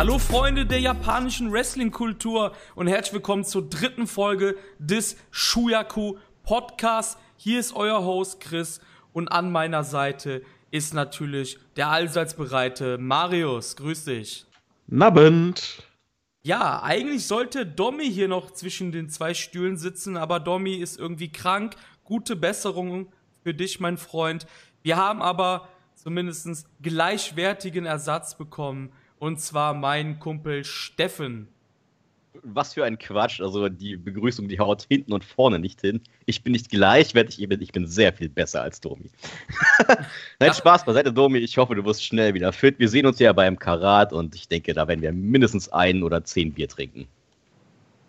Hallo Freunde der japanischen Wrestling-Kultur und herzlich willkommen zur dritten Folge des Shuyaku Podcasts. Hier ist euer Host Chris und an meiner Seite ist natürlich der allseits bereite Marius. Grüß dich. Nabend. Ja, eigentlich sollte Domi hier noch zwischen den zwei Stühlen sitzen, aber Domi ist irgendwie krank. Gute Besserung für dich, mein Freund. Wir haben aber zumindest gleichwertigen Ersatz bekommen. Und zwar mein Kumpel Steffen. Was für ein Quatsch. Also die Begrüßung, die haut hinten und vorne nicht hin. Ich bin nicht gleichwertig, ich bin, ich bin sehr viel besser als Domi. Nein. Spaß beiseite, Domi. Ich hoffe, du wirst schnell wieder fit. Wir sehen uns ja beim Karat und ich denke, da werden wir mindestens ein oder zehn Bier trinken.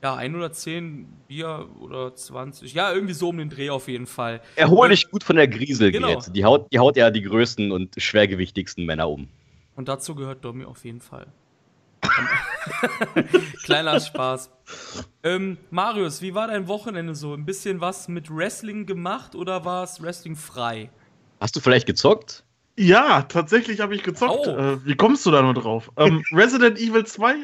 Ja, ein oder zehn Bier oder 20. Ja, irgendwie so um den Dreh auf jeden Fall. Erhol dich gut von der Grieselgräte. Genau. Die, haut, die haut ja die größten und schwergewichtigsten Männer um. Und dazu gehört Domi auf jeden Fall. Kleiner Spaß. Ähm, Marius, wie war dein Wochenende so? Ein bisschen was mit Wrestling gemacht oder war es Wrestling frei? Hast du vielleicht gezockt? Ja, tatsächlich habe ich gezockt. Oh. Äh, wie kommst du da nur drauf? Ähm, Resident Evil 2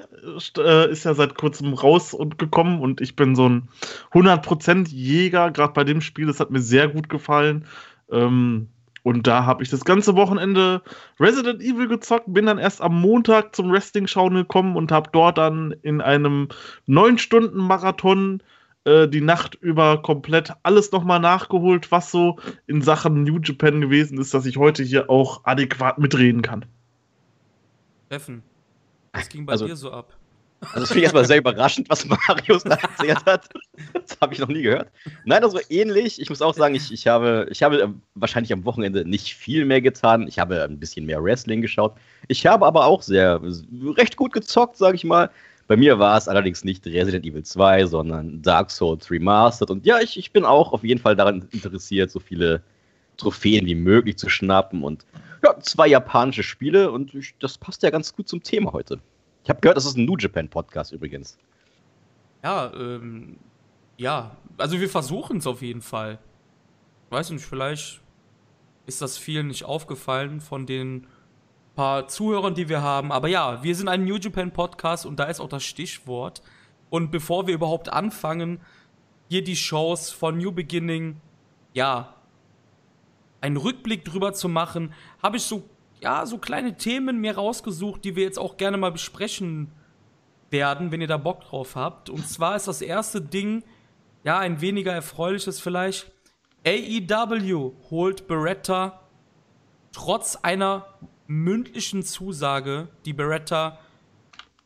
äh, ist ja seit kurzem raus und gekommen und ich bin so ein 100% Jäger, gerade bei dem Spiel. Das hat mir sehr gut gefallen. Ähm, und da habe ich das ganze Wochenende Resident Evil gezockt, bin dann erst am Montag zum Wrestling-Schauen gekommen und habe dort dann in einem 9-Stunden-Marathon äh, die Nacht über komplett alles nochmal nachgeholt, was so in Sachen New Japan gewesen ist, dass ich heute hier auch adäquat mitreden kann. Steffen, was ging bei also, dir so ab? Also das finde ich erstmal sehr überraschend, was Marius da erzählt hat. Das habe ich noch nie gehört. Nein, also ähnlich. Ich muss auch sagen, ich, ich, habe, ich habe wahrscheinlich am Wochenende nicht viel mehr getan. Ich habe ein bisschen mehr Wrestling geschaut. Ich habe aber auch sehr, recht gut gezockt, sage ich mal. Bei mir war es allerdings nicht Resident Evil 2, sondern Dark Souls Remastered. Und ja, ich, ich bin auch auf jeden Fall daran interessiert, so viele Trophäen wie möglich zu schnappen. Und ja, zwei japanische Spiele und ich, das passt ja ganz gut zum Thema heute. Ich habe gehört, das ist ein New Japan Podcast übrigens. Ja, ähm, ja, also wir versuchen es auf jeden Fall. Weiß nicht, vielleicht ist das vielen nicht aufgefallen von den paar Zuhörern, die wir haben. Aber ja, wir sind ein New Japan Podcast und da ist auch das Stichwort. Und bevor wir überhaupt anfangen, hier die Shows von New Beginning, ja, einen Rückblick drüber zu machen, habe ich so, ja, so kleine Themen mir rausgesucht, die wir jetzt auch gerne mal besprechen werden, wenn ihr da Bock drauf habt. Und zwar ist das erste Ding, ja, ein weniger erfreuliches vielleicht. AEW holt Beretta trotz einer mündlichen Zusage, die Beretta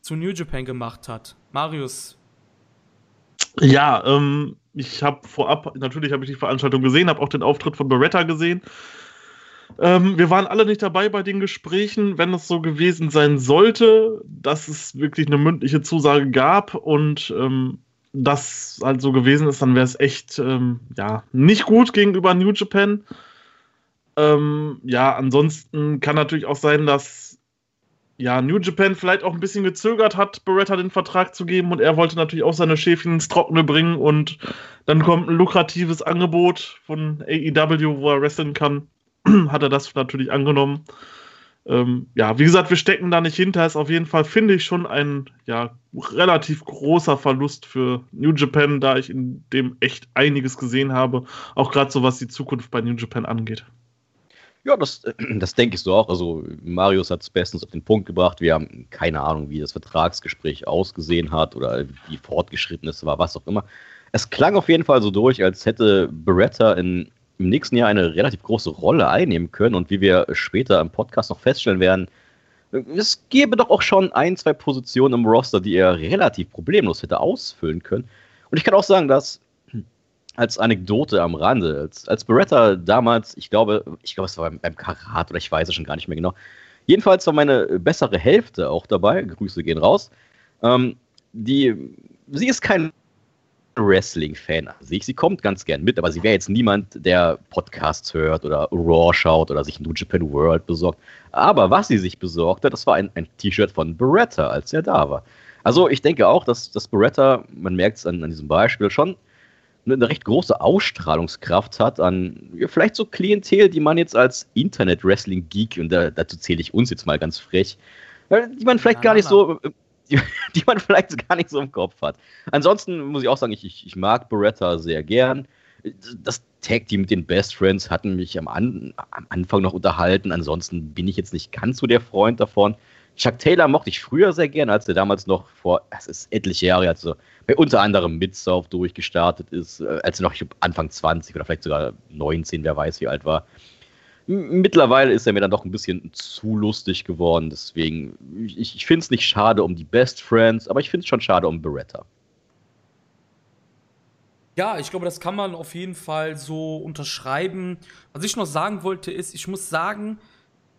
zu New Japan gemacht hat. Marius. Ja, ähm, ich habe vorab, natürlich habe ich die Veranstaltung gesehen, habe auch den Auftritt von Beretta gesehen. Ähm, wir waren alle nicht dabei bei den Gesprächen, wenn es so gewesen sein sollte, dass es wirklich eine mündliche Zusage gab und ähm, das halt so gewesen ist, dann wäre es echt ähm, ja, nicht gut gegenüber New Japan. Ähm, ja, ansonsten kann natürlich auch sein, dass ja, New Japan vielleicht auch ein bisschen gezögert hat, Beretta den Vertrag zu geben und er wollte natürlich auch seine Schäfchen ins Trockene bringen und dann kommt ein lukratives Angebot von AEW, wo er wresteln kann. hat er das natürlich angenommen. Ähm, ja, wie gesagt, wir stecken da nicht hinter. Ist auf jeden Fall, finde ich, schon ein ja, relativ großer Verlust für New Japan, da ich in dem echt einiges gesehen habe. Auch gerade so, was die Zukunft bei New Japan angeht. Ja, das, das denke ich so auch. Also Marius hat es bestens auf den Punkt gebracht. Wir haben keine Ahnung, wie das Vertragsgespräch ausgesehen hat oder wie fortgeschritten es war, was auch immer. Es klang auf jeden Fall so durch, als hätte Beretta in, im nächsten Jahr eine relativ große Rolle einnehmen können. Und wie wir später im Podcast noch feststellen werden, es gäbe doch auch schon ein, zwei Positionen im Roster, die er relativ problemlos hätte ausfüllen können. Und ich kann auch sagen, dass als Anekdote am Rande, als, als Beretta damals, ich glaube, ich glaube, es war beim, beim Karat oder ich weiß es schon gar nicht mehr genau. Jedenfalls war meine bessere Hälfte auch dabei. Grüße gehen raus. Ähm, die, sie ist kein Wrestling-Fan an sich. Sie kommt ganz gern mit, aber sie wäre jetzt niemand, der Podcasts hört oder Raw schaut oder sich New Japan World besorgt. Aber was sie sich besorgte, das war ein, ein T-Shirt von Beretta, als er da war. Also ich denke auch, dass, dass Beretta, man merkt es an, an diesem Beispiel, schon eine recht große Ausstrahlungskraft hat an ja, vielleicht so Klientel, die man jetzt als Internet-Wrestling-Geek, und da, dazu zähle ich uns jetzt mal ganz frech, Die man vielleicht gar nicht so, die, die, man vielleicht gar nicht so im Kopf hat. Ansonsten muss ich auch sagen, ich, ich, ich mag Beretta sehr gern. Das Tag Team mit den Best Friends hatten mich am, An am Anfang noch unterhalten. Ansonsten bin ich jetzt nicht ganz so der Freund davon. Chuck Taylor mochte ich früher sehr gern, als er damals noch vor, es ist etliche Jahre, also bei unter anderem Mid-South durchgestartet ist, äh, als er noch Anfang 20 oder vielleicht sogar 19, wer weiß wie alt war. Mittlerweile ist er mir dann doch ein bisschen zu lustig geworden, deswegen, ich, ich finde es nicht schade um die Best Friends, aber ich finde es schon schade um Beretta. Ja, ich glaube, das kann man auf jeden Fall so unterschreiben. Was ich noch sagen wollte, ist, ich muss sagen,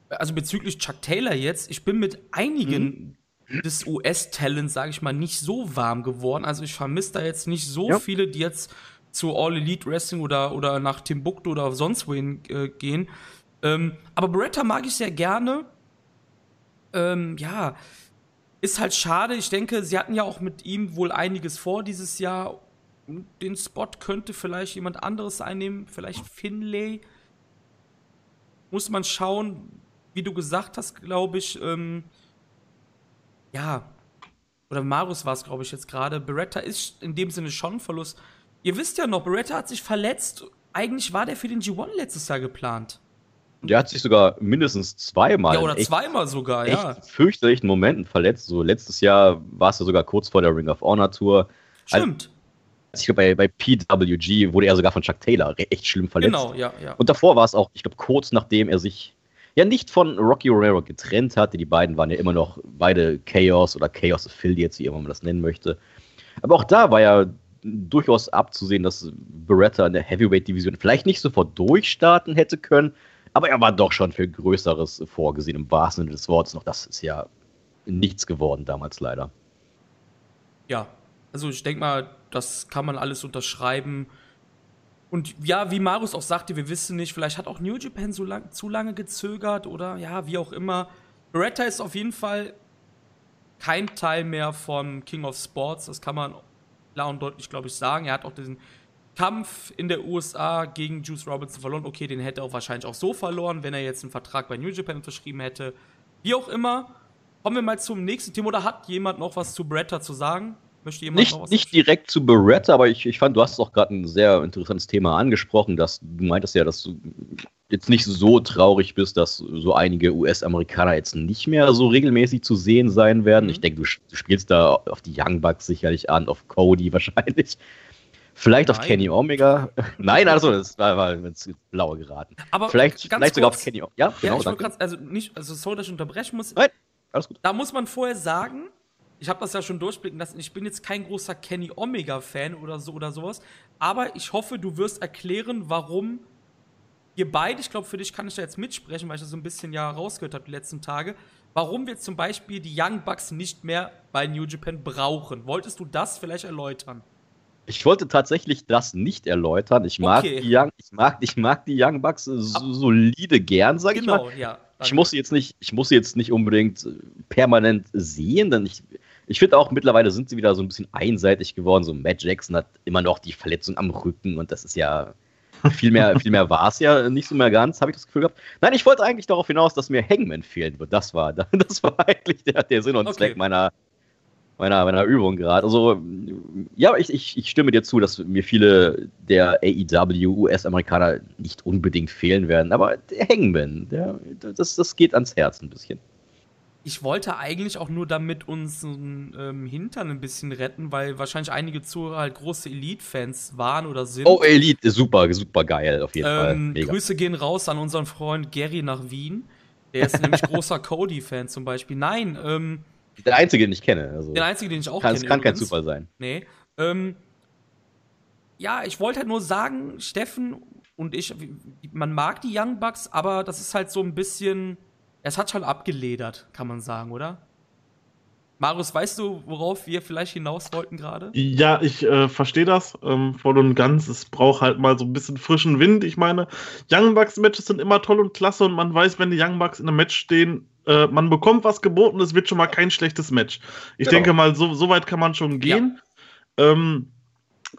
also bezüglich Chuck Taylor jetzt, ich bin mit einigen mhm. des US-Talents, sage ich mal, nicht so warm geworden. Also ich vermisse da jetzt nicht so ja. viele, die jetzt zu All Elite Wrestling oder, oder nach Timbuktu oder sonst wohin äh, gehen. Ähm, aber Beretta mag ich sehr gerne. Ähm, ja, ist halt schade. Ich denke, sie hatten ja auch mit ihm wohl einiges vor dieses Jahr. Den Spot könnte vielleicht jemand anderes einnehmen, vielleicht Finlay. Muss man schauen, wie du gesagt hast, glaube ich, ähm, ja, oder Marius war es, glaube ich, jetzt gerade. Beretta ist in dem Sinne schon ein Verlust. Ihr wisst ja noch, Beretta hat sich verletzt. Eigentlich war der für den G1 letztes Jahr geplant. Der hat sich sogar mindestens zweimal. Ja, oder zweimal sogar, ja. fürchterlichen Momenten verletzt. So letztes Jahr war es ja sogar kurz vor der Ring of Honor Tour. Stimmt. Also, ich glaube, bei, bei PWG wurde er sogar von Chuck Taylor echt schlimm verletzt. Genau, ja, ja. Und davor war es auch, ich glaube, kurz nachdem er sich ja nicht von Rocky Romero getrennt hatte. Die beiden waren ja immer noch beide Chaos oder Chaos Affiliates, wie immer man das nennen möchte. Aber auch da war ja durchaus abzusehen, dass Beretta in der Heavyweight-Division vielleicht nicht sofort durchstarten hätte können, aber er war doch schon für Größeres vorgesehen, im wahrsten Sinne des Wortes noch. Das ist ja nichts geworden damals leider. Ja, also ich denke mal, das kann man alles unterschreiben. Und ja, wie Marius auch sagte, wir wissen nicht, vielleicht hat auch New Japan so lang, zu lange gezögert oder ja, wie auch immer. Beretta ist auf jeden Fall kein Teil mehr von King of Sports, das kann man klar und deutlich, glaube ich, sagen. Er hat auch diesen Kampf in der USA gegen Juice Robinson verloren. Okay, den hätte er auch wahrscheinlich auch so verloren, wenn er jetzt einen Vertrag bei New Japan unterschrieben hätte. Wie auch immer, kommen wir mal zum nächsten Thema. Oder hat jemand noch was zu Beretta zu sagen? Möchte jemand nicht, nicht direkt zu Beretta, aber ich, ich fand, du hast auch gerade ein sehr interessantes Thema angesprochen, dass du meintest ja, dass du jetzt nicht so traurig bist, dass so einige US-Amerikaner jetzt nicht mehr so regelmäßig zu sehen sein werden. Mhm. Ich denke, du, du, spielst da auf die Young Bucks sicherlich an, auf Cody wahrscheinlich. Vielleicht Nein. auf Kenny Omega. Nein, also das war, war ins Blaue geraten. Aber vielleicht, vielleicht sogar auf Kenny Omega. Ja, genau. Ja, ich grad, also nicht, also sorry, dass ich unterbrechen muss. Nein, alles gut. Da muss man vorher sagen, ich habe das ja schon durchblicken lassen, ich bin jetzt kein großer Kenny Omega-Fan oder so oder sowas, aber ich hoffe, du wirst erklären, warum ihr beide, ich glaube, für dich kann ich da jetzt mitsprechen, weil ich das so ein bisschen ja rausgehört habe die letzten Tage, warum wir zum Beispiel die Young Bucks nicht mehr bei New Japan brauchen. Wolltest du das vielleicht erläutern? Ich wollte tatsächlich das nicht erläutern. Ich mag, okay. die, Young, ich mag, ich mag die Young Bucks so, solide gern, sag genau, ich mal. Ja, ich muss sie jetzt nicht, ich muss sie jetzt nicht unbedingt permanent sehen, denn ich ich finde auch, mittlerweile sind sie wieder so ein bisschen einseitig geworden. So Matt Jackson hat immer noch die Verletzung am Rücken und das ist ja viel mehr, viel mehr war es ja nicht so mehr ganz, habe ich das Gefühl gehabt. Nein, ich wollte eigentlich darauf hinaus, dass mir Hangman fehlen wird. Das war, das war eigentlich der, der Sinn und okay. Zweck meiner, meiner, meiner Übung gerade. Also, ja, ich, ich, ich stimme dir zu, dass mir viele der AEW US-Amerikaner nicht unbedingt fehlen werden, aber der Hangman, der, das, das geht ans Herz ein bisschen ich wollte eigentlich auch nur damit unseren ähm, Hintern ein bisschen retten, weil wahrscheinlich einige Zuhörer halt große Elite-Fans waren oder sind. Oh, Elite, super, super geil, auf jeden ähm, Fall. Mega. Grüße gehen raus an unseren Freund Gary nach Wien. Der ist nämlich großer Cody-Fan zum Beispiel. Nein, ähm. Der einzige, den ich kenne. Also der einzige, den ich auch kann, kenne. Kann übrigens. kein Zufall sein. Nee. Ähm, ja, ich wollte halt nur sagen, Steffen und ich, man mag die Young Bucks, aber das ist halt so ein bisschen es hat schon abgeledert, kann man sagen, oder? Marius, weißt du, worauf wir vielleicht hinaus wollten gerade? Ja, ich äh, verstehe das ähm, voll und ganz. Es braucht halt mal so ein bisschen frischen Wind. Ich meine, Young Bucks Matches sind immer toll und klasse und man weiß, wenn die Young Bucks in einem Match stehen, äh, man bekommt was geboten, es wird schon mal kein schlechtes Match. Ich genau. denke mal, so, so, weit kann man schon gehen. Ja. Ähm,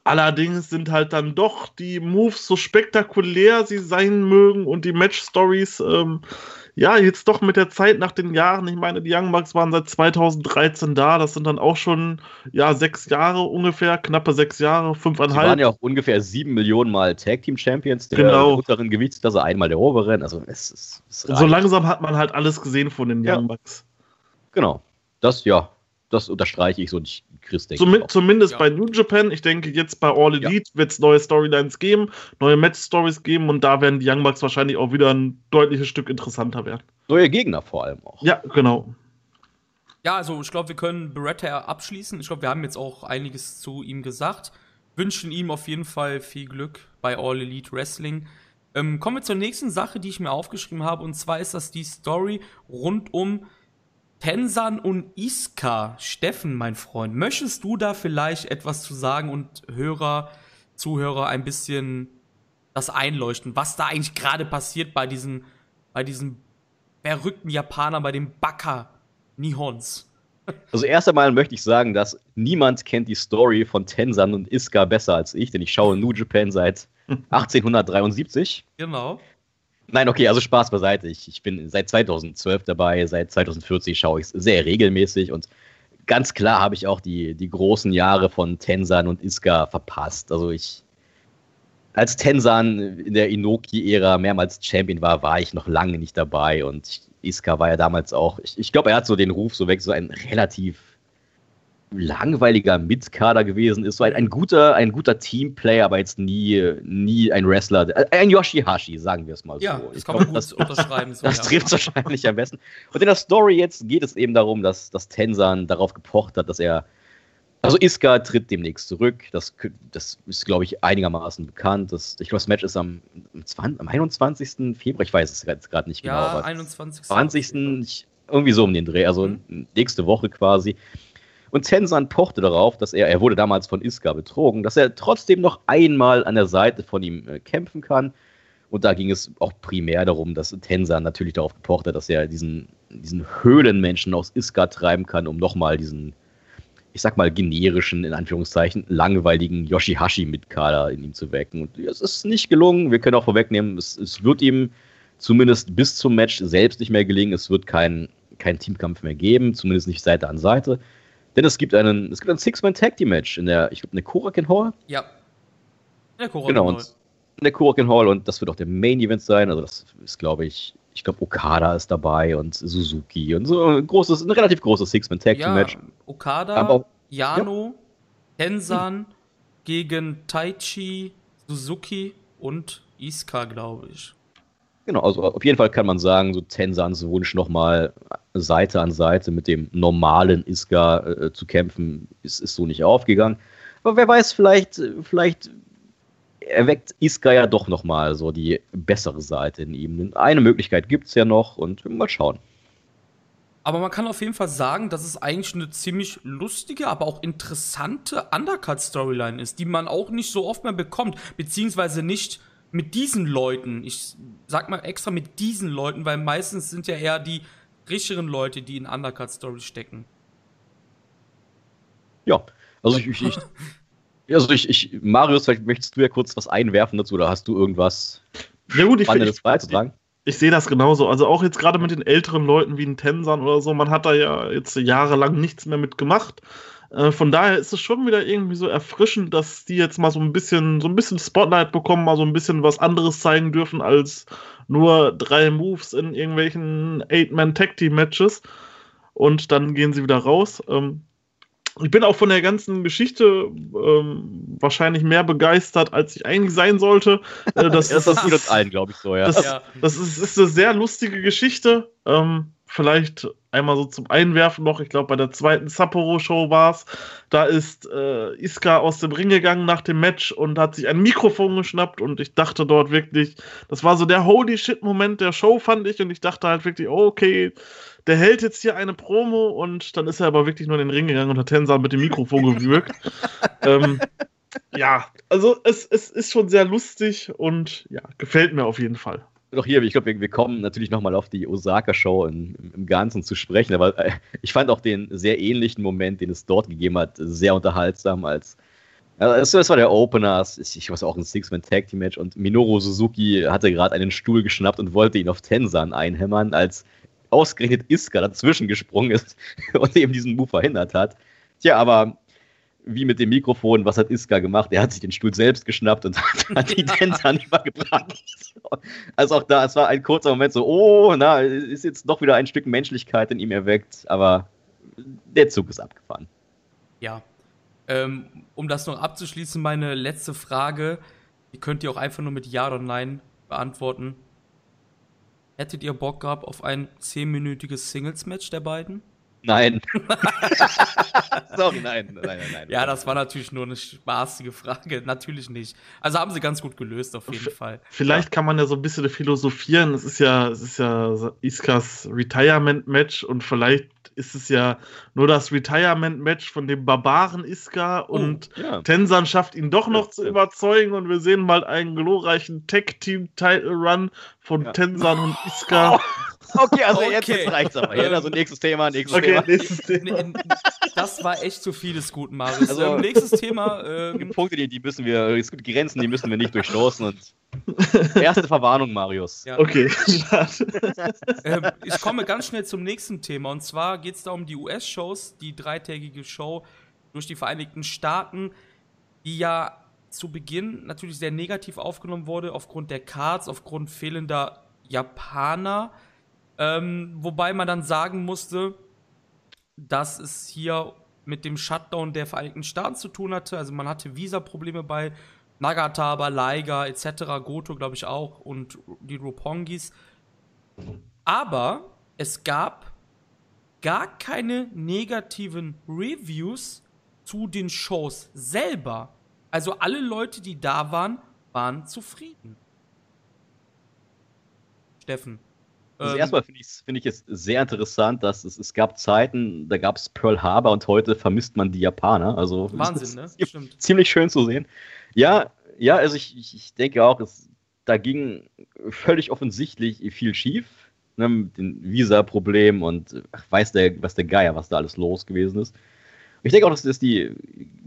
allerdings sind halt dann doch die Moves so spektakulär sie sein mögen und die Match Stories ähm, ja, jetzt doch mit der Zeit nach den Jahren, ich meine, die Young Bucks waren seit 2013 da, das sind dann auch schon, ja, sechs Jahre ungefähr, knappe sechs Jahre, fünfeinhalb. Die waren ja auch ungefähr sieben Millionen Mal Tag Team Champions der genau. unteren Gewichtsklasse, einmal der oberen, also es ist. So langsam hat man halt alles gesehen von den ja. Young Bucks. Genau. Das, ja, das unterstreiche ich so nicht. Chris denke Zum, Zumindest ja. bei New Japan. Ich denke, jetzt bei All Elite ja. wird es neue Storylines geben, neue Match-Stories geben und da werden die Young Bucks wahrscheinlich auch wieder ein deutliches Stück interessanter werden. Neue Gegner vor allem auch. Ja, genau. Ja, also ich glaube, wir können Beretta abschließen. Ich glaube, wir haben jetzt auch einiges zu ihm gesagt. Wünschen ihm auf jeden Fall viel Glück bei All Elite Wrestling. Ähm, kommen wir zur nächsten Sache, die ich mir aufgeschrieben habe. Und zwar ist das die Story rund um Tensan und Iska. Steffen, mein Freund, möchtest du da vielleicht etwas zu sagen und Hörer, Zuhörer ein bisschen das einleuchten, was da eigentlich gerade passiert bei diesen, bei diesen verrückten Japanern, bei den Baka Nihons? Also erst einmal möchte ich sagen, dass niemand kennt die Story von Tensan und Iska besser als ich, denn ich schaue New Japan seit 1873. Genau. Nein, okay, also Spaß beiseite. Ich, ich bin seit 2012 dabei, seit 2040 schaue ich es sehr regelmäßig und ganz klar habe ich auch die, die großen Jahre von Tensan und Iska verpasst. Also ich, als Tensan in der Inoki-Ära mehrmals Champion war, war ich noch lange nicht dabei und Iska war ja damals auch, ich, ich glaube, er hat so den Ruf so weg, so ein relativ langweiliger Mitkader gewesen ist. So ein, ein, guter, ein guter Teamplayer, aber jetzt nie, nie ein Wrestler. Ein Yoshihashi, sagen wir es mal ja, so. Das ich kann man gut das, unterschreiben. So, das ja. trifft wahrscheinlich am besten. Und in der Story jetzt geht es eben darum, dass, dass Tensan darauf gepocht hat, dass er. Also Iska tritt demnächst zurück. Das, das ist, glaube ich, einigermaßen bekannt. Das, ich glaube, das Match ist am, am 21. Februar. Ich weiß es jetzt gerade nicht genau. Ja, 21. 20. irgendwie so um den Dreh. Also mhm. nächste Woche quasi. Und Tenzan pochte darauf, dass er, er wurde damals von Iska betrogen, dass er trotzdem noch einmal an der Seite von ihm äh, kämpfen kann. Und da ging es auch primär darum, dass Tenzan natürlich darauf gepocht hat, dass er diesen, diesen Höhlenmenschen aus Iska treiben kann, um nochmal diesen, ich sag mal, generischen, in Anführungszeichen, langweiligen Yoshihashi mit Kader in ihm zu wecken. Und es ist nicht gelungen. Wir können auch vorwegnehmen, es, es wird ihm zumindest bis zum Match selbst nicht mehr gelingen. Es wird keinen kein Teamkampf mehr geben, zumindest nicht Seite an Seite. Denn es gibt einen, es gibt ein Six-Man-Tag-Team-Match in der, ich glaube, in der Korakin Hall. Ja. In der Korakin genau, Hall. in der Korakin Hall und das wird auch der Main-Event sein. Also das ist, glaube ich, ich glaube, Okada ist dabei und Suzuki und so ein großes, ein relativ großes Six-Man-Tag-Team-Match. Ja, Okada, Aber, Yano, ja. Tensan hm. gegen Taichi, Suzuki und Iska, glaube ich. Genau, also auf jeden Fall kann man sagen, so Tensans Wunsch nochmal Seite an Seite mit dem normalen Iska äh, zu kämpfen, ist, ist so nicht aufgegangen. Aber wer weiß, vielleicht, vielleicht erweckt Iska ja doch nochmal so die bessere Seite in ihm. Eine Möglichkeit gibt es ja noch und mal schauen. Aber man kann auf jeden Fall sagen, dass es eigentlich eine ziemlich lustige, aber auch interessante Undercut-Storyline ist, die man auch nicht so oft mehr bekommt, beziehungsweise nicht mit diesen Leuten. Ich sag mal extra mit diesen Leuten, weil meistens sind ja eher die richtigen Leute, die in Undercut-Story stecken. Ja, also ich, ich, also ich, ich, Marius, vielleicht möchtest du ja kurz was einwerfen dazu, oder hast du irgendwas ja, gut, ich, Spannendes beizutragen? Ich, ich sehe das genauso. Also auch jetzt gerade mit den älteren Leuten wie ein Tensan oder so, man hat da ja jetzt jahrelang nichts mehr mitgemacht. Äh, von daher ist es schon wieder irgendwie so erfrischend, dass die jetzt mal so ein bisschen, so ein bisschen Spotlight bekommen, mal so ein bisschen was anderes zeigen dürfen als nur drei Moves in irgendwelchen Eight-Man-Tag-Team-Matches. Und dann gehen sie wieder raus. Ähm, ich bin auch von der ganzen Geschichte ähm, wahrscheinlich mehr begeistert, als ich eigentlich sein sollte. Äh, das, ja, das geht uns allen, glaube ich, so, ja. Das, das ist, ist, eine sehr lustige Geschichte. Ähm, vielleicht einmal so zum Einwerfen noch, ich glaube bei der zweiten Sapporo-Show war es, da ist äh, Iska aus dem Ring gegangen nach dem Match und hat sich ein Mikrofon geschnappt und ich dachte dort wirklich, das war so der Holy Shit-Moment der Show, fand ich, und ich dachte halt wirklich, oh, okay, der hält jetzt hier eine Promo. Und dann ist er aber wirklich nur in den Ring gegangen und hat Tensar mit dem Mikrofon gewürgt. ähm, ja, also es, es ist schon sehr lustig und ja, gefällt mir auf jeden Fall doch hier, ich glaube, wir, wir, kommen natürlich nochmal auf die Osaka-Show im, Ganzen zu sprechen, aber äh, ich fand auch den sehr ähnlichen Moment, den es dort gegeben hat, sehr unterhaltsam, als Also das war der Opener, ich weiß auch ein Six-Man-Tag-Team-Match und Minoru Suzuki hatte gerade einen Stuhl geschnappt und wollte ihn auf Tensan einhämmern, als ausgerechnet Iska dazwischen gesprungen ist und eben diesen Move verhindert hat. Tja, aber wie mit dem Mikrofon, was hat Iska gemacht? Er hat sich den Stuhl selbst geschnappt und hat die Tensan übergebracht. Also auch da, es war ein kurzer Moment so, oh, na, ist jetzt doch wieder ein Stück Menschlichkeit in ihm erweckt, aber der Zug ist abgefahren. Ja. Ähm, um das noch abzuschließen, meine letzte Frage, die könnt ihr auch einfach nur mit Ja oder Nein beantworten. Hättet ihr Bock gehabt auf ein zehnminütiges Singles-Match der beiden? Nein. Sorry, nein, nein, nein, nein. Ja, das war natürlich nur eine spaßige Frage. Natürlich nicht. Also haben sie ganz gut gelöst, auf jeden V Fall. Vielleicht ja. kann man ja so ein bisschen philosophieren. Es ist ja, es ist ja Iskas Retirement-Match und vielleicht ist es ja nur das Retirement-Match von dem Barbaren Iska oh, und ja. Tensan schafft ihn doch noch ja, zu überzeugen und wir sehen mal einen glorreichen Tag-Team-Title-Run von Tensan und Iska. Okay, also okay. Jetzt, jetzt reicht's aber. Hier, also nächstes Thema, nächstes okay, Thema. Nächstes Thema. Das war echt zu viel des guten, Marius. Also, ähm, nächstes Thema. Ähm, Punkte, die, die müssen wir, es gibt Grenzen, die müssen wir nicht durchstoßen. Und erste Verwarnung, Marius. Ja. Okay. ähm, ich komme ganz schnell zum nächsten Thema. Und zwar geht es da um die US-Shows, die dreitägige Show durch die Vereinigten Staaten, die ja zu Beginn natürlich sehr negativ aufgenommen wurde, aufgrund der Cards, aufgrund fehlender Japaner. Ähm, wobei man dann sagen musste, dass es hier mit dem Shutdown der Vereinigten Staaten zu tun hatte. Also man hatte Visa-Probleme bei Nagataba, Laiga etc., Goto glaube ich auch und die Ropongis. Aber es gab gar keine negativen Reviews zu den Shows selber. Also alle Leute, die da waren, waren zufrieden. Steffen. Also ähm, erstmal finde ich, find ich es sehr interessant, dass es, es gab Zeiten, da gab es Pearl Harbor und heute vermisst man die Japaner. Also Wahnsinn, ne? Stimmt. Ziemlich schön zu sehen. Ja, ja, also ich, ich, denke auch, es, da ging völlig offensichtlich viel schief. Ne, mit dem Visa-Problem und ach, weiß der, was der Geier, was da alles los gewesen ist. Ich denke auch, dass, dass die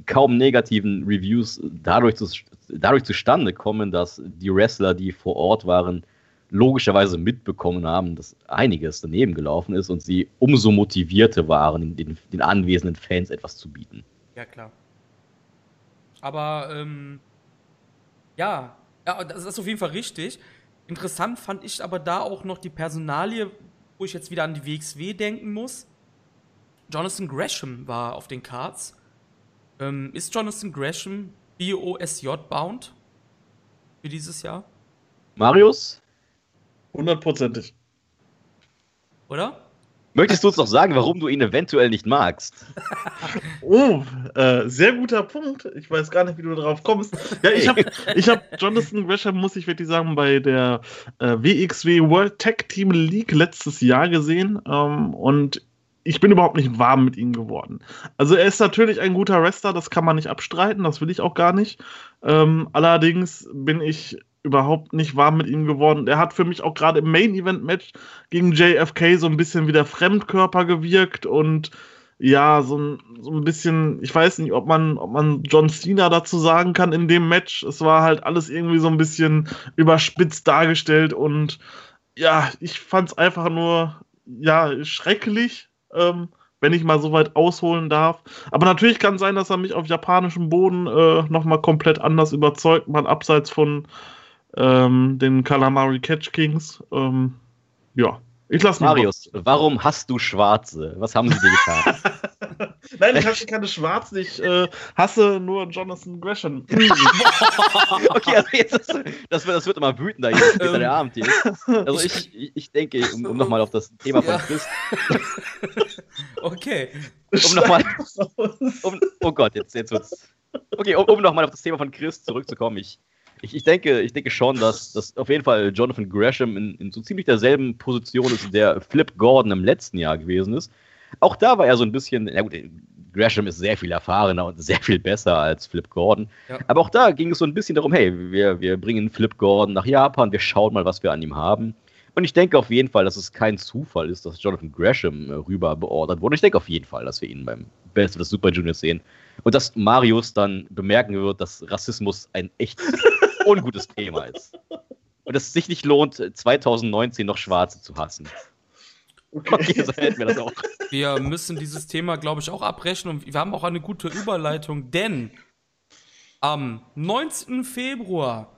kaum negativen Reviews dadurch, zu, dadurch zustande kommen, dass die Wrestler, die vor Ort waren, logischerweise mitbekommen haben, dass einiges daneben gelaufen ist und sie umso motivierter waren, den, den anwesenden Fans etwas zu bieten. Ja, klar. Aber, ähm, ja, ja, das ist auf jeden Fall richtig. Interessant fand ich aber da auch noch die Personalie, wo ich jetzt wieder an die WXW denken muss. Jonathan Gresham war auf den Cards. Ähm, ist Jonathan Gresham BOSJ bound für dieses Jahr? Marius? Hundertprozentig. Oder? Möchtest du uns noch sagen, warum du ihn eventuell nicht magst? oh, äh, sehr guter Punkt. Ich weiß gar nicht, wie du darauf kommst. Ja, ich habe ich hab Jonathan Gresham, muss ich wirklich sagen, bei der äh, WXW World Tag Team League letztes Jahr gesehen. Ähm, und ich bin überhaupt nicht warm mit ihm geworden. Also er ist natürlich ein guter Wrestler, das kann man nicht abstreiten, das will ich auch gar nicht. Ähm, allerdings bin ich überhaupt nicht warm mit ihm geworden. Er hat für mich auch gerade im Main Event Match gegen JFK so ein bisschen wie der Fremdkörper gewirkt und ja, so ein, so ein bisschen, ich weiß nicht, ob man, ob man John Cena dazu sagen kann in dem Match. Es war halt alles irgendwie so ein bisschen überspitzt dargestellt und ja, ich fand es einfach nur, ja, schrecklich, ähm, wenn ich mal so weit ausholen darf. Aber natürlich kann sein, dass er mich auf japanischem Boden äh, nochmal komplett anders überzeugt, mal abseits von ähm, den Calamari Catch Kings. Ähm, ja, ich lasse Marius, warum hast du Schwarze? Was haben sie dir getan? Nein, ich habe keine Schwarzen, ich äh, hasse nur Jonathan Gresham. okay, also jetzt ist, das, wird, das wird immer wütender, je später der Abend hier ist. Also ich, ich denke, um, um nochmal auf das Thema von Chris. okay. Um nochmal. Um, oh Gott, jetzt, jetzt wird's. Okay, um, um nochmal auf das Thema von Chris zurückzukommen. Ich, ich, ich, denke, ich denke schon, dass, dass auf jeden Fall Jonathan Gresham in, in so ziemlich derselben Position ist, der Flip Gordon im letzten Jahr gewesen ist. Auch da war er so ein bisschen, ja gut, Gresham ist sehr viel erfahrener und sehr viel besser als Flip Gordon. Ja. Aber auch da ging es so ein bisschen darum, hey, wir, wir bringen Flip Gordon nach Japan, wir schauen mal, was wir an ihm haben. Und ich denke auf jeden Fall, dass es kein Zufall ist, dass Jonathan Gresham äh, rüber beordert wurde. Ich denke auf jeden Fall, dass wir ihn beim Best of the Super Juniors sehen. Und dass Marius dann bemerken wird, dass Rassismus ein echt ungutes Thema ist. Und dass es sich nicht lohnt, 2019 noch Schwarze zu hassen. Okay, okay so hätten wir das auch. Wir müssen dieses Thema, glaube ich, auch abbrechen und wir haben auch eine gute Überleitung, denn am 19. Februar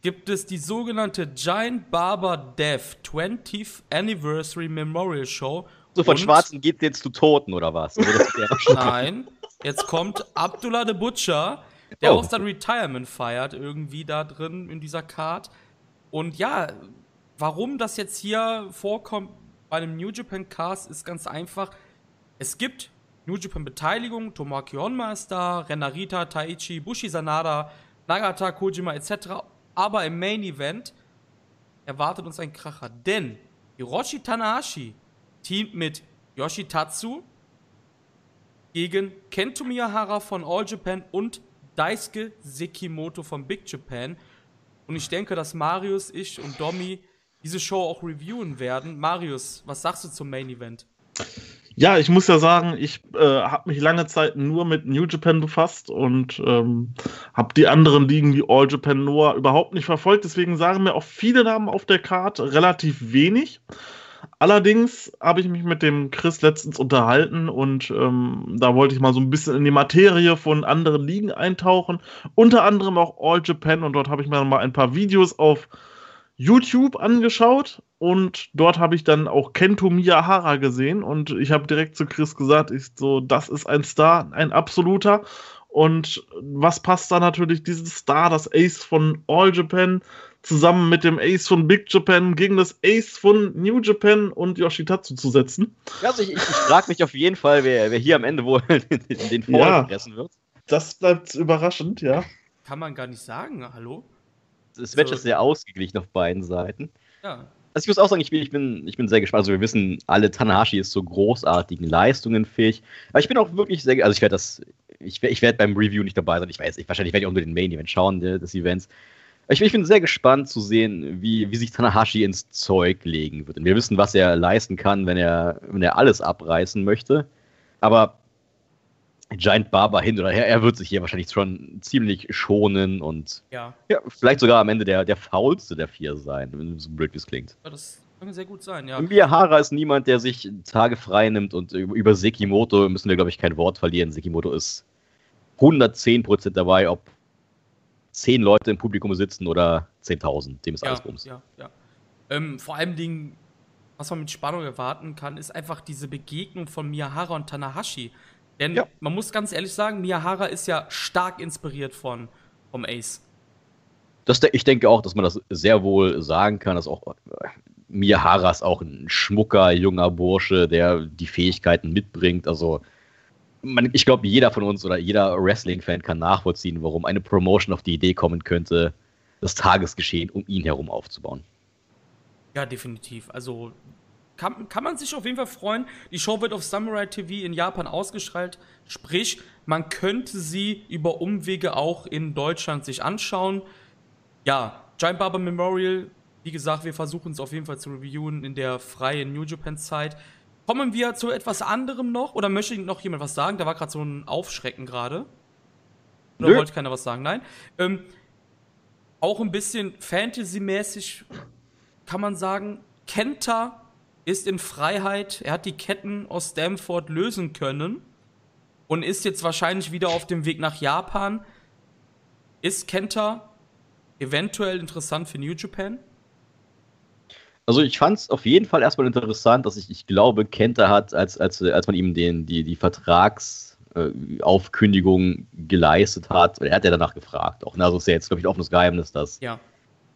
gibt es die sogenannte Giant Barber Death 20th Anniversary Memorial Show. So von Schwarzen geht jetzt zu Toten oder was? Nein, jetzt kommt Abdullah the Butcher, der oh. auch sein Retirement feiert, irgendwie da drin in dieser Card. Und ja, warum das jetzt hier vorkommt bei einem New Japan Cast, ist ganz einfach. Es gibt New Japan Beteiligung, Tomoaki Honma ist da, Renarita, Taichi, Bushi Sanada, Nagata, Kojima etc. Aber im Main Event erwartet uns ein Kracher, denn Hiroshi Tanahashi teamt mit Yoshitatsu gegen Kento Miyahara von All Japan und Daisuke Sekimoto von Big Japan. Und ich denke, dass Marius, ich und Domi diese Show auch reviewen werden. Marius, was sagst du zum Main Event? Ja, ich muss ja sagen, ich äh, habe mich lange Zeit nur mit New Japan befasst und ähm, habe die anderen Ligen wie All Japan Noah überhaupt nicht verfolgt. Deswegen sagen mir auch viele Namen auf der Karte relativ wenig. Allerdings habe ich mich mit dem Chris letztens unterhalten und ähm, da wollte ich mal so ein bisschen in die Materie von anderen Ligen eintauchen. Unter anderem auch All Japan und dort habe ich mir mal ein paar Videos auf YouTube angeschaut und dort habe ich dann auch Kento Miyahara gesehen und ich habe direkt zu Chris gesagt, ich so, das ist ein Star, ein absoluter. Und was passt da natürlich diesen Star, das Ace von All Japan, zusammen mit dem Ace von Big Japan gegen das Ace von New Japan und Yoshitatsu zu setzen? Also ich, ich, ich frage mich auf jeden Fall, wer, wer hier am Ende wohl den Fall ja, fressen wird. Das bleibt überraschend, ja. Kann man gar nicht sagen, hallo? das Match so. ist sehr ausgeglichen auf beiden Seiten. Ja. Also ich muss auch sagen, ich bin, ich bin, ich bin sehr gespannt. Also wir wissen, alle Tanahashi ist zu großartigen Leistungen fähig. Aber ich bin auch wirklich sehr, also ich werde das, ich, ich werde beim Review nicht dabei sein. Ich weiß, ich, wahrscheinlich werde ich auch nur den Main Event schauen des Events. Ich, ich, bin sehr gespannt zu sehen, wie, wie sich Tanahashi ins Zeug legen wird. Und wir wissen, was er leisten kann, wenn er, wenn er alles abreißen möchte. Aber Giant Barber hin oder her. Er wird sich hier wahrscheinlich schon ziemlich schonen und ja. ja vielleicht sogar am Ende der, der faulste der vier sein, wenn es so blöd wie es klingt. Ja, das kann sehr gut sein, ja. Miyahara ist niemand, der sich Tage frei nimmt und über Sekimoto müssen wir, glaube ich, kein Wort verlieren. Sekimoto ist 110% dabei, ob zehn Leute im Publikum sitzen oder 10.000. Dem ist ja, alles Bums. Ja, ja. Ähm, vor allem Dingen, was man mit Spannung erwarten kann, ist einfach diese Begegnung von Miyahara und Tanahashi. Denn ja. man muss ganz ehrlich sagen, Miyahara ist ja stark inspiriert von vom Ace. Das, ich denke auch, dass man das sehr wohl sagen kann, dass auch äh, Miyahara ist auch ein schmucker, junger Bursche, der die Fähigkeiten mitbringt. Also, man, ich glaube, jeder von uns oder jeder Wrestling-Fan kann nachvollziehen, warum eine Promotion auf die Idee kommen könnte, das Tagesgeschehen um ihn herum aufzubauen. Ja, definitiv. Also, kann, kann man sich auf jeden Fall freuen. Die Show wird auf Samurai TV in Japan ausgestrahlt. Sprich, man könnte sie über Umwege auch in Deutschland sich anschauen. Ja, Giant Barber Memorial, wie gesagt, wir versuchen es auf jeden Fall zu reviewen in der freien New Japan Zeit. Kommen wir zu etwas anderem noch? Oder möchte noch jemand was sagen? Da war gerade so ein Aufschrecken gerade. Oder Nö. wollte keiner was sagen? Nein. Ähm, auch ein bisschen Fantasy-mäßig kann man sagen, Kenta ist in Freiheit. Er hat die Ketten aus Stamford lösen können und ist jetzt wahrscheinlich wieder auf dem Weg nach Japan. Ist Kenta eventuell interessant für New Japan? Also ich fand es auf jeden Fall erstmal interessant, dass ich, ich glaube, Kenta hat, als, als, als man ihm den, die, die Vertragsaufkündigung äh, geleistet hat, er hat ja danach gefragt auch. Ne? Also ist ja jetzt, glaube ich, ein offenes Geheimnis, dass ja.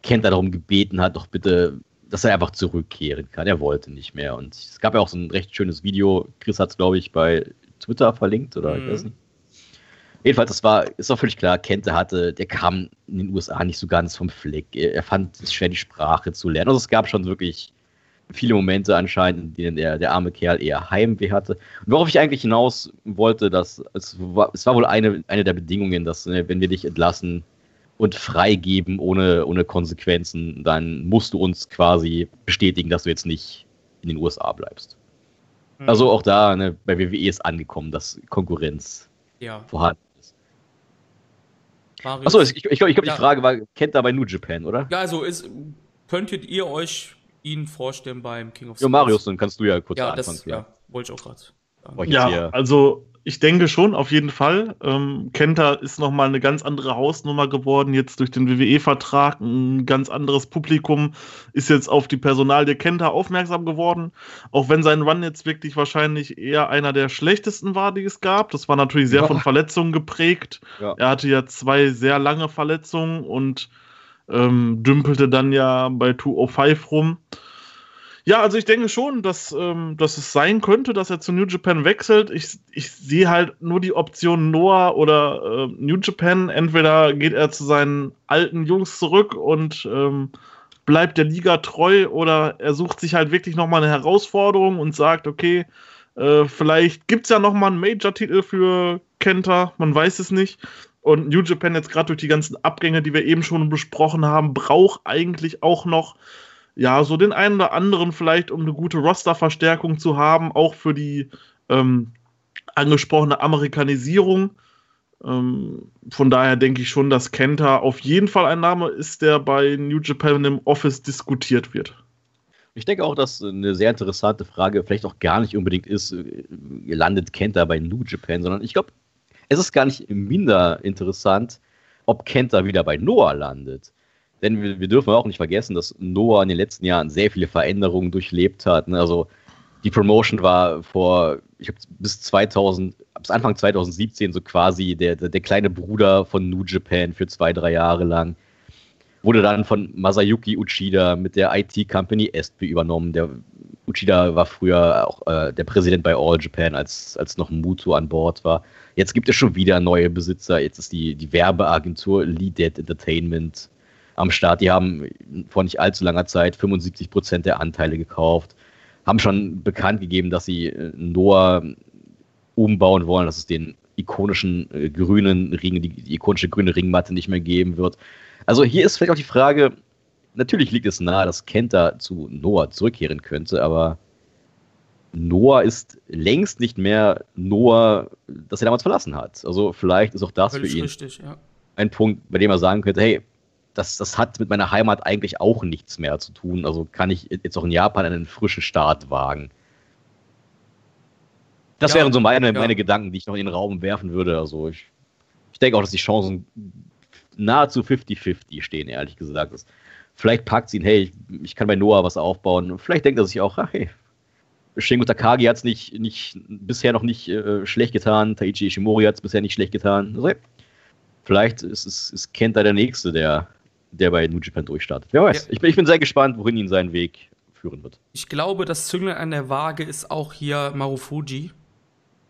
Kenta darum gebeten hat, doch bitte dass er einfach zurückkehren kann. Er wollte nicht mehr. Und es gab ja auch so ein recht schönes Video. Chris hat es, glaube ich, bei Twitter verlinkt oder mhm. ich weiß nicht. Jedenfalls, das war, ist auch völlig klar, Kente hatte, der kam in den USA nicht so ganz vom Fleck. Er fand es schwer, die Sprache zu lernen. Also es gab schon wirklich viele Momente anscheinend, in denen der, der arme Kerl eher Heimweh hatte. Und worauf ich eigentlich hinaus wollte, dass es war, es war wohl eine, eine der Bedingungen, dass, ne, wenn wir dich entlassen, und freigeben ohne, ohne Konsequenzen, dann musst du uns quasi bestätigen, dass du jetzt nicht in den USA bleibst. Mhm. Also auch da, ne, bei WWE ist angekommen, dass Konkurrenz ja. vorhanden Achso, ich, ich, ich glaube, ja. die Frage war, kennt da bei New Japan, oder? Ja, also ist, könntet ihr euch ihn vorstellen beim King of Sports? Ja, Marius, dann kannst du ja kurz ja, anfangen. Das, ja, wollte ich auch gerade. Ja, also ich denke schon, auf jeden Fall. Ähm, Kenta ist nochmal eine ganz andere Hausnummer geworden, jetzt durch den WWE-Vertrag. Ein ganz anderes Publikum ist jetzt auf die Personalie Kenta aufmerksam geworden. Auch wenn sein Run jetzt wirklich wahrscheinlich eher einer der schlechtesten war, die es gab. Das war natürlich sehr ja. von Verletzungen geprägt. Ja. Er hatte ja zwei sehr lange Verletzungen und ähm, dümpelte dann ja bei 205 rum. Ja, also ich denke schon, dass, ähm, dass es sein könnte, dass er zu New Japan wechselt. Ich, ich sehe halt nur die Option Noah oder äh, New Japan. Entweder geht er zu seinen alten Jungs zurück und ähm, bleibt der Liga treu oder er sucht sich halt wirklich nochmal eine Herausforderung und sagt, okay, äh, vielleicht gibt es ja nochmal einen Major-Titel für Kenta, man weiß es nicht. Und New Japan jetzt gerade durch die ganzen Abgänge, die wir eben schon besprochen haben, braucht eigentlich auch noch ja, so den einen oder anderen vielleicht, um eine gute Roster-Verstärkung zu haben, auch für die ähm, angesprochene Amerikanisierung. Ähm, von daher denke ich schon, dass Kenta auf jeden Fall ein Name ist, der bei New Japan im Office diskutiert wird. Ich denke auch, dass eine sehr interessante Frage vielleicht auch gar nicht unbedingt ist, äh, landet Kenta bei New Japan, sondern ich glaube, es ist gar nicht minder interessant, ob Kenta wieder bei Noah landet. Denn wir, wir, dürfen auch nicht vergessen, dass Noah in den letzten Jahren sehr viele Veränderungen durchlebt hat. Ne? Also die Promotion war vor, ich habe bis 2000, bis Anfang 2017 so quasi der, der, der, kleine Bruder von New Japan für zwei, drei Jahre lang. Wurde dann von Masayuki Uchida mit der IT-Company Estby übernommen. Der Uchida war früher auch äh, der Präsident bei All Japan, als, als noch Muto an Bord war. Jetzt gibt es schon wieder neue Besitzer. Jetzt ist die, die Werbeagentur Lead Dead Entertainment am Start. Die haben vor nicht allzu langer Zeit 75 Prozent der Anteile gekauft, haben schon bekannt gegeben, dass sie äh, Noah umbauen wollen, dass es den ikonischen äh, grünen Ring, die, die ikonische grüne Ringmatte nicht mehr geben wird. Also hier ist vielleicht auch die Frage, natürlich liegt es nahe, dass Kenta zu Noah zurückkehren könnte, aber Noah ist längst nicht mehr Noah, das er damals verlassen hat. Also vielleicht ist auch das Völlig für ihn richtig, ja. ein Punkt, bei dem er sagen könnte, hey, das, das hat mit meiner Heimat eigentlich auch nichts mehr zu tun. Also kann ich jetzt auch in Japan einen frischen Start wagen. Das ja, wären so meine, ja. meine Gedanken, die ich noch in den Raum werfen würde. Also ich, ich denke auch, dass die Chancen nahezu 50-50 stehen, ehrlich gesagt. Das, vielleicht packt sie ihn, hey, ich, ich, kann bei Noah was aufbauen. Vielleicht denkt er sich auch, ach, hey, Shingo Takagi hat es nicht, nicht, bisher noch nicht äh, schlecht getan, Taichi Ishimori hat es bisher nicht schlecht getan. Also, hey, vielleicht ist, ist, ist Kenta der Nächste, der der bei New Japan durchstartet. Wer weiß. Ja. Ich, bin, ich bin sehr gespannt, wohin ihn sein Weg führen wird. Ich glaube, das Zünglein an der Waage ist auch hier Marufuji.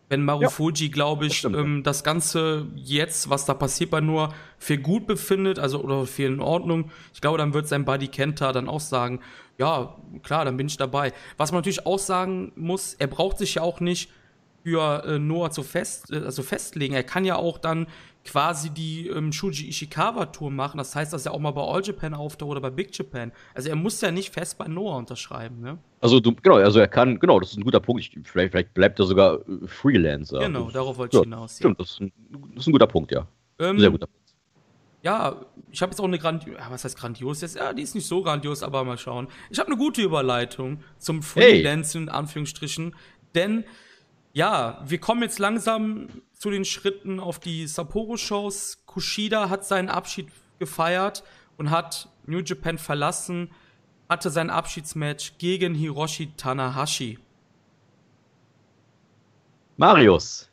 Wenn Marufuji, ja, glaube ich, das, ähm, das, Ganze jetzt, was da passiert bei nur für gut befindet, also oder für in Ordnung, ich glaube, dann wird sein Buddy Kenta dann auch sagen, ja, klar, dann bin ich dabei. Was man natürlich auch sagen muss, er braucht sich ja auch nicht für äh, Noah zu fest, äh, also festlegen. Er kann ja auch dann quasi die ähm, Shuji Ishikawa Tour machen. Das heißt, dass er auch mal bei All Japan auftaucht oder bei Big Japan. Also er muss ja nicht fest bei Noah unterschreiben, ne? Also du, genau, also er kann, genau, das ist ein guter Punkt. Ich, vielleicht, vielleicht bleibt er sogar äh, Freelancer. Genau, das, darauf wollte ich ja, hinaus. Stimmt, das ist, ein, das ist ein guter Punkt, ja. Ähm, Sehr guter Punkt. Ja, ich habe jetzt auch eine grandiose, was heißt grandios? Jetzt, ja, die ist nicht so grandios, aber mal schauen. Ich habe eine gute Überleitung zum Freelancing, hey. in Anführungsstrichen. Denn ja, wir kommen jetzt langsam zu den Schritten auf die Sapporo-Shows. Kushida hat seinen Abschied gefeiert und hat New Japan verlassen, hatte sein Abschiedsmatch gegen Hiroshi Tanahashi. Marius.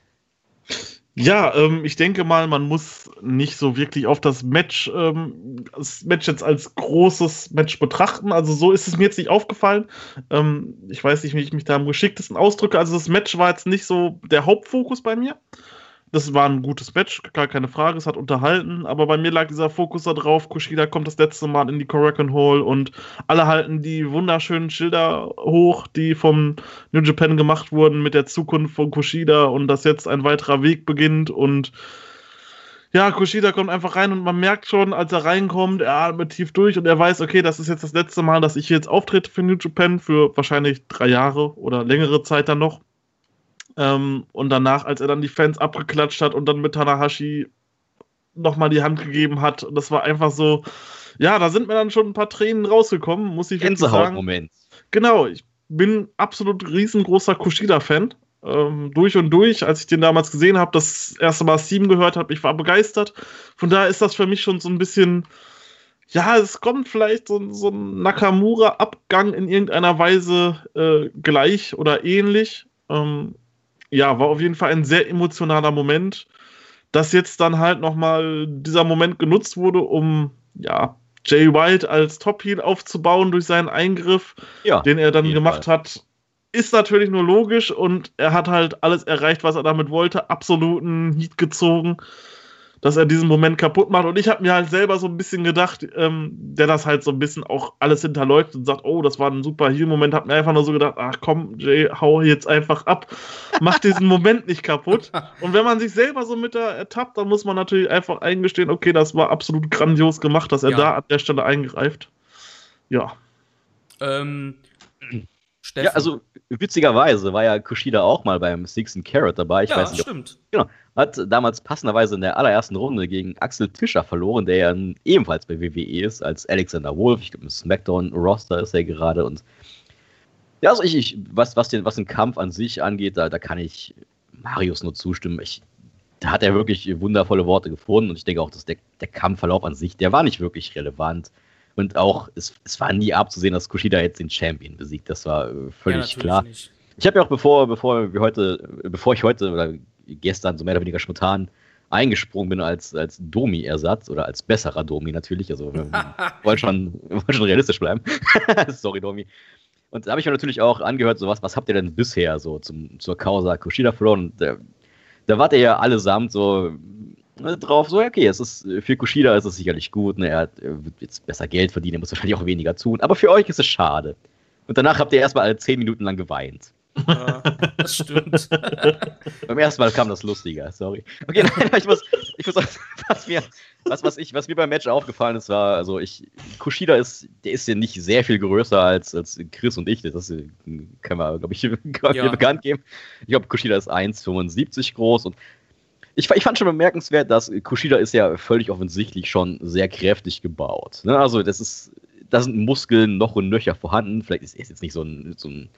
Ja, ähm, ich denke mal, man muss nicht so wirklich auf das Match, ähm, das Match jetzt als großes Match betrachten. Also so ist es mir jetzt nicht aufgefallen. Ähm, ich weiß nicht, wie ich mich da am geschicktesten ausdrücke. Also das Match war jetzt nicht so der Hauptfokus bei mir. Das war ein gutes Match, gar keine Frage, es hat unterhalten, aber bei mir lag dieser Fokus da drauf, Kushida kommt das letzte Mal in die Korakuen Hall und alle halten die wunderschönen Schilder hoch, die vom New Japan gemacht wurden mit der Zukunft von Kushida und dass jetzt ein weiterer Weg beginnt und ja, Kushida kommt einfach rein und man merkt schon, als er reinkommt, er atmet tief durch und er weiß, okay, das ist jetzt das letzte Mal, dass ich jetzt auftrete für New Japan für wahrscheinlich drei Jahre oder längere Zeit dann noch. Ähm, und danach, als er dann die Fans abgeklatscht hat und dann mit Tanahashi nochmal die Hand gegeben hat, das war einfach so, ja, da sind mir dann schon ein paar Tränen rausgekommen, muss ich wirklich sagen. Moment. Genau, ich bin absolut riesengroßer Kushida-Fan ähm, durch und durch. Als ich den damals gesehen habe, das erste Mal Steam gehört habe, ich war begeistert. Von daher ist das für mich schon so ein bisschen, ja, es kommt vielleicht so, so ein Nakamura-Abgang in irgendeiner Weise äh, gleich oder ähnlich. Ähm, ja, war auf jeden Fall ein sehr emotionaler Moment, dass jetzt dann halt nochmal dieser Moment genutzt wurde, um, ja, Jay White als Top-Heel aufzubauen durch seinen Eingriff, ja, den er dann gemacht Fall. hat ist natürlich nur logisch und er hat halt alles erreicht, was er damit wollte. Absoluten Heat gezogen, dass er diesen Moment kaputt macht. Und ich habe mir halt selber so ein bisschen gedacht, ähm, der das halt so ein bisschen auch alles hinterläuft und sagt, oh, das war ein super Heal-Moment, hat mir einfach nur so gedacht, ach komm, Jay, hau jetzt einfach ab, mach diesen Moment nicht kaputt. Und wenn man sich selber so mit der ertappt, dann muss man natürlich einfach eingestehen, okay, das war absolut grandios gemacht, dass er ja. da an der Stelle eingreift. Ja. Ähm, Steffen. Ja, also witzigerweise war ja Kushida auch mal beim Six and Carrot dabei. Ich ja, weiß nicht, stimmt. Ob, genau. Hat damals passenderweise in der allerersten Runde gegen Axel Tischer verloren, der ja ebenfalls bei WWE ist, als Alexander Wolf. Ich glaube, im SmackDown-Roster ist er gerade. Und ja, also ich, ich was, was, den, was den Kampf an sich angeht, da, da kann ich Marius nur zustimmen. Ich, da hat er wirklich wundervolle Worte gefunden und ich denke auch, dass der, der Kampfverlauf an sich, der war nicht wirklich relevant. Und auch, es, es war nie abzusehen, dass Kushida jetzt den Champion besiegt. Das war äh, völlig ja, klar. Nicht. Ich habe ja auch bevor, bevor wir heute, bevor ich heute oder gestern so mehr oder weniger spontan eingesprungen bin als, als Domi-Ersatz oder als besserer Domi natürlich. Also wir wollen schon, wollen schon realistisch bleiben. Sorry, Domi. Und da habe ich mir natürlich auch angehört, so was, was habt ihr denn bisher so zum, zur Causa Kushida verloren? Da, da wart ihr ja allesamt so drauf, so, okay, es ist, für Kushida ist es sicherlich gut, ne, er, hat, wird jetzt besser Geld verdienen, er muss wahrscheinlich auch weniger tun, aber für euch ist es schade. Und danach habt ihr erstmal alle zehn Minuten lang geweint. Ja, das stimmt. Beim ersten Mal kam das lustiger, sorry. Okay, nein, ich muss, ich muss was mir, was, was, ich, was mir beim Match aufgefallen ist, war, also ich, Kushida ist, der ist ja nicht sehr viel größer als, als Chris und ich, das können wir, glaube ich, ja. bekannt geben. Ich glaube, Kushida ist 1,75 groß und ich, ich, fand schon bemerkenswert, dass Kushida ist ja völlig offensichtlich schon sehr kräftig gebaut. Ne? Also das ist, da sind Muskeln noch und nöcher vorhanden. Vielleicht ist er jetzt nicht so ein, so ein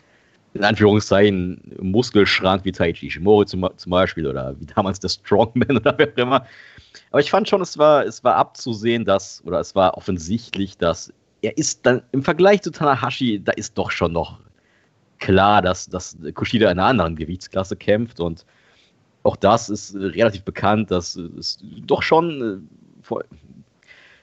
in Anführungszeichen Muskelschrank wie Taichi Ishimori zum, zum, Beispiel oder wie damals der Strongman oder wer auch immer. Aber ich fand schon, es war, es war abzusehen, dass, oder es war offensichtlich, dass er ist dann im Vergleich zu Tanahashi, da ist doch schon noch klar, dass, dass Kushida in einer anderen Gewichtsklasse kämpft und auch das ist äh, relativ bekannt, dass es doch schon, äh,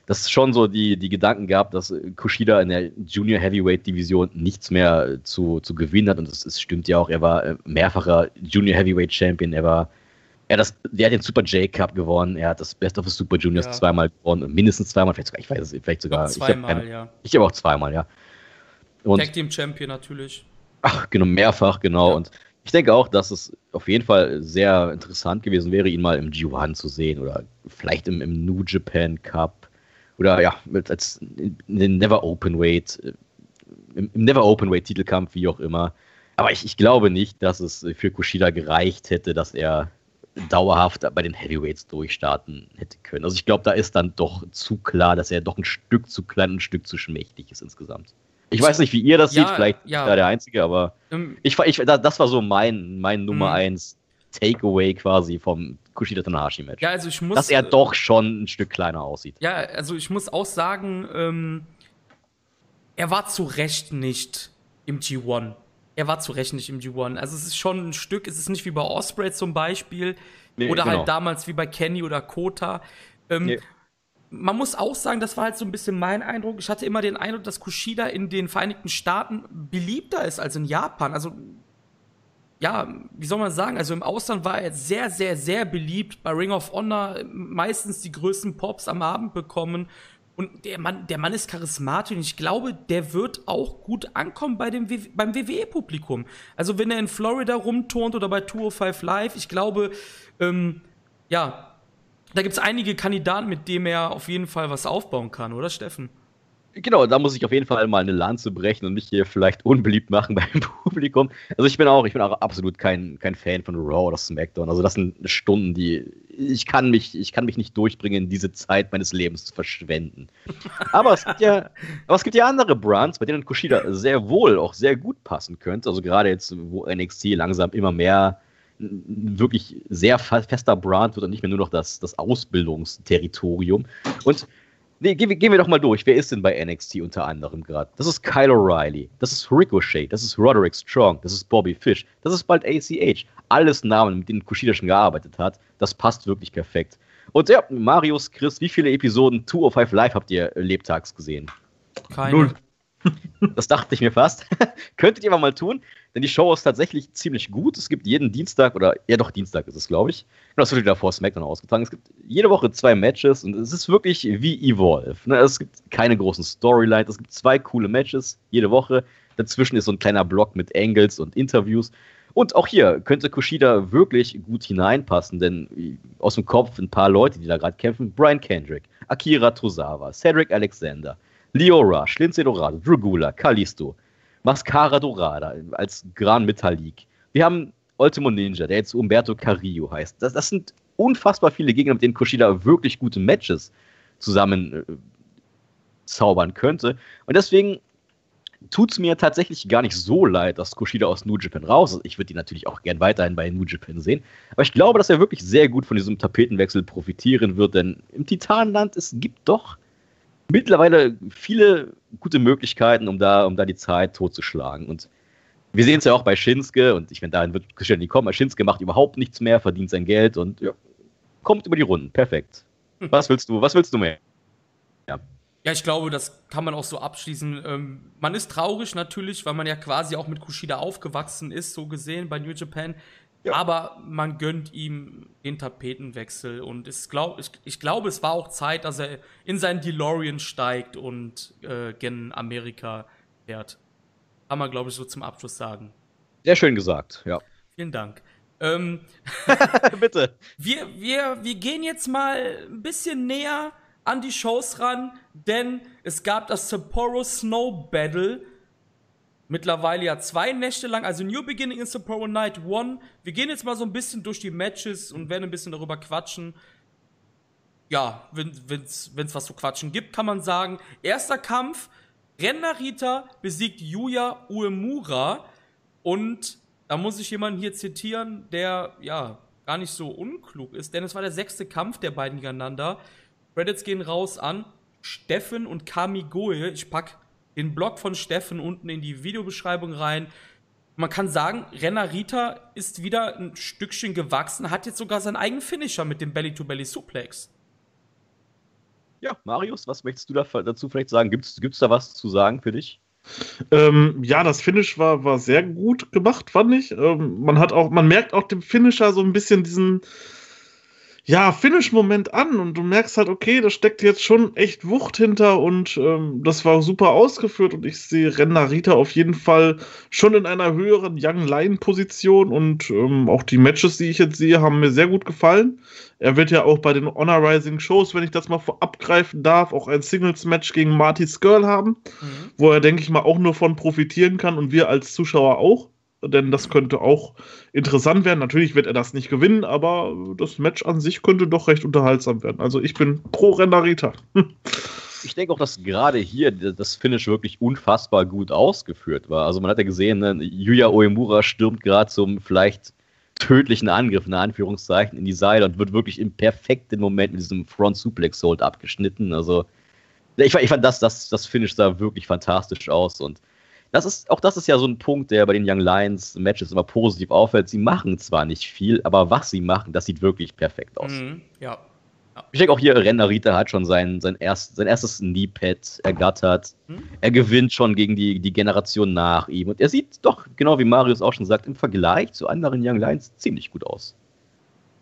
dass es schon so die, die Gedanken gab, dass Kushida in der Junior Heavyweight Division nichts mehr zu, zu gewinnen hat. Und das, das stimmt ja auch. Er war äh, mehrfacher Junior Heavyweight Champion. Er war er, das, der hat den Super J Cup gewonnen, er hat das Best of the Super Juniors ja. zweimal gewonnen, mindestens zweimal, vielleicht sogar, ich weiß es, vielleicht sogar. Zweimal, ich ja. Ich habe auch zweimal, ja. Und, Tag Team Champion natürlich. Ach, genau, mehrfach, genau. Ja. Und ich denke auch, dass es auf jeden Fall sehr interessant gewesen wäre, ihn mal im G1 zu sehen oder vielleicht im, im New Japan Cup oder ja, als in den Never Open Weight, äh, im, im Never Open Weight Titelkampf, wie auch immer. Aber ich, ich glaube nicht, dass es für Kushida gereicht hätte, dass er dauerhaft bei den Heavyweights durchstarten hätte können. Also ich glaube, da ist dann doch zu klar, dass er doch ein Stück zu klein, ein Stück zu schmächtig ist insgesamt. Ich weiß nicht, wie ihr das ja, seht, vielleicht ja. da der Einzige, aber ähm, ich, ich, das war so mein, mein Nummer 1 mhm. Takeaway quasi vom Kushida Tanahashi Match. Ja, also ich muss. Dass er doch schon ein Stück kleiner aussieht. Ja, also ich muss auch sagen, ähm, er war zu Recht nicht im G1. Er war zu Recht nicht im G1. Also es ist schon ein Stück, es ist nicht wie bei Osprey zum Beispiel. Nee, oder halt genau. halt damals wie bei Kenny oder Kota. Ähm, nee man muss auch sagen, das war halt so ein bisschen mein Eindruck. Ich hatte immer den Eindruck, dass Kushida in den Vereinigten Staaten beliebter ist als in Japan. Also, ja, wie soll man sagen? Also im Ausland war er sehr, sehr, sehr beliebt. Bei Ring of Honor meistens die größten Pops am Abend bekommen. Und der Mann, der Mann ist charismatisch und ich glaube, der wird auch gut ankommen bei dem, beim WWE-Publikum. Also wenn er in Florida rumturnt oder bei Tour 5 Live, ich glaube, ähm, ja, da gibt es einige Kandidaten, mit denen er auf jeden Fall was aufbauen kann, oder Steffen? Genau, da muss ich auf jeden Fall mal eine Lanze brechen und mich hier vielleicht unbeliebt machen beim Publikum. Also ich bin auch, ich bin auch absolut kein, kein Fan von Raw oder SmackDown. Also das sind Stunden, die ich kann mich, ich kann mich nicht durchbringen, diese Zeit meines Lebens zu verschwenden. Aber es gibt ja, aber es gibt ja andere Brands, bei denen Kushida sehr wohl auch sehr gut passen könnte. Also gerade jetzt, wo NXT langsam immer mehr wirklich sehr fester Brand wird und nicht mehr nur noch das, das Ausbildungsterritorium. Und Nee, gehen, gehen wir doch mal durch. Wer ist denn bei NXT unter anderem gerade? Das ist Kyle O'Reilly, das ist Ricochet, das ist Roderick Strong, das ist Bobby Fish, das ist bald ACH. Alles Namen, mit denen Kushida schon gearbeitet hat. Das passt wirklich perfekt. Und ja, Marius, Chris, wie viele Episoden 205 Live habt ihr lebtags gesehen? Keine. Null. Das dachte ich mir fast. Könntet ihr aber mal tun, denn die Show ist tatsächlich ziemlich gut. Es gibt jeden Dienstag, oder ja doch, Dienstag ist es, glaube ich. Das wird wieder vor SmackDown ausgetragen. Es gibt jede Woche zwei Matches und es ist wirklich wie Evolve. Ne? Es gibt keine großen Storylines, es gibt zwei coole Matches jede Woche. Dazwischen ist so ein kleiner Block mit Angles und Interviews. Und auch hier könnte Kushida wirklich gut hineinpassen, denn aus dem Kopf ein paar Leute, die da gerade kämpfen: Brian Kendrick, Akira Tozawa, Cedric Alexander, Leo Rush, Lindsay Dorado, Dragula, Kalisto, Mascara Dorada als Gran Metallic. Wir haben Ultimo Ninja, der jetzt Umberto Carrillo heißt. Das, das sind unfassbar viele Gegner, mit denen Kushida wirklich gute Matches zusammen äh, zaubern könnte. Und deswegen tut es mir tatsächlich gar nicht so leid, dass Kushida aus New Japan raus ist. Ich würde ihn natürlich auch gern weiterhin bei New Japan sehen. Aber ich glaube, dass er wirklich sehr gut von diesem Tapetenwechsel profitieren wird, denn im Titanland, es gibt doch mittlerweile viele gute Möglichkeiten, um da, um da die Zeit totzuschlagen. Und wir sehen es ja auch bei Shinsuke, und ich meine, dahin wird Christian nicht kommen. Shinsuke macht überhaupt nichts mehr, verdient sein Geld und ja, kommt über die Runden. Perfekt. Was willst du? Was willst du mehr? Ja. Ja, ich glaube, das kann man auch so abschließen. Ähm, man ist traurig natürlich, weil man ja quasi auch mit Kushida aufgewachsen ist, so gesehen bei New Japan. Ja. Aber man gönnt ihm den Tapetenwechsel und es glaub, ich, ich glaube, es war auch Zeit, dass er in seinen DeLorean steigt und äh, gen Amerika fährt. Kann man, glaube ich, so zum Abschluss sagen. Sehr schön gesagt, ja. Vielen Dank. Ähm, Bitte. Wir, wir, wir gehen jetzt mal ein bisschen näher an die Shows ran, denn es gab das Sapporo Snow Battle mittlerweile ja zwei Nächte lang, also New Beginning in Sapporo Night One. Wir gehen jetzt mal so ein bisschen durch die Matches und werden ein bisschen darüber quatschen. Ja, wenn es was zu quatschen gibt, kann man sagen. Erster Kampf, Ren Narita besiegt Yuya Uemura und da muss ich jemanden hier zitieren, der ja gar nicht so unklug ist, denn es war der sechste Kampf der beiden gegeneinander. Credits gehen raus an Steffen und Kami Goe. Ich pack den Blog von Steffen unten in die Videobeschreibung rein. Man kann sagen, Renner Rita ist wieder ein Stückchen gewachsen, hat jetzt sogar seinen eigenen Finisher mit dem Belly-to-Belly-Suplex. Ja, Marius, was möchtest du da, dazu vielleicht sagen? Gibt es da was zu sagen für dich? Ähm, ja, das Finish war, war sehr gut gemacht, fand ich. Ähm, man hat auch, man merkt auch dem Finisher so ein bisschen diesen, ja, Finish-Moment an und du merkst halt, okay, da steckt jetzt schon echt Wucht hinter und ähm, das war super ausgeführt und ich sehe Ren Narita auf jeden Fall schon in einer höheren Young Lion-Position und ähm, auch die Matches, die ich jetzt sehe, haben mir sehr gut gefallen. Er wird ja auch bei den Honor Rising Shows, wenn ich das mal vorabgreifen darf, auch ein Singles-Match gegen Marty Skirl haben, mhm. wo er, denke ich mal, auch nur von profitieren kann und wir als Zuschauer auch denn das könnte auch interessant werden. Natürlich wird er das nicht gewinnen, aber das Match an sich könnte doch recht unterhaltsam werden. Also ich bin pro Renarita. ich denke auch, dass gerade hier das Finish wirklich unfassbar gut ausgeführt war. Also man hat ja gesehen, ne, Yuya Oemura stürmt gerade zum vielleicht tödlichen Angriff, in Anführungszeichen, in die Seile und wird wirklich im perfekten Moment mit diesem Front Suplex Hold abgeschnitten. Also ich, ich fand das, das, das Finish sah wirklich fantastisch aus und das ist, auch das ist ja so ein Punkt, der bei den Young Lions Matches immer positiv auffällt. Sie machen zwar nicht viel, aber was sie machen, das sieht wirklich perfekt aus. Mhm, ja. ja. Ich denke auch hier, Rennerita hat schon sein, sein, erst, sein erstes Knee-Pad ergattert. Mhm. Er gewinnt schon gegen die, die Generation nach ihm. Und er sieht doch, genau wie Marius auch schon sagt, im Vergleich zu anderen Young Lions ziemlich gut aus.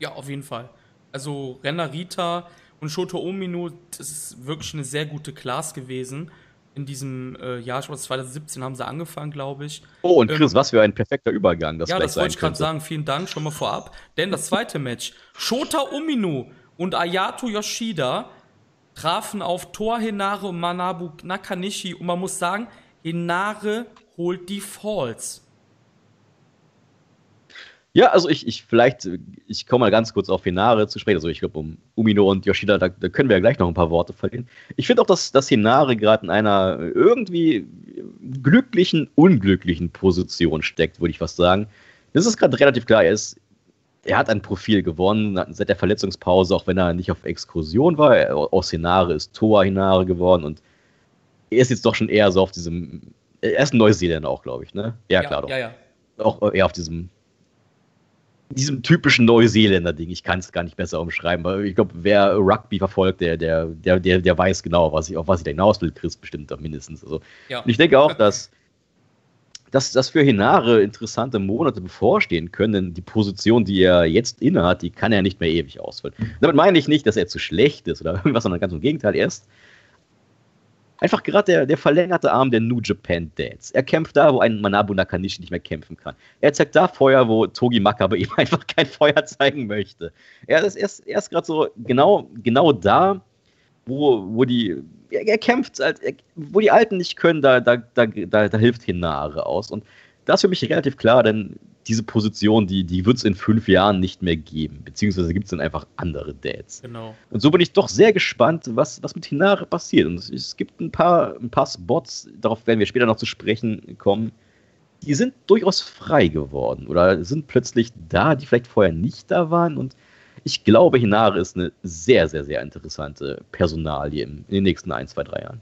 Ja, auf jeden Fall. Also Rennerita und Shoto Omino, das ist wirklich eine sehr gute Class gewesen in diesem äh, Jahr, ich glaube 2017 haben sie angefangen, glaube ich. Oh, und Chris, ähm, was für ein perfekter Übergang das Ja, das wollte ich gerade sagen, vielen Dank schon mal vorab. Denn das zweite Match, Shota Umino und Ayato Yoshida trafen auf Thor Hinare und Manabu Nakanishi und man muss sagen, Hinare holt die Falls. Ja, also ich, ich vielleicht, ich komme mal ganz kurz auf Hinare zu sprechen. Also ich glaube, um Umino und Yoshida, da, da, können wir ja gleich noch ein paar Worte verlieren. Ich finde auch, dass, dass Hinare gerade in einer irgendwie glücklichen, unglücklichen Position steckt, würde ich fast sagen. Das ist gerade relativ klar. Er, ist, er hat ein Profil gewonnen seit der Verletzungspause, auch wenn er nicht auf Exkursion war. Aus Hinare ist Toa Hinare geworden und er ist jetzt doch schon eher so auf diesem. Er ist ein Neuseeländer auch, glaube ich, ne? Ja, ja klar doch. Ja, ja. Auch eher auf diesem diesem typischen Neuseeländer-Ding. Ich kann es gar nicht besser umschreiben, weil ich glaube, wer Rugby verfolgt, der, der, der, der, weiß genau, was ich, auf was ich da hinaus will, Chris bestimmt mindestens. Also, ja. Und ich denke auch, dass, dass, dass für Hinare interessante Monate bevorstehen können, denn die Position, die er jetzt innehat, die kann er nicht mehr ewig ausfüllen. Damit meine ich nicht, dass er zu schlecht ist oder irgendwas, sondern ganz im Gegenteil. Er ist Einfach gerade der, der verlängerte Arm der New Japan Dads. Er kämpft da, wo ein Manabu Nakanishi nicht mehr kämpfen kann. Er zeigt da Feuer, wo Togi Makabe ihm einfach kein Feuer zeigen möchte. Er ist, er ist, er gerade so genau, genau da, wo, wo die. Er, er kämpft, wo die Alten nicht können, da, da, da, da, da hilft Hinare aus. Und das ist für mich relativ klar, denn diese Position, die, die wird es in fünf Jahren nicht mehr geben. Beziehungsweise gibt es dann einfach andere Dads. Genau. Und so bin ich doch sehr gespannt, was, was mit Hinare passiert. Und es, es gibt ein paar, ein paar Spots, darauf werden wir später noch zu sprechen kommen, die sind durchaus frei geworden oder sind plötzlich da, die vielleicht vorher nicht da waren. Und ich glaube, Hinare ist eine sehr, sehr, sehr interessante Personalie in, in den nächsten ein, zwei, drei Jahren.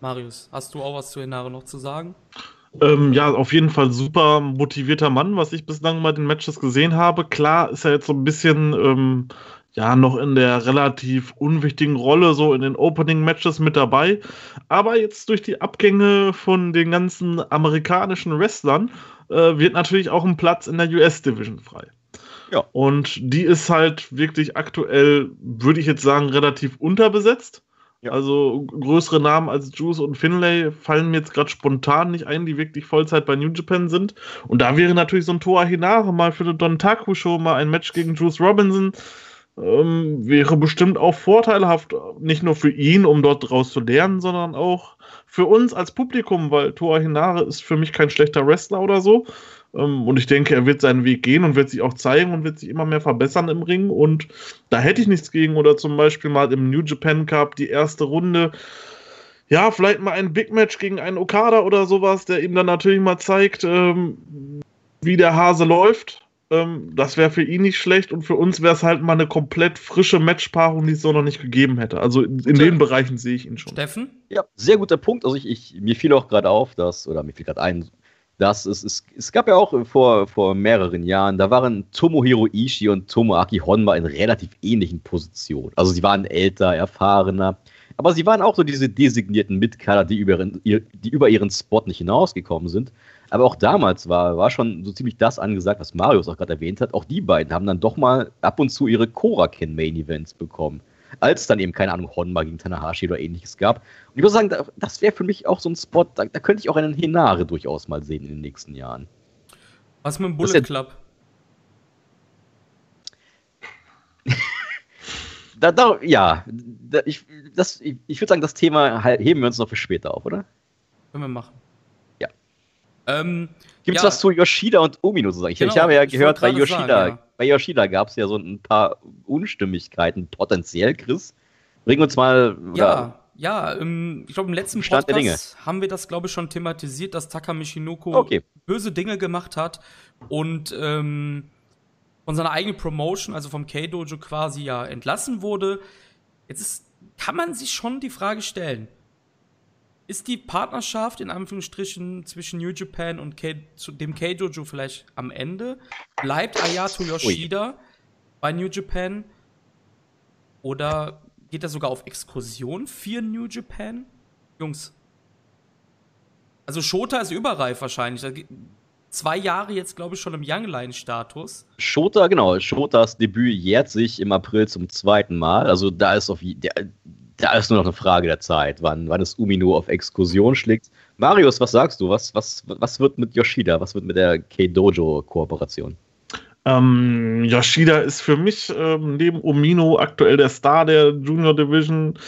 Marius, hast du auch was zu Hinare noch zu sagen? Ähm, ja, auf jeden Fall super motivierter Mann, was ich bislang mal den Matches gesehen habe. Klar ist er jetzt so ein bisschen, ähm, ja, noch in der relativ unwichtigen Rolle, so in den Opening-Matches mit dabei. Aber jetzt durch die Abgänge von den ganzen amerikanischen Wrestlern äh, wird natürlich auch ein Platz in der US-Division frei. Ja. Und die ist halt wirklich aktuell, würde ich jetzt sagen, relativ unterbesetzt. Ja. Also größere Namen als Juice und Finlay fallen mir jetzt gerade spontan nicht ein, die wirklich Vollzeit bei New Japan sind. Und da wäre natürlich so ein Toa Hinare mal für eine Don Taku Show mal ein Match gegen Juice Robinson. Ähm, wäre bestimmt auch vorteilhaft, nicht nur für ihn, um dort draus zu lernen, sondern auch für uns als Publikum, weil Toa Hinare ist für mich kein schlechter Wrestler oder so. Ähm, und ich denke, er wird seinen Weg gehen und wird sich auch zeigen und wird sich immer mehr verbessern im Ring. Und da hätte ich nichts gegen. Oder zum Beispiel mal im New Japan Cup die erste Runde. Ja, vielleicht mal ein Big Match gegen einen Okada oder sowas, der ihm dann natürlich mal zeigt, ähm, wie der Hase läuft. Ähm, das wäre für ihn nicht schlecht und für uns wäre es halt mal eine komplett frische Matchpaarung, die es so noch nicht gegeben hätte. Also in, in den Bereichen sehe ich ihn schon. Steffen? Ja, sehr guter Punkt. Also ich, ich mir fiel auch gerade auf, dass, oder mir fiel gerade ein, dass es, es, es gab ja auch vor, vor mehreren Jahren, da waren Tomohiro Ishii und Tomoaki Honma in relativ ähnlichen Positionen. Also sie waren älter, erfahrener, aber sie waren auch so diese designierten Mitkader, die über, ihren, die über ihren Spot nicht hinausgekommen sind. Aber auch damals war, war schon so ziemlich das angesagt, was Marius auch gerade erwähnt hat. Auch die beiden haben dann doch mal ab und zu ihre Koraken-Main-Events bekommen als es dann eben, keine Ahnung, Honma gegen Tanahashi oder ähnliches gab. Und ich muss sagen, das wäre für mich auch so ein Spot, da, da, könnte ich auch einen Hinare durchaus mal sehen in den nächsten Jahren. Was mit dem Bullet Club? da, da, ja, da, ich, ich, ich würde sagen, das Thema heben wir uns noch für später auf, oder? Können wir machen. Ähm, Gibt es ja, was zu Yoshida und Umino zu sagen? Ich, genau, ich habe ja gehört, bei Yoshida, sagen, ja. bei Yoshida gab es ja so ein paar Unstimmigkeiten, potenziell, Chris. Bring uns mal. Ja, ja, im, ich glaube, im letzten Stand Podcast haben wir das, glaube ich, schon thematisiert, dass Taka Mishinoko okay. böse Dinge gemacht hat und ähm, von seiner eigenen Promotion, also vom K-Dojo quasi ja entlassen wurde. Jetzt ist, kann man sich schon die Frage stellen, ist die Partnerschaft in Anführungsstrichen zwischen New Japan und K dem K-Dojo vielleicht am Ende? Bleibt Ayato Yoshida Ui. bei New Japan? Oder geht er sogar auf Exkursion für New Japan? Jungs. Also Shota ist überreif wahrscheinlich. Zwei Jahre jetzt, glaube ich, schon im Young Line-Status. Shota, genau. Shotas Debüt jährt sich im April zum zweiten Mal. Also da ist auf der, da ist nur noch eine Frage der Zeit, wann, wann es Umino auf Exkursion schlägt. Marius, was sagst du? Was, was, was wird mit Yoshida? Was wird mit der K-Dojo-Kooperation? Ähm, Yoshida ist für mich ähm, neben Omino aktuell der Star der Junior Division.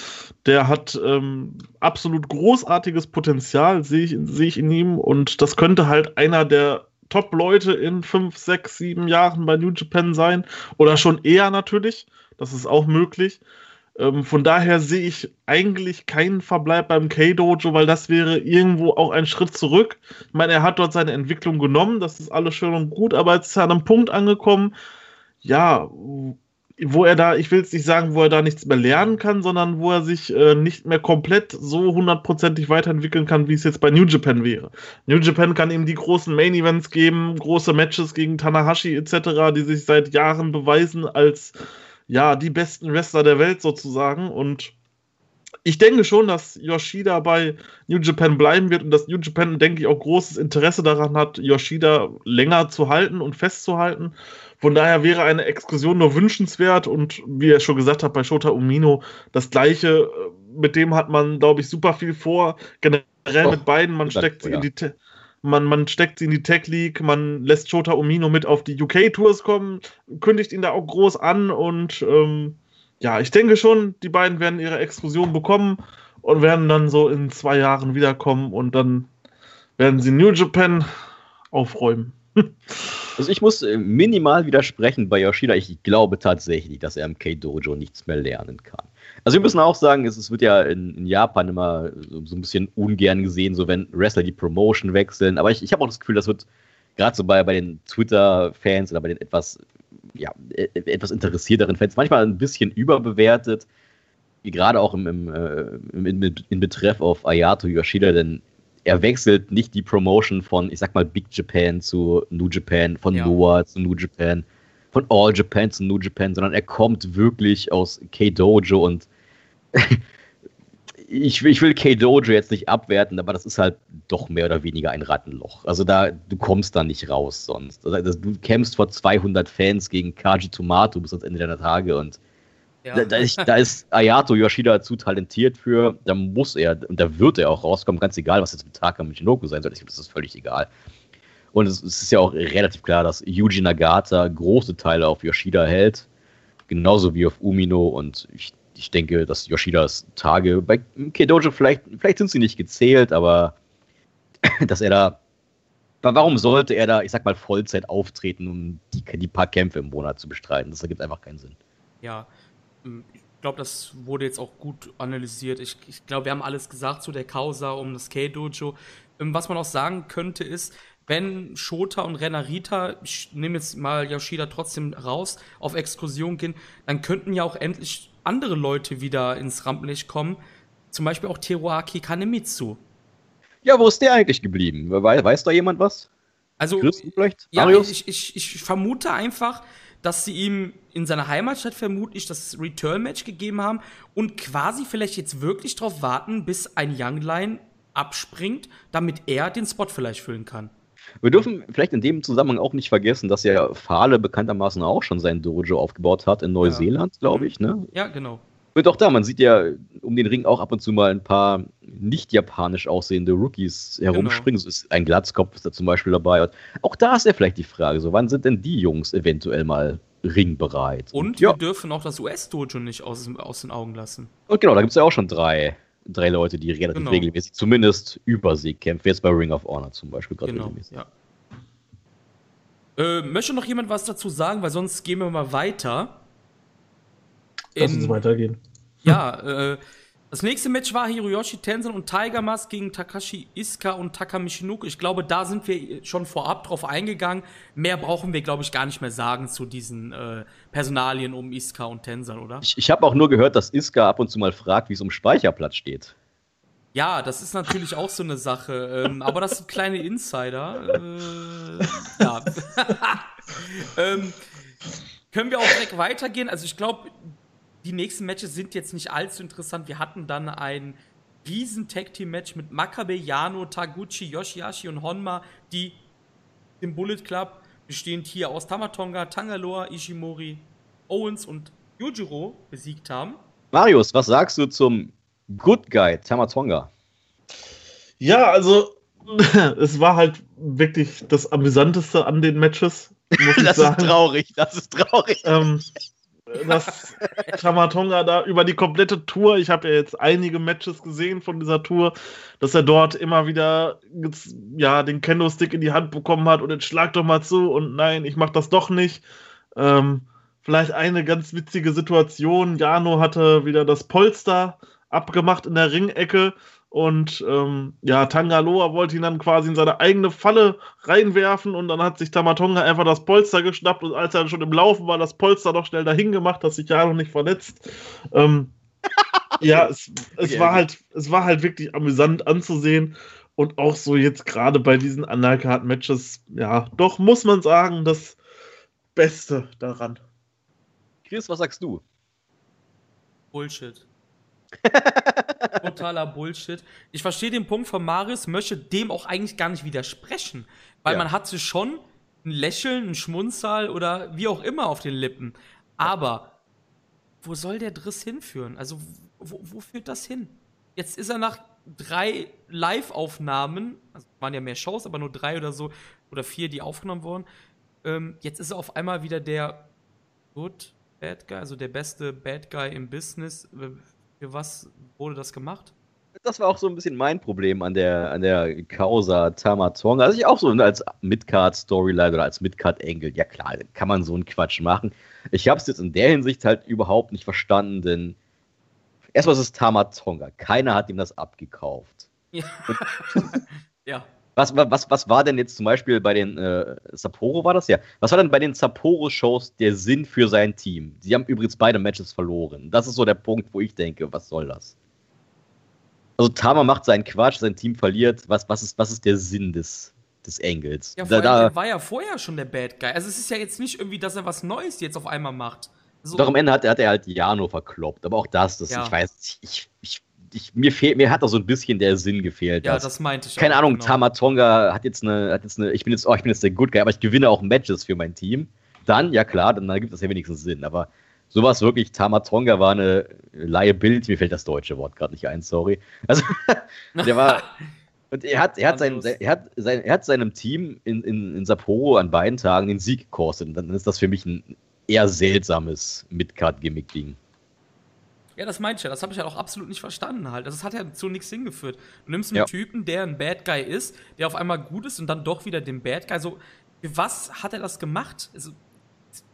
Der hat ähm, absolut großartiges Potenzial, sehe ich, seh ich in ihm. Und das könnte halt einer der Top-Leute in fünf, sechs, sieben Jahren bei New Japan sein. Oder schon eher natürlich. Das ist auch möglich. Ähm, von daher sehe ich eigentlich keinen Verbleib beim K-Dojo, weil das wäre irgendwo auch ein Schritt zurück. Ich meine, er hat dort seine Entwicklung genommen, das ist alles schön und gut, aber jetzt ist er an einem Punkt angekommen, ja, wo er da, ich will jetzt nicht sagen, wo er da nichts mehr lernen kann, sondern wo er sich äh, nicht mehr komplett so hundertprozentig weiterentwickeln kann, wie es jetzt bei New Japan wäre. New Japan kann ihm die großen Main Events geben, große Matches gegen Tanahashi etc., die sich seit Jahren beweisen als ja, die besten Wrestler der Welt sozusagen. Und ich denke schon, dass Yoshida bei New Japan bleiben wird und dass New Japan, denke ich, auch großes Interesse daran hat, Yoshida länger zu halten und festzuhalten. Von daher wäre eine Exkursion nur wünschenswert und wie er schon gesagt hat, bei Shota Umino das gleiche. Mit dem hat man, glaube ich, super viel vor. Generell oh, mit beiden. Man steckt sie ja. in die. Te man, man steckt sie in die Tech League, man lässt Shota Omino mit auf die UK-Tours kommen, kündigt ihn da auch groß an und ähm, ja, ich denke schon, die beiden werden ihre Exkursion bekommen und werden dann so in zwei Jahren wiederkommen und dann werden sie New Japan aufräumen. Also ich muss äh, minimal widersprechen bei Yoshida. Ich glaube tatsächlich, dass er im K-Dojo nichts mehr lernen kann. Also wir müssen auch sagen, es, wird ja in, Japan immer so, so, ein bisschen ungern gesehen, so wenn Wrestler die Promotion wechseln. Aber ich, ich habe auch das Gefühl, das wird gerade so bei, bei den Twitter-Fans oder bei den etwas, ja, e, e, etwas interessierteren Fans manchmal ein bisschen überbewertet. Gerade auch im, im, äh, im, in Betreff auf Ayato Yoshida, denn er wechselt nicht die Promotion von, ich sag mal, Big Japan zu New Japan, von ja. Noah zu New Japan von All Japan zu New Japan, sondern er kommt wirklich aus K-Dojo und ich, ich will K-Dojo jetzt nicht abwerten, aber das ist halt doch mehr oder weniger ein Rattenloch. Also da, du kommst da nicht raus sonst. Also, du kämpfst vor 200 Fans gegen Kaji Tomato bis ans Ende deiner Tage und ja. da, da, ist, da, ist, Ayato Yoshida zu talentiert für, da muss er und da wird er auch rauskommen, ganz egal, was jetzt mit Taka Michinoku sein soll. Ich glaube, das ist völlig egal. Und es, es, ist ja auch relativ klar, dass Yuji Nagata große Teile auf Yoshida hält. Genauso wie auf Umino. Und ich, ich denke, dass Yoshidas Tage bei Kedojo vielleicht, vielleicht sind sie nicht gezählt, aber dass er da. Warum sollte er da, ich sag mal, Vollzeit auftreten, um die, die paar Kämpfe im Monat zu bestreiten? Das ergibt einfach keinen Sinn. Ja, ich glaube, das wurde jetzt auch gut analysiert. Ich, ich glaube, wir haben alles gesagt zu der Causa um das K-Dojo. Ähm, was man auch sagen könnte, ist, wenn Shota und Renarita, ich nehme jetzt mal Yoshida trotzdem raus, auf Exkursion gehen, dann könnten ja auch endlich andere Leute wieder ins Rampenlicht kommen. Zum Beispiel auch Teruaki Kanemitsu. Ja, wo ist der eigentlich geblieben? Weiß, weiß da jemand was? Also, vielleicht? ja, ich, ich, ich vermute einfach, dass sie ihm in seiner Heimatstadt vermutlich das Return-Match gegeben haben und quasi vielleicht jetzt wirklich darauf warten, bis ein Young Line abspringt, damit er den Spot vielleicht füllen kann. Wir dürfen vielleicht in dem Zusammenhang auch nicht vergessen, dass ja Fahle bekanntermaßen auch schon sein Dojo aufgebaut hat in Neuseeland, ja. glaube ich. Ne? Ja, genau. Und auch da, man sieht ja um den Ring auch ab und zu mal ein paar nicht japanisch aussehende Rookies herumspringen. Genau. So ist ein Glatzkopf ist da zum Beispiel dabei. Und auch da ist ja vielleicht die Frage, so wann sind denn die Jungs eventuell mal ringbereit? Und, und ja. wir dürfen auch das US-Dojo nicht aus, aus den Augen lassen. Und genau, da gibt es ja auch schon drei drei Leute, die relativ genau. regelmäßig zumindest über Sieg kämpfen. Jetzt bei Ring of Honor zum Beispiel gerade genau, regelmäßig. Ja. Äh, möchte noch jemand was dazu sagen, weil sonst gehen wir mal weiter. Lass uns weitergehen. Ja, äh, das nächste Match war Hiroyoshi Tenzan und Tiger Mask gegen Takashi Iska und Takamichinoku. Ich glaube, da sind wir schon vorab drauf eingegangen. Mehr brauchen wir, glaube ich, gar nicht mehr sagen zu diesen äh, Personalien um Iska und Tenzan, oder? Ich, ich habe auch nur gehört, dass Iska ab und zu mal fragt, wie es um Speicherplatz steht. Ja, das ist natürlich auch so eine Sache. Ähm, aber das sind kleine Insider. Äh, ja. ähm, können wir auch direkt weitergehen? Also ich glaube, die nächsten Matches sind jetzt nicht allzu interessant. Wir hatten dann ein riesen Tag Team Match mit Makabe, Yano, Taguchi, Yoshihashi und Honma, die im Bullet Club bestehend hier aus Tamatonga, Tangaloa, Ishimori, Owens und Yujiro besiegt haben. Marius, was sagst du zum Good Guy Tamatonga? Ja, also es war halt wirklich das Amüsanteste an den Matches. muss ich Das sagen. ist traurig, das ist traurig. ähm, dass Tamatonga da über die komplette Tour, ich habe ja jetzt einige Matches gesehen von dieser Tour, dass er dort immer wieder ja, den Kendo-Stick in die Hand bekommen hat und jetzt schlag doch mal zu und nein, ich mach das doch nicht. Ähm, vielleicht eine ganz witzige Situation, Jano hatte wieder das Polster abgemacht in der Ringecke und ähm, ja, Tangaloa wollte ihn dann quasi in seine eigene Falle reinwerfen und dann hat sich Tamatonga einfach das Polster geschnappt und als er dann schon im Laufen war, das Polster noch schnell dahin gemacht, dass sich Jano nicht verletzt. Ähm, ja, es, es Okay, war okay. halt, es war halt wirklich amüsant anzusehen und auch so jetzt gerade bei diesen Undercard-Matches, ja, doch muss man sagen, das Beste daran. Chris, was sagst du? Bullshit. Totaler Bullshit. Ich verstehe den Punkt von Marius, möchte dem auch eigentlich gar nicht widersprechen. Weil Ja. man hatte schon ein Lächeln, ein Schmunzal oder wie auch immer auf den Lippen. Aber wo soll der Driss hinführen? Also, wo, wo führt das hin? Jetzt ist er nach drei Live-Aufnahmen, also waren ja mehr Shows, aber nur drei oder so, oder vier, die aufgenommen wurden. Ähm, jetzt ist er auf einmal wieder der Good Bad Guy, also der beste Bad Guy im Business. Für was wurde das gemacht? Das war auch so ein bisschen mein Problem an der, an der Causa Tamatonga. Also ich auch so als Midcard-Storyline oder als Midcard-Angle. Ja klar, kann man so einen Quatsch machen. Ich habe es jetzt in der Hinsicht halt überhaupt nicht verstanden, denn erstmal ist es Tamatonga. Keiner hat ihm das abgekauft. Ja. ja. Was, wa- was, was war denn jetzt zum Beispiel bei den äh, Sapporo war das ja? Was war denn bei den Sapporo-Shows der Sinn für sein Team? Sie haben übrigens beide Matches verloren. Das ist so der Punkt, wo ich denke, was soll das? Also Tama macht seinen Quatsch, sein Team verliert. Was, was, ist, was ist der Sinn des, des Angles? Ja, Da- da, er war ja vorher schon der Bad Guy. Also es ist ja jetzt nicht irgendwie, dass er was Neues jetzt auf einmal macht. So, doch am Ende hat, hat er halt Jano verkloppt. Aber auch das, das Ja. ich weiß, ich, ich, ich, mir, fehlt, mir hat da so ein bisschen der Sinn gefehlt. ja, dass- das meinte ich. keine auch, Ahnung, genau. Tamatonga hat jetzt eine, hat jetzt eine, ich bin jetzt, oh, ich bin jetzt der Good Guy, aber ich gewinne auch Matches für mein Team. Dann, ja klar, dann, dann gibt es ja wenigstens Sinn. Aber sowas wirklich, Tamatonga war eine Liability, mir fällt das deutsche Wort gerade nicht ein, sorry. Also, der war, und er hat, er hat, sein, er hat, sein, er hat seinem Team in, in, in Sapporo an beiden Tagen den Sieg gekostet. Und dann ist das für mich ein eher seltsames Midcard-Gimmick-Ding. Ja, das meinte ich ja. Das habe ich halt auch absolut nicht verstanden halt. Das hat ja zu nichts hingeführt. Du nimmst einen Ja. Typen, der ein Bad Guy ist, der auf einmal gut ist und dann doch wieder den Bad Guy. So, was hat er das gemacht? Also,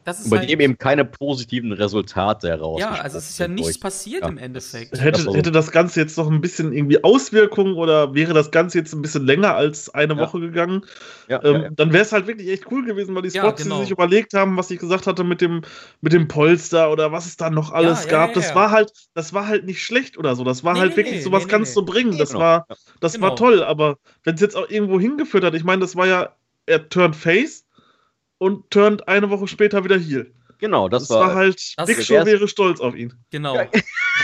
das ist bei halt, dem eben keine positiven Resultate heraus. Ja, also es ist ja nichts passiert Ja, im Endeffekt. Hätte, hätte das Ganze jetzt noch ein bisschen irgendwie Auswirkungen oder wäre das Ganze jetzt ein bisschen länger als eine Ja. Woche gegangen, Ja, ähm, ja, ja. dann wäre es halt wirklich echt cool gewesen, weil die Ja, Spots, genau. die sich überlegt haben, was ich gesagt hatte mit dem, mit dem Polster oder was es da noch alles ja, gab, ja, das ja. war halt, das war halt nicht schlecht oder so. Das war Nee, halt nee, wirklich nee, so, was nee, kannst nee. du bringen. Das Genau. war, das Genau. war toll, aber wenn es jetzt auch irgendwo hingeführt hat, ich meine, das war ja, er turned face und turned eine Woche später wieder heel. Genau, das, Das, war, war halt, das Big Show wäre stolz auf ihn. Genau. Ja.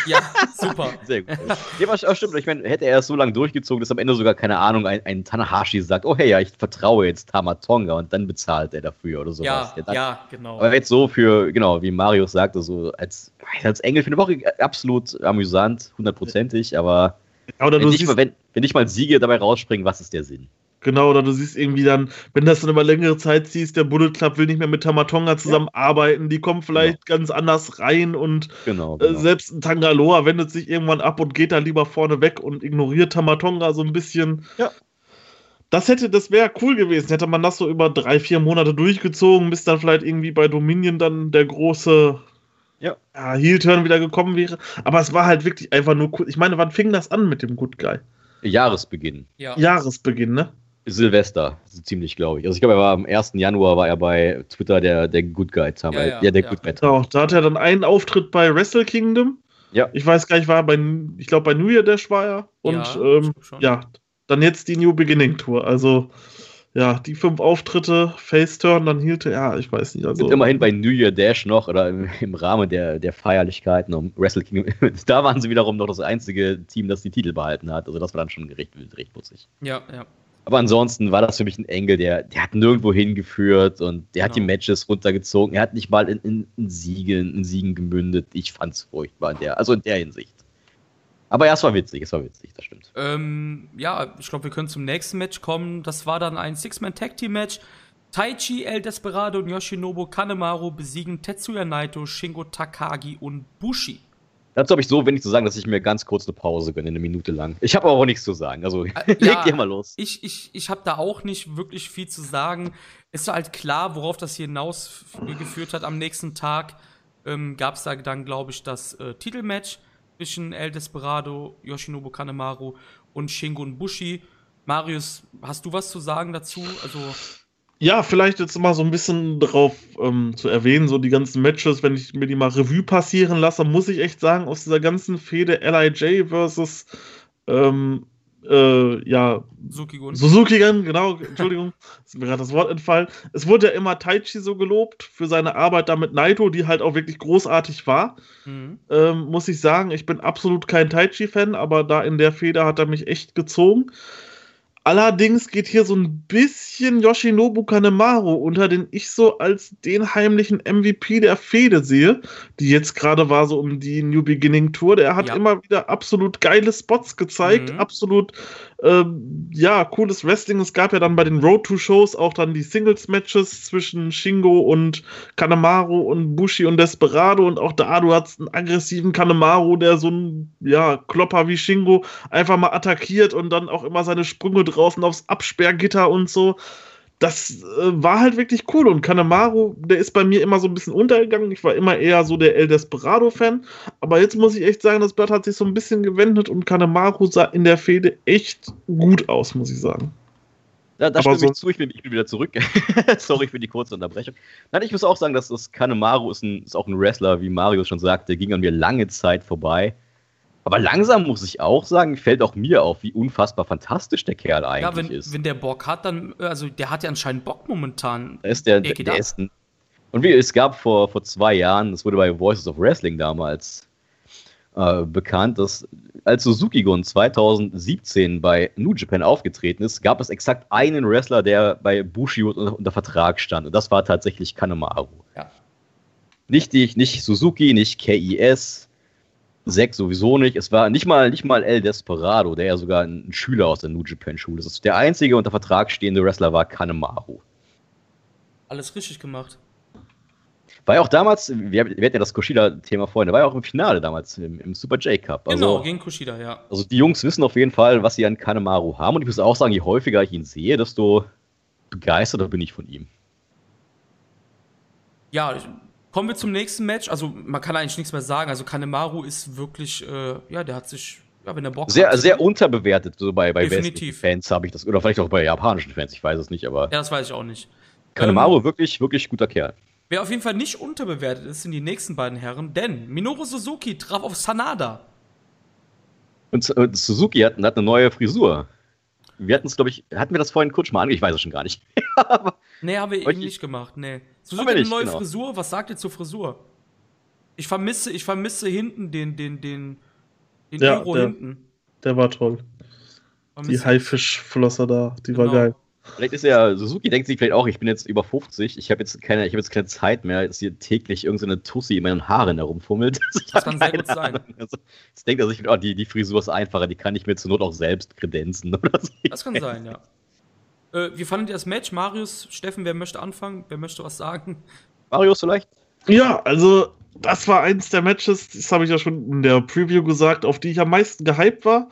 Ja, super. Sehr gut. ja, auch stimmt. Ich meine, hätte er es so lange durchgezogen, dass am Ende sogar, keine Ahnung, ein, ein Tanahashi sagt, oh hey, ja, ich vertraue jetzt Tamatonga und dann bezahlt er dafür oder sowas. Ja, dann, ja, genau. Aber jetzt so für, genau, wie Marius sagte, so als, als Engel für eine Woche absolut amüsant, hundertprozentig, aber Ja, oder wenn du nicht, siehst, mal, wenn, wenn nicht mal Siege dabei rausspringen, was ist der Sinn? Genau, oder du siehst irgendwie dann, wenn das dann über längere Zeit siehst, der Bullet Club will nicht mehr mit Tamatonga zusammenarbeiten, die kommen vielleicht ganz anders rein und Genau. äh, genau. selbst ein Tangaloa wendet sich irgendwann ab und geht dann lieber vorne weg und ignoriert Tamatonga so ein bisschen. Ja. Das hätte, das wäre cool gewesen, hätte man das so über drei, vier Monate durchgezogen, bis dann vielleicht irgendwie bei Dominion dann der große Ja. ja, Heel-Turn wieder gekommen wäre. Aber es war halt wirklich einfach nur cool. Ich meine, wann fing das an mit dem Good Guy? Jahresbeginn. ja. Jahresbeginn, ne? Silvester, so ziemlich, glaube ich. Also ich glaube, er war am 1. Januar war er bei Twitter der, der Good Guy. Ja, ja, ja, der ja. Good Guy. Genau, da hat er dann einen Auftritt bei Wrestle Kingdom. Ja. Ich weiß gar nicht, war er bei, ich glaube bei New Year Dash war er. Und Ja, ähm, ja, dann jetzt die New Beginning Tour. Also ja, die fünf Auftritte, Face-Turn, dann hielt er, ja, ich weiß nicht. Also, Und immerhin bei New Year Dash noch oder im, im Rahmen der, der Feierlichkeiten um Wrestle Kingdom, da waren sie wiederum noch das einzige Team, das die Titel behalten hat. Also das war dann schon recht, recht putzig. Ja, ja. Aber ansonsten war das für mich ein Engel, der, der hat nirgendwo hingeführt und der hat die Genau. Matches runtergezogen. Er hat nicht mal in, in, in, Siegen, in Siegen gemündet. Ich fand's furchtbar in der, also in der Hinsicht. Aber ja, es war witzig, es war witzig, das stimmt. Ähm, ja, ich glaube, wir können zum nächsten Match kommen. Das war dann ein Six-Man-Tag-Team-Match. Taichi, El Desperado und Yoshinobu Kanemaru besiegen Tetsuya Naito, Shingo Takagi und Bushi. Dazu habe ich so wenig zu sagen, dass ich mir ganz kurz eine Pause gönne, eine Minute lang. Ich habe aber auch nichts zu sagen. Also äh, leg ja, dir mal los. Ich, ich, ich habe da auch nicht wirklich viel zu sagen. Ist halt klar, worauf das hier hinausgeführt hat. Am nächsten Tag ähm, gab es da dann, glaube ich, das äh, Titelmatch zwischen El Desperado, Yoshinobu Kanemaru und Shingun Bushi. Marius, hast du was zu sagen dazu? Also ja, vielleicht jetzt mal so ein bisschen drauf ähm, zu erwähnen, so die ganzen Matches, wenn ich mir die mal Revue passieren lasse, muss ich echt sagen, aus dieser ganzen Fehde LIJ versus ähm, äh, ja, Suzuki-Gun. Suzuki-Gun, genau, Entschuldigung, ist mir gerade das Wort entfallen. Es wurde ja immer Taichi so gelobt für seine Arbeit da mit Naito, die halt auch wirklich großartig war. Mhm. Ähm, muss ich sagen, ich bin absolut kein Taichi-Fan, aber da in der Feder hat er mich echt gezogen. Allerdings geht hier so ein bisschen Yoshinobu Kanemaru unter, den ich so als den heimlichen MVP der Fehde sehe, die jetzt gerade war so um die New Beginning Tour. Der hat ja. immer wieder absolut geile Spots gezeigt, mhm. absolut ähm, ja, cooles Wrestling. Es gab ja dann bei den Road to Shows auch dann die Singles-Matches zwischen Shingo und Kanemaru und Bushi und Desperado. Und auch da, du hattest einen aggressiven Kanemaru, der so ein, ja, Klopper wie Shingo einfach mal attackiert und dann auch immer seine Sprünge draußen aufs Absperrgitter und so das äh, war halt wirklich cool. Und Kanemaru, der ist bei mir immer so ein bisschen untergegangen. Ich war immer eher so der El Desperado-Fan. Aber jetzt muss ich echt sagen, das Blatt hat sich so ein bisschen gewendet und Kanemaru sah in der Fehde echt gut aus, muss ich sagen. Ja, da stimme so ich zu, ich bin, ich bin wieder zurück. Sorry für die kurze Unterbrechung. Nein, ich muss auch sagen, dass das Kanemaru ist, ein, ist auch ein Wrestler, wie Mario schon sagte, ging an mir lange Zeit vorbei. Aber langsam muss ich auch sagen, fällt auch mir auf, wie unfassbar fantastisch der Kerl eigentlich ja, wenn, ist. Wenn der Bock hat, dann, also der hat ja anscheinend Bock momentan. Da ist der, der, der ist ein, Und wie es gab vor, vor zwei Jahren, das wurde bei Voices of Wrestling damals äh, bekannt, dass als Suzuki-Gun 2017 bei New Japan aufgetreten ist, gab es exakt einen Wrestler, der bei Bushiroad unter, unter Vertrag stand. Und das war tatsächlich Kanemaru. Ja. Nicht, die, nicht Suzuki, nicht KIS, Zack sowieso nicht. Es war nicht mal, nicht mal El Desperado, der ja sogar ein Schüler aus der New Japan Schule ist. Der einzige unter Vertrag stehende Wrestler war Kanemaru. Alles richtig gemacht. War ja auch damals, wir, wir hatten ja das Kushida-Thema vorhin, der war ja auch im Finale damals, im, im Super J-Cup. Also, genau, gegen Kushida, ja. Also die Jungs wissen auf jeden Fall, was sie an Kanemaru haben. Und ich muss auch sagen, je häufiger ich ihn sehe, desto begeisterter bin ich von ihm. Ja, Kommen wir zum nächsten Match. Also, man kann eigentlich nichts mehr sagen. Also, Kanemaru ist wirklich, äh, ja, der hat sich, ja, wenn der Bock sehr, hat. Sehr unterbewertet, so bei, bei Fans habe ich das. Oder vielleicht auch bei japanischen Fans, ich weiß es nicht, aber. Ja, das weiß ich auch nicht. Kanemaru, ähm, wirklich, wirklich guter Kerl. Wer auf jeden Fall nicht unterbewertet ist, sind die nächsten beiden Herren, denn Minoru Suzuki traf auf Sanada. Und, und Suzuki hat, hat eine neue Frisur. Wir hatten es, glaube ich, hatten wir das vorhin kurz mal ange... Ich weiß es schon gar nicht. nee, haben wir eben nicht gemacht, nee. Suzuki hat eine neue genau. Frisur. Was sagt ihr zur Frisur? Ich vermisse, ich vermisse hinten den, den, den, den ja, Euro der, hinten. Der war toll. Vermisse die Haifischflosse da, die genau. war geil. Vielleicht ist ja, Suzuki denkt sich vielleicht auch, ich bin jetzt über 50, ich habe jetzt keine, ich habe jetzt keine Zeit mehr, dass hier täglich irgendeine Tussi in meinen Haaren herumfummelt. Das kann sehr gut sein. Also, jetzt denkt er sich, oh, die, die Frisur ist einfacher, die kann ich mir zur Not auch selbst kredenzen oder so. Das kann sein, ja. Äh, wie fandet ihr das Match? Marius, Steffen, wer möchte anfangen? Wer möchte was sagen? Marius vielleicht? Ja, also das war eins der Matches, das habe ich ja schon in der Preview gesagt, auf die ich am meisten gehypt war.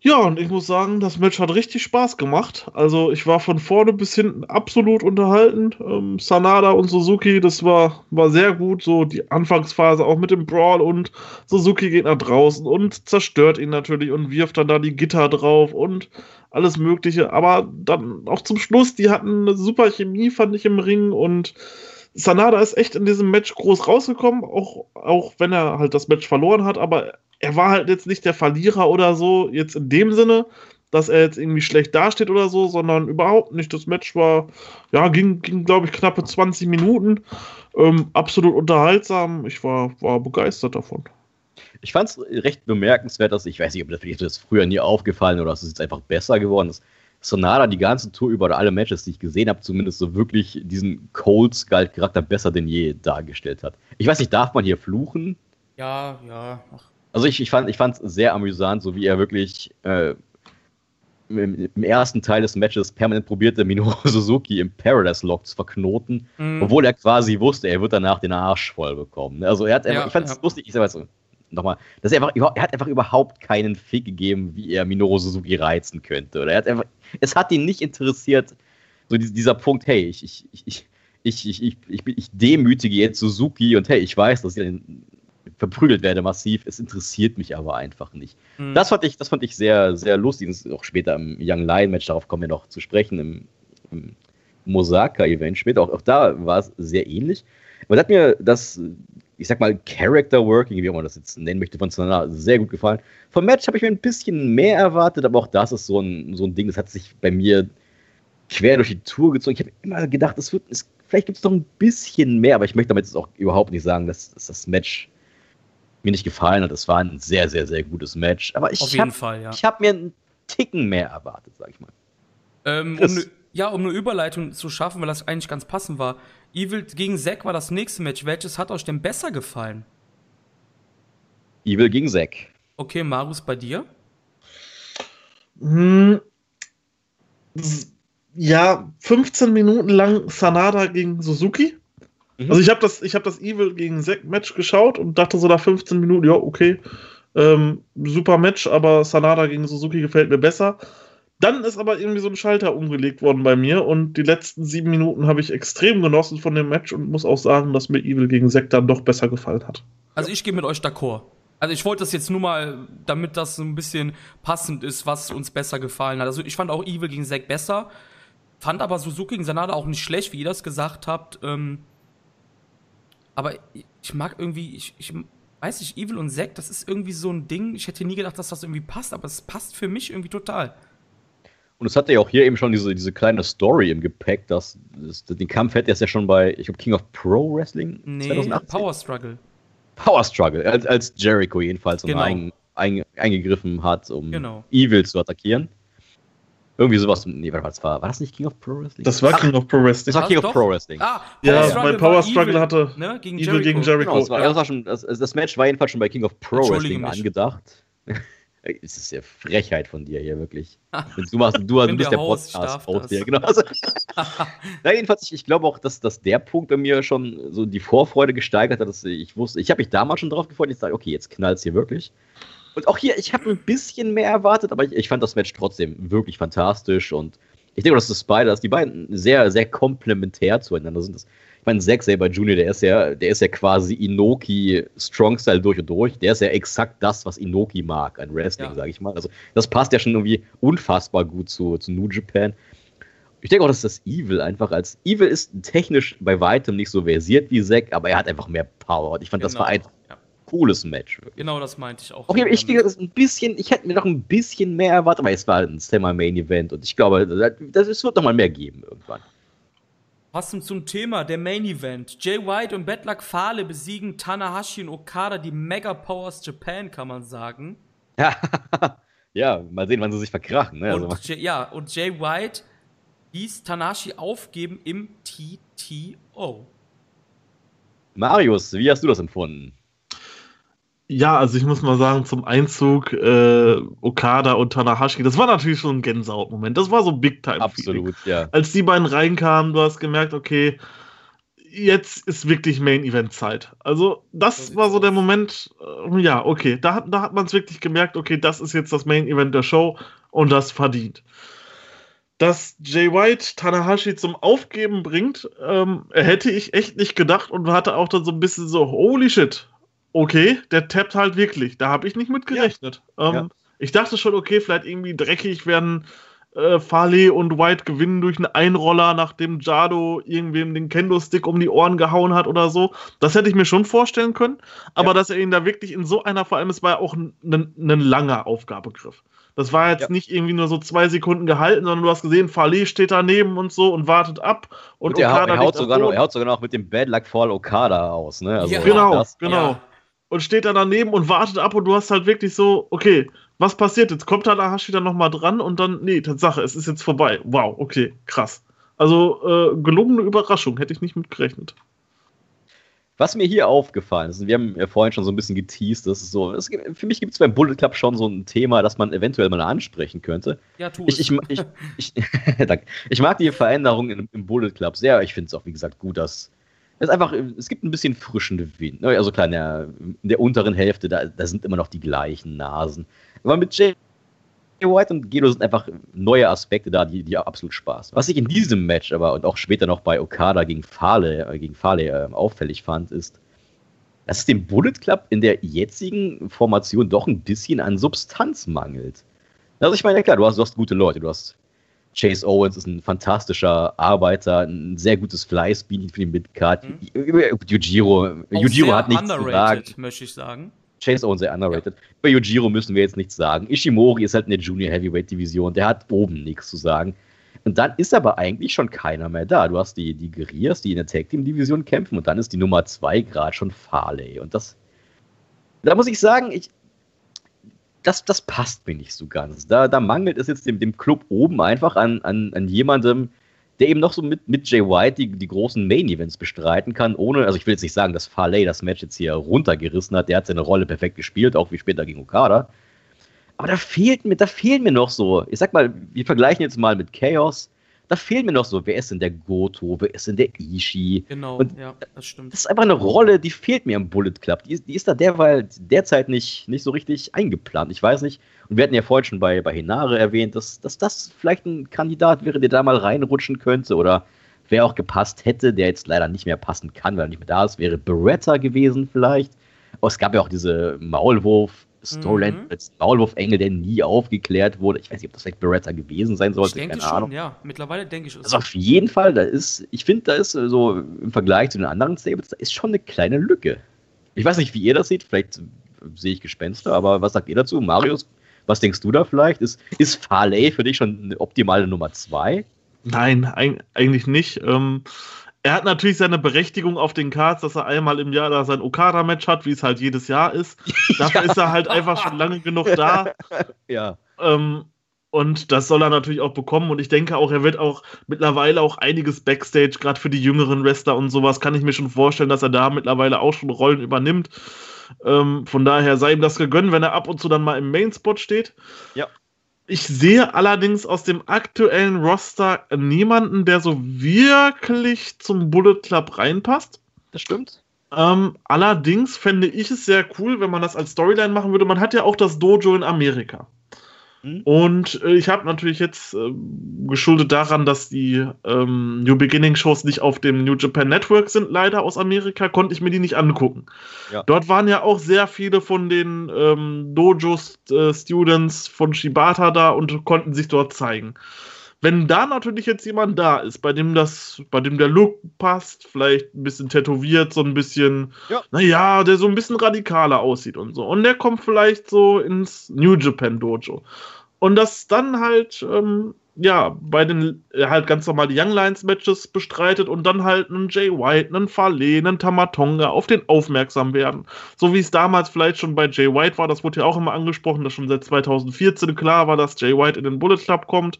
Ja, und ich muss sagen, das Match hat richtig Spaß gemacht. Also ich war von vorne bis hinten absolut unterhalten. Ähm, Sanada und Suzuki, das war, war sehr gut. So die Anfangsphase auch mit dem Brawl und Suzuki geht nach draußen und zerstört ihn natürlich und wirft dann da die Gitter drauf und alles Mögliche. Aber dann auch zum Schluss, die hatten eine super Chemie, fand ich im Ring und Sanada ist echt in diesem Match groß rausgekommen, auch, auch wenn er halt das Match verloren hat, aber er war halt jetzt nicht der Verlierer oder so, jetzt in dem Sinne, dass er jetzt irgendwie schlecht dasteht oder so, sondern überhaupt nicht. Das Match war, ja, ging, ging glaube ich, knappe 20 Minuten. Ähm, absolut unterhaltsam. Ich war, war begeistert davon. Ich fand es recht bemerkenswert, dass ich weiß nicht, ob das, das früher nie aufgefallen oder dass es jetzt einfach besser geworden ist. Sonada die ganze Tour über oder alle Matches, die ich gesehen habe, zumindest so wirklich diesen Cold Skull Charakter besser denn je dargestellt hat. Ich weiß nicht, darf man hier fluchen? Ja, ja. Ach. Also ich, ich fand ich sehr amüsant, so wie er wirklich äh, im, im ersten Teil des Matches permanent probierte, Minoru Suzuki im Paradise Lock zu verknoten, mhm. obwohl er quasi wusste, er wird danach den Arsch voll bekommen. Also er hat einfach, ja, ich fand es ja. lustig, ich sag mal so, nochmal, dass er einfach, er hat einfach überhaupt keinen Fick gegeben, wie er Minoru Suzuki reizen könnte. Oder er hat einfach, es hat ihn nicht interessiert, so dieser Punkt, hey, ich, ich, ich, ich, ich, ich, ich, ich demütige jetzt Suzuki und hey, ich weiß, dass ich verprügelt werde massiv, es interessiert mich aber einfach nicht. Mhm. Das, fand ich, das fand ich sehr, sehr lustig. Das ist auch später im Young Lion Match, darauf kommen wir noch zu sprechen, im, im Mosaka-Event später. Auch, auch da war es sehr ähnlich. Aber da hat mir das, ich sag mal, Character Working, wie man das jetzt nennen möchte, von Sanada sehr gut gefallen. Vom Match habe ich mir ein bisschen mehr erwartet, aber auch das ist so ein, so ein Ding, das hat sich bei mir quer durch die Tour gezogen. Ich habe immer gedacht, es wird, es, vielleicht gibt es noch ein bisschen mehr, aber ich möchte damit jetzt auch überhaupt nicht sagen, dass, dass das Match mir nicht gefallen hat. Es war ein sehr, sehr, sehr gutes Match. Aber ich habe ja. hab mir einen Ticken mehr erwartet, sag ich mal. Ähm, um ja, um eine Überleitung zu schaffen, weil das eigentlich ganz passend war. Evil gegen Zack war das nächste Match. Welches hat euch denn besser gefallen? Evil gegen Zack. Okay, Marus, bei dir? Hm, ja, 15 Minuten lang Sanada gegen Suzuki. Mhm. Also ich habe das, hab das Evil gegen Zack Match geschaut und dachte so nach 15 Minuten, ja, okay, ähm, super Match, aber Sanada gegen Suzuki gefällt mir besser. Dann ist aber irgendwie so ein Schalter umgelegt worden bei mir und die letzten sieben Minuten habe ich extrem genossen von dem Match und muss auch sagen, dass mir Evil gegen Zack dann doch besser gefallen hat. Also ich gehe mit euch d'accord. Also ich wollte das jetzt nur mal, damit das so ein bisschen passend ist, was uns besser gefallen hat. Also ich fand auch Evil gegen Zack besser, fand aber Suzuki gegen Sanada auch nicht schlecht, wie ihr das gesagt habt. Ähm, aber ich mag irgendwie, ich, ich weiß nicht, Evil und Zack, das ist irgendwie so ein Ding. Ich hätte nie gedacht, dass das irgendwie passt, aber es passt für mich irgendwie total. Und es hatte ja auch hier eben schon diese, diese kleine Story im Gepäck, dass, dass den Kampf hätte er ja schon bei, ich glaube, King of Pro Wrestling nee, 2018. Power Struggle. Power Struggle, als, als Jericho jedenfalls genau. ein, ein, eingegriffen hat, um genau. Evil zu attackieren. Irgendwie sowas. Nee, warte mal, war, war das nicht King of Pro Wrestling? Das war King of Pro Wrestling. Das war King of Pro Wrestling. Ah, ja, weil Power Struggle Evil, hatte ne, gegen Evil Jericho. gegen Jericho. Genau, das, war, das, war schon, das, das, Match war jedenfalls schon bei King of Pro Wrestling angedacht. Es ist ja Frechheit von dir hier, wirklich. Du, machst, du, du bist der, der Podcast-Host hier, genau. Also, na, jedenfalls, ich, ich glaube auch, dass, dass der Punkt bei mir schon so die Vorfreude gesteigert hat, dass ich wusste, ich habe mich damals schon drauf gefreut, ich sage, okay, jetzt knallt es hier wirklich. Und auch hier, ich habe ein bisschen mehr erwartet, aber ich, ich, fand das Match trotzdem wirklich fantastisch und ich denke, dass das beide, dass die beiden sehr, sehr komplementär zueinander sind. Das, meine, Zack Saber Jr., der ist ja, der ist ja quasi Inoki Strong Style durch und durch. Der ist ja exakt das, was Inoki mag an Wrestling, ja. sage ich mal. Also das passt ja schon irgendwie unfassbar gut zu, zu New Japan. Ich denke auch, dass das Evil einfach als Evil ist technisch bei weitem nicht so versiert wie Zack, aber er hat einfach mehr Power. Und ich fand, genau. das war einfach ja cooles Match. Wirklich. Genau, das meinte ich auch. Okay, ich, das ein bisschen, ich hätte mir noch ein bisschen mehr erwartet, aber es war ein Semi-Main-Event und ich glaube, das, es wird noch mal mehr geben irgendwann. Passend zum Thema, der Main Event. Jay White und Bedluck Fale besiegen Tanahashi und Okada, die Mega Powers Japan, kann man sagen. ja, mal sehen, wann sie sich verkrachen. Ne? Und also, ja, und Jay White hieß Tanahashi aufgeben im TTO. Marius, wie hast du das empfunden? Ja, also ich muss mal sagen, zum Einzug äh, Okada und Tanahashi, das war natürlich schon ein Gänsehaut-Moment. Das war so Big Time. Absolut, ja. Als die beiden reinkamen, du hast gemerkt, okay, jetzt ist wirklich Main-Event-Zeit. Also, das, war so der Moment, äh, ja, okay, da, da hat man es wirklich gemerkt, okay, das ist jetzt das Main-Event der Show und das verdient. Dass Jay White Tanahashi zum Aufgeben bringt, ähm, hätte ich echt nicht gedacht und hatte auch dann so ein bisschen so, holy shit, okay, der tappt halt wirklich. Da habe ich nicht mit gerechnet. Ja. Ähm, ja. Ich dachte schon, okay, vielleicht irgendwie dreckig werden äh, Farley und White gewinnen durch einen Einroller, nachdem Jado irgendwem den Kendo-Stick um die Ohren gehauen hat oder so. Das hätte ich mir schon vorstellen können. Aber ja. dass er ihn da wirklich in so einer, vor allem, es war ja auch ein, ein langer Aufgabegriff. Das war jetzt ja. nicht irgendwie nur so zwei Sekunden gehalten, sondern du hast gesehen, Farley steht daneben und so und wartet ab. Und, und er, Okada er, haut sogar noch, er haut sogar noch mit dem Bad Luck Fall Okada aus. Ne? Also ja. Genau, das, genau und steht da daneben und wartet ab und du hast halt wirklich so, okay, was passiert jetzt? Kommt Tanahashi dann nochmal dran und dann, nee, Tatsache, es ist jetzt vorbei. Wow, okay, krass. Also äh, gelungene Überraschung, hätte ich nicht mit gerechnet. Was mir hier aufgefallen ist, wir haben ja vorhin schon so ein bisschen geteased, das ist so, es, für mich gibt es beim Bullet Club schon so ein Thema, das man eventuell mal ansprechen könnte. Ja, tu Ich, es. ich, ich, ich, danke. ich mag die Veränderung im, im Bullet Club sehr. Ich finde es auch, wie gesagt, gut, dass es einfach, es gibt ein bisschen frischen Wind. ne? Also klar, in der, in der unteren Hälfte, da, da sind immer noch die gleichen Nasen. Aber mit Jay White und Gedo sind einfach neue Aspekte da, die, die absolut Spaß. machen. Was ich in diesem Match aber und auch später noch bei Okada gegen Fale, äh, gegen Fale äh, auffällig fand, ist, dass es dem Bullet Club in der jetzigen Formation doch ein bisschen an Substanz mangelt. Also ich meine, klar, du hast, du hast gute Leute, du hast Chase Owens ist ein fantastischer Arbeiter, ein sehr gutes Fleißbienen für die Midcard. Mhm. Yujiro, hat nichts zu sagen. möchte ich sagen. Chase Owens sehr underrated. Bei Yujiro müssen wir jetzt nichts sagen. Ishimori ist halt in der Junior Heavyweight Division, der hat oben nichts zu sagen. Und dann ist aber eigentlich schon keiner mehr da. Du hast die, die Guerrillas, die in der Tag Team Division kämpfen, und dann ist die Nummer zwei gerade schon Farley. Und das, da muss ich sagen, ich, das, das passt mir nicht so ganz. Da, da mangelt es jetzt dem, dem Club oben einfach an, an, an jemandem, der eben noch so mit, mit Jay White die, die großen Main-Events bestreiten kann, ohne, also ich will jetzt nicht sagen, dass Farley das Match jetzt hier runtergerissen hat, der hat seine Rolle perfekt gespielt, auch wie später gegen Okada. Aber da fehlt mir, da fehlen mir noch so, ich sag mal, wir vergleichen jetzt mal mit Chaos, da fehlen mir noch so, wer ist denn der Goto, wer ist denn der Ishii? Genau, Und- ja, das stimmt. Das ist einfach eine Rolle, die fehlt mir im Bullet Club. Die ist, die ist da derweil derzeit nicht, nicht so richtig eingeplant. Ich weiß nicht. Und wir hatten ja vorhin schon bei, bei Hinare erwähnt, dass, dass das vielleicht ein Kandidat wäre, der da mal reinrutschen könnte. Oder wer auch gepasst hätte, der jetzt leider nicht mehr passen kann, weil er nicht mehr da ist, wäre Beretta gewesen vielleicht. Aber es gab ja auch diese Maulwurf-Storyline Mhm. als Maulwurf-Engel, der nie aufgeklärt wurde. Ich weiß nicht, ob das vielleicht Beretta gewesen sein ich sollte. denke Keine schon, Ahnung. ja. Mittlerweile denke ich es. Also auf jeden Fall, da ist, ich finde, da ist so im Vergleich zu den anderen Stables, da ist schon eine kleine Lücke. Ich weiß nicht, wie ihr das seht, vielleicht sehe ich Gespenster, aber was sagt ihr dazu? Marius, was denkst du da vielleicht? Ist, ist Farley für dich schon eine optimale Nummer zwei? Nein, eig eigentlich nicht. Ähm, er hat natürlich seine Berechtigung auf den Cards, dass er einmal im Jahr da sein Okada-Match hat, wie es halt jedes Jahr ist. Dafür ist er halt einfach schon lange genug da. Ja. Ähm, und das soll er natürlich auch bekommen. Und ich denke auch, er wird auch mittlerweile auch einiges Backstage, gerade für die jüngeren Wrestler und sowas, kann ich mir schon vorstellen, dass er da mittlerweile auch schon Rollen übernimmt. Ähm, von daher sei ihm das gegönnt, wenn er ab und zu dann mal im Main-Spot steht. Ja. Ich sehe allerdings aus dem aktuellen Roster niemanden, der so wirklich zum Bullet Club reinpasst. Das stimmt. Ähm, allerdings fände ich es sehr cool, wenn man das als Storyline machen würde. Man hat ja auch das Dojo in Amerika. Mhm. Und äh, ich habe natürlich jetzt ähm, geschuldet daran, dass die ähm, New Beginning Shows nicht auf dem New Japan Network sind, leider aus Amerika, konnte ich mir die nicht angucken. Ja. Dort waren ja auch sehr viele von den ähm, Dojo-Students von Shibata da und konnten sich dort zeigen. Wenn da natürlich jetzt jemand da ist, bei dem das, bei dem der Look passt, vielleicht ein bisschen tätowiert, so ein bisschen, Ja. naja, der so ein bisschen radikaler aussieht und so. Und der kommt vielleicht so ins New Japan Dojo. Und das dann halt, ähm, ja, bei den äh, halt ganz normal die Young Lions Matches bestreitet und dann halt einen Jay White, einen Fale, einen Tamatonga auf den aufmerksam werden. So wie es damals vielleicht schon bei Jay White war, das wurde ja auch immer angesprochen, dass schon seit 2014 klar war, dass Jay White in den Bullet Club kommt.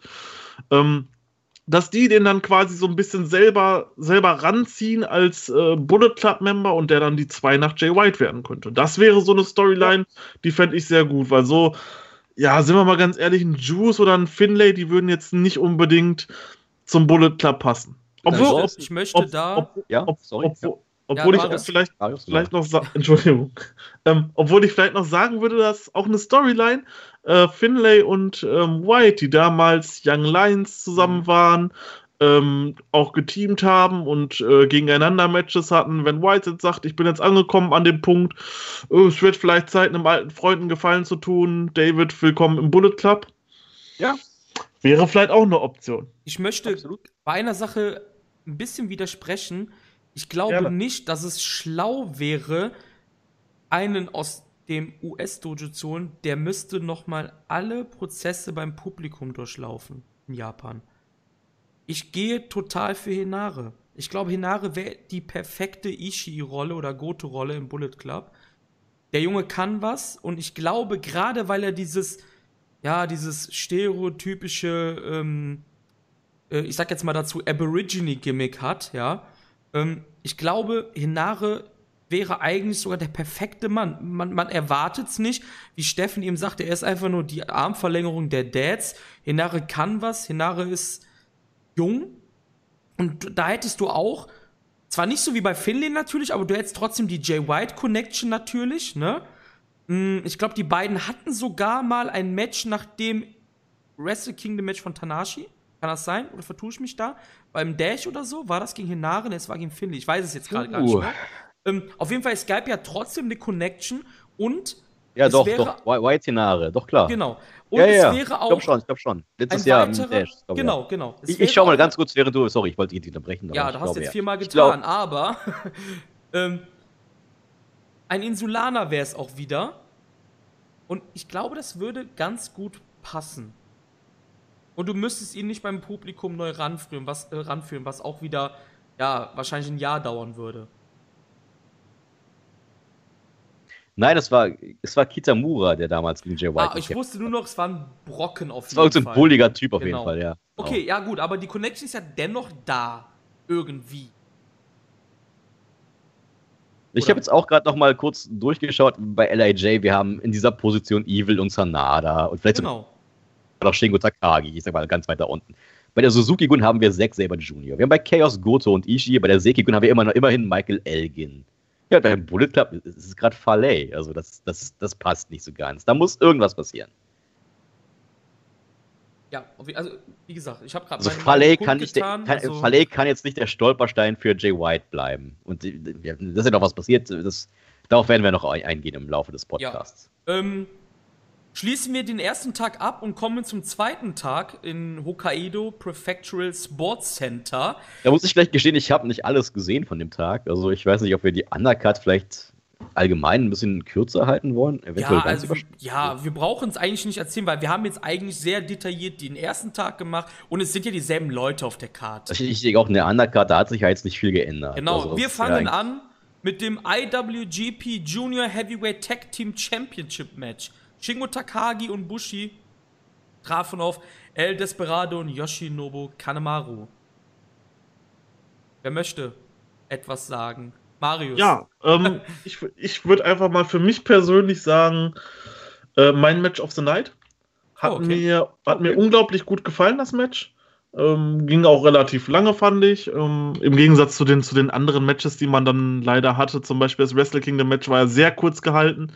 Ähm, dass die den dann quasi so ein bisschen selber, selber ranziehen als äh, Bullet Club Member und der dann die zwei nach Jay White werden könnte. Das wäre so eine Storyline, die fände ich sehr gut, weil so, ja, sind wir mal ganz ehrlich, ein Juice oder ein Finlay, die würden jetzt nicht unbedingt zum Bullet Club passen. Obwohl, Also, ich möchte ob, da. ob, Ja, ob, sorry. obwohl, obwohl Ja, ich das- vielleicht Marius, vielleicht noch Entschuldigung. Ähm, obwohl ich vielleicht noch sagen würde, dass auch eine Storyline äh, Finlay und ähm, White, die damals Young Lions zusammen Mhm. waren, ähm, auch geteamt haben und äh, gegeneinander Matches hatten. Wenn White jetzt sagt, ich bin jetzt angekommen an dem Punkt, äh, es wird vielleicht Zeit, einem alten Freund einen Gefallen zu tun. David, willkommen im Bullet Club. Ja. Wäre vielleicht auch eine Option. Ich möchte Absolut. bei einer Sache ein bisschen widersprechen. Ich glaube Gerne. nicht, dass es schlau wäre, einen aus dem US-Dojo zu holen, der müsste nochmal alle Prozesse beim Publikum durchlaufen in Japan. Ich gehe total für Hinare. Ich glaube, Hinare wäre die perfekte Ishii-Rolle oder Goto-Rolle im Bullet Club. Der Junge kann was und ich glaube, gerade weil er dieses, ja, dieses stereotypische, ähm, äh, ich sag jetzt mal dazu, Aborigine-Gimmick hat, ja, ähm, ich glaube, Hinare wäre eigentlich sogar der perfekte Mann. Man, man erwartet es nicht. Wie Steffen eben sagte, er ist einfach nur die Armverlängerung der Dads. Hinare kann was, Hinare ist jung. Und da hättest du auch, zwar nicht so wie bei Finlay natürlich, aber du hättest trotzdem die Jay White Connection natürlich, ne? Mm, ich glaube, die beiden hatten sogar mal ein Match nach dem Wrestle Kingdom Match von Tanashi. Kann das sein? Oder vertue ich mich da? Beim Dash oder so? War das gegen Hinare? Ne, es war gegen Finley. Ich weiß es jetzt gerade uh. gar nicht mehr. Ähm, auf jeden Fall, es gab ja trotzdem eine Connection und. Ja, doch, wäre, doch. White Hinare, doch klar. Genau. Und ja, ja, es wäre auch. Ich glaube schon, ich glaube schon. Letztes Jahr weiterer, Dash, glaub, Genau, ja. genau. Ich, ich schau mal ganz kurz, während du. Sorry, ich wollte dich unterbrechen. Ja, da hast du jetzt viermal getan, glaub, aber. ähm, ein Insulaner wäre es auch wieder. Und ich glaube, das würde ganz gut passen. Und du müsstest ihn nicht beim Publikum neu ranführen, was, äh, ranführen, was auch wieder, ja, wahrscheinlich ein Jahr dauern würde. Nein, es war, es war Kitamura, der damals gegen Jay White Ah, ich wusste nur noch, es war ein Brocken auf jeden Fall. Es war so ein bulliger Typ auf genau. jeden Fall, ja. Okay, ja gut, aber die Connection ist ja dennoch da. Irgendwie. Ich habe jetzt auch gerade noch mal kurz durchgeschaut bei LIJ. Wir haben in dieser Position Evil und Sanada und vielleicht genau. auch Shingo Takagi, ich sag mal ganz weit da unten. Bei der Suzuki-Gun haben wir Zack Saber Jr. Wir haben bei Chaos Goto und Ishii. Bei der Seki-Gun haben wir immer noch, immerhin Michael Elgin. Ja, beim Bullet Club ist gerade Farley. Also das, das, das passt nicht so ganz. Da muss irgendwas passieren. Ja, also wie gesagt, ich habe gerade also Fallet kann, nicht getan, der, kann, also kann jetzt nicht der Stolperstein für Jay White bleiben. Und das ist ja noch was passiert. Das, darauf werden wir noch eingehen im Laufe des Podcasts. Ja, ähm, schließen wir den ersten Tag ab und kommen zum zweiten Tag in Hokkaido Prefectural Sports Center. Da muss ich vielleicht gestehen, ich habe nicht alles gesehen von dem Tag. Also ich weiß nicht, ob wir die Undercut vielleicht allgemein ein bisschen kürzer halten wollen? Eventuell ja, also, ja, wir brauchen es eigentlich nicht erzählen, weil wir haben jetzt eigentlich sehr detailliert den ersten Tag gemacht und es sind ja dieselben Leute auf der Karte. Ich, ich denke auch in der Undercard, da hat sich ja jetzt nicht viel geändert. Genau, also, wir fangen an mit dem IWGP Junior Heavyweight Tag Team Championship Match. Shingo Takagi und Bushi trafen auf El Desperado und Yoshinobu Kanemaru. Wer möchte etwas sagen? Marius. Ja, ähm, ich, ich würde einfach mal für mich persönlich sagen, äh, mein Match of the Night hat, oh, okay. mir, hat okay. mir unglaublich gut gefallen, das Match. Ähm, ging auch relativ lange, fand ich. Ähm, Im Gegensatz zu den, zu den anderen Matches, die man dann leider hatte. Zum Beispiel das Wrestle Kingdom Match war ja sehr kurz gehalten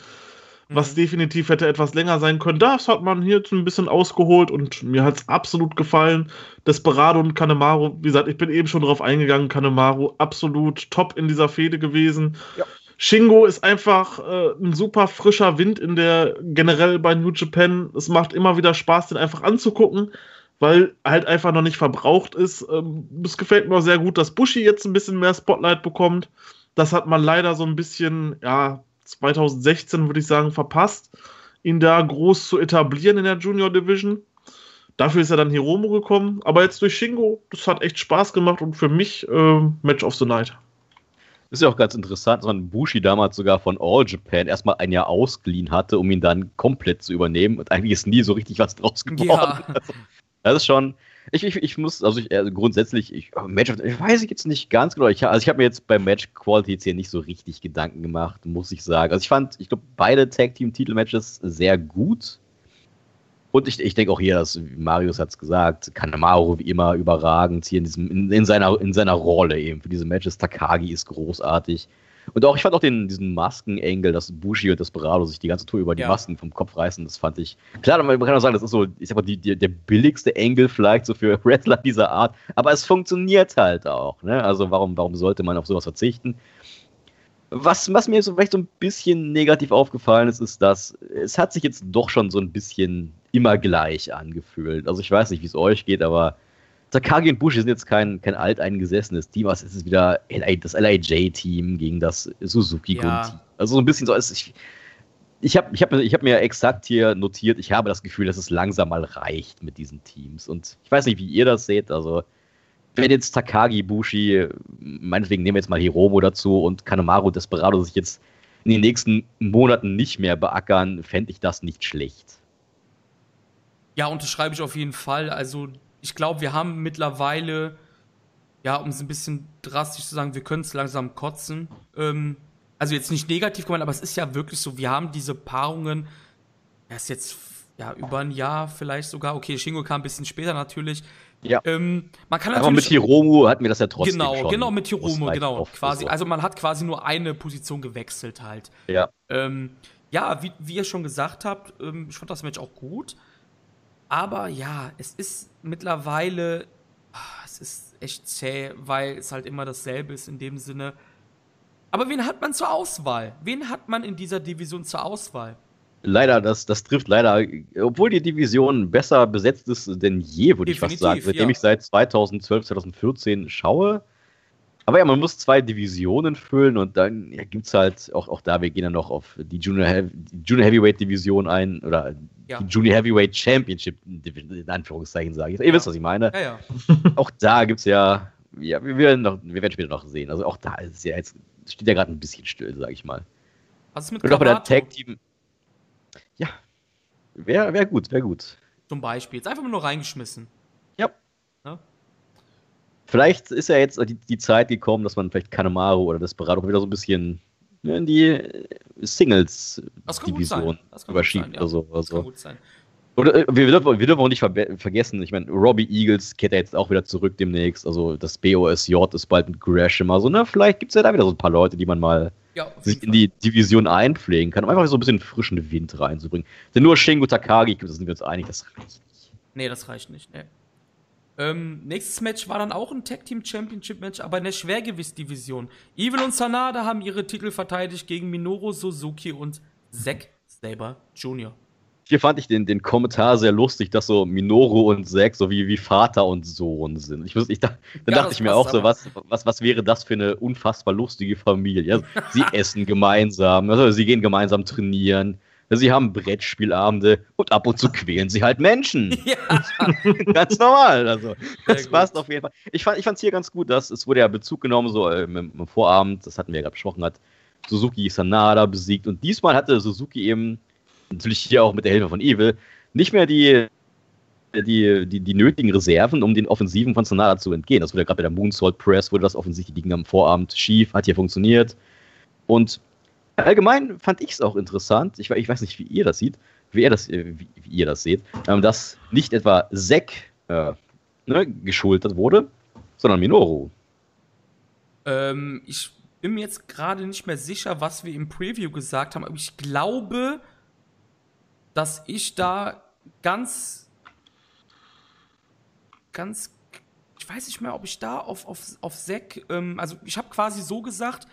was mhm. definitiv hätte etwas länger sein können. Das hat man hier jetzt ein bisschen ausgeholt und mir hat es absolut gefallen. Desperado und Kanemaru, wie gesagt, ich bin eben schon drauf eingegangen, Kanemaru absolut top in dieser Fehde gewesen. Ja. Shingo ist einfach äh, ein super frischer Wind in der generell bei New Japan. Es macht immer wieder Spaß, den einfach anzugucken, weil halt einfach noch nicht verbraucht ist. Ähm, es gefällt mir auch sehr gut, dass Bushi jetzt ein bisschen mehr Spotlight bekommt. Das hat man leider so ein bisschen, ja, 2016, würde ich sagen, verpasst, ihn da groß zu etablieren in der Junior Division. Dafür ist er dann Hiromo gekommen. Aber jetzt durch Shingo, das hat echt Spaß gemacht und für mich äh, Match of the Night. ist ja auch ganz interessant, dass man Bushi damals sogar von All Japan erstmal ein Jahr ausgeliehen hatte, um ihn dann komplett zu übernehmen. Und eigentlich ist nie so richtig was draus geworden. Ja. Also, das ist schon, ich, ich, ich muss, also ich, also grundsätzlich, ich, Match, ich weiß jetzt nicht ganz genau. Ich, also ich habe mir jetzt bei Match Quality jetzt hier nicht so richtig Gedanken gemacht, muss ich sagen. Also ich fand, ich glaube, beide Tag Team Titelmatches sehr gut. Und ich, ich denke auch hier, dass Marius hat es gesagt, Kanemaru wie immer überragend hier in, diesem, in, in, seiner, in seiner Rolle eben für diese Matches. Takagi ist großartig. Und auch, ich fand auch den, diesen Masken-Angle, dass Bushi und Desperado sich die ganze Tour über die ja. Masken vom Kopf reißen, das fand ich. Klar, man kann auch sagen, das ist so, ich sag mal, die, die, der billigste Angle vielleicht so für Wrestler dieser Art, aber es funktioniert halt auch, ne? Also warum, warum sollte man auf sowas verzichten? Was, was mir so vielleicht so ein bisschen negativ aufgefallen ist, ist, dass es hat sich jetzt doch schon so ein bisschen immer gleich angefühlt. Also ich weiß nicht, wie es euch geht, aber Takagi und Bushi sind jetzt kein, kein alteingesessenes Team, was ist es wieder LA, das LIJ-Team gegen das Suzuki-Team. Ja. Also so ein bisschen so, ich, ich habe ich hab, ich hab mir exakt hier notiert, ich habe das Gefühl, dass es langsam mal reicht mit diesen Teams. Und ich weiß nicht, wie ihr das seht, also wenn jetzt Takagi, Bushi, meinetwegen nehmen wir jetzt mal Hiromo dazu und Kanemaru Desperado sich jetzt in den nächsten Monaten nicht mehr beackern, fände ich das nicht schlecht. Ja, unterschreibe ich auf jeden Fall. Also ich glaube, wir haben mittlerweile, ja, um es ein bisschen drastisch zu sagen, wir können es langsam kotzen. Ähm, also jetzt nicht negativ gemeint, aber es ist ja wirklich so, wir haben diese Paarungen, erst jetzt ja über ein Jahr vielleicht sogar. Okay, Shingo kam ein bisschen später natürlich. Ja. Ähm, man kann Aber mit Hiromu hatten wir das ja trotzdem Genau, schon. genau mit Hiromu, Das genau. Quasi, so. also man hat quasi nur eine Position gewechselt halt. Ja. Ähm, ja, wie, wie ihr schon gesagt habt, ähm, ich fand das Match auch gut. Aber ja, es ist mittlerweile, ah, es ist echt zäh, weil es halt immer dasselbe ist in dem Sinne. Aber wen hat man zur Auswahl? Wen hat man in dieser Division zur Auswahl? Leider, das, das trifft leider, obwohl die Division besser besetzt ist denn je, würde ich fast sagen, seitdem ja. ich seit 2012, 2014 schaue. Aber ja, man muss zwei Divisionen füllen und dann ja, gibt es halt auch, auch da, wir gehen dann noch auf die Junior, Heavy, Junior Heavyweight Division ein oder Ja. die Junior Heavyweight Championship Division, in Anführungszeichen sage ich. Ihr wisst, was ich meine. Ja, ja. Auch da gibt es ja, ja wir, werden noch, wir werden später noch sehen. Also auch da ist ja jetzt, steht ja gerade ein bisschen still, sage ich mal. Was ist mit Und auch bei der Tag Team. Ja. Wäre wär gut, wäre gut. zum Beispiel? Jetzt einfach mal nur reingeschmissen. Ja. Vielleicht ist ja jetzt die, die Zeit gekommen, dass man vielleicht Kanemaru oder Desperado wieder so ein bisschen in die äh, Das. Singles-Division Das überschiebt ja. Das kann gut sein. Oder äh, wir, dürfen, wir dürfen auch nicht verbe- vergessen, ich meine, Robbie Eagles kehrt ja jetzt auch wieder zurück demnächst. Also das BOSJ ist bald mit Gresham. Also, ne, vielleicht gibt es ja da wieder so ein paar Leute, die man mal Ja, sich in die Division einpflegen kann, um einfach so ein bisschen frischen Wind reinzubringen. Denn nur Shingo Takagi, da sind wir uns einig, das reicht nicht. Nee, das reicht nicht. Nee. Ähm, nächstes Match war dann auch ein Tag Team Championship Match, aber in der Schwergewichtsdivision. Evil und Sanada haben ihre Titel verteidigt gegen Minoru Suzuki und Zack Saber Jr. Hier fand ich den, den Kommentar sehr lustig, dass so Minoru und Zack so wie, wie Vater und Sohn sind. Ich, ich, da, dann Ja, dachte ich mir auch so, was, was, was wäre das für eine unfassbar lustige Familie? Also, sie essen gemeinsam, also sie gehen gemeinsam trainieren, sie haben Brettspielabende und ab und zu quälen sie halt Menschen. Ja, ganz normal. Also, das passt auf jeden Fall. Ich fand es hier ganz gut, dass es wurde ja Bezug genommen, so äh, im, im Vorabend, das hatten wir ja gerade besprochen, hat Suzuki Sanada besiegt und diesmal hatte Suzuki eben, natürlich hier auch mit der Hilfe von Evil, nicht mehr die, die, die, die nötigen Reserven, um den Offensiven von Sanada zu entgehen. Das wurde ja gerade bei der Moonsault Press, wurde das offensichtlich, die ging am Vorabend schief, hat hier funktioniert. Und allgemein fand ich es auch interessant, ich, ich weiß nicht, wie ihr das seht, wie ihr das, äh, wie, wie ihr das seht, ähm, dass nicht etwa Zack äh, ne, geschultert wurde, sondern Minoru. ähm, ich bin mir jetzt gerade nicht mehr sicher, was wir im Preview gesagt haben, aber ich glaube, dass ich da ganz, ganz, ich weiß nicht mehr, ob ich da auf, auf, auf Zack, ähm, also ich habe quasi so gesagt,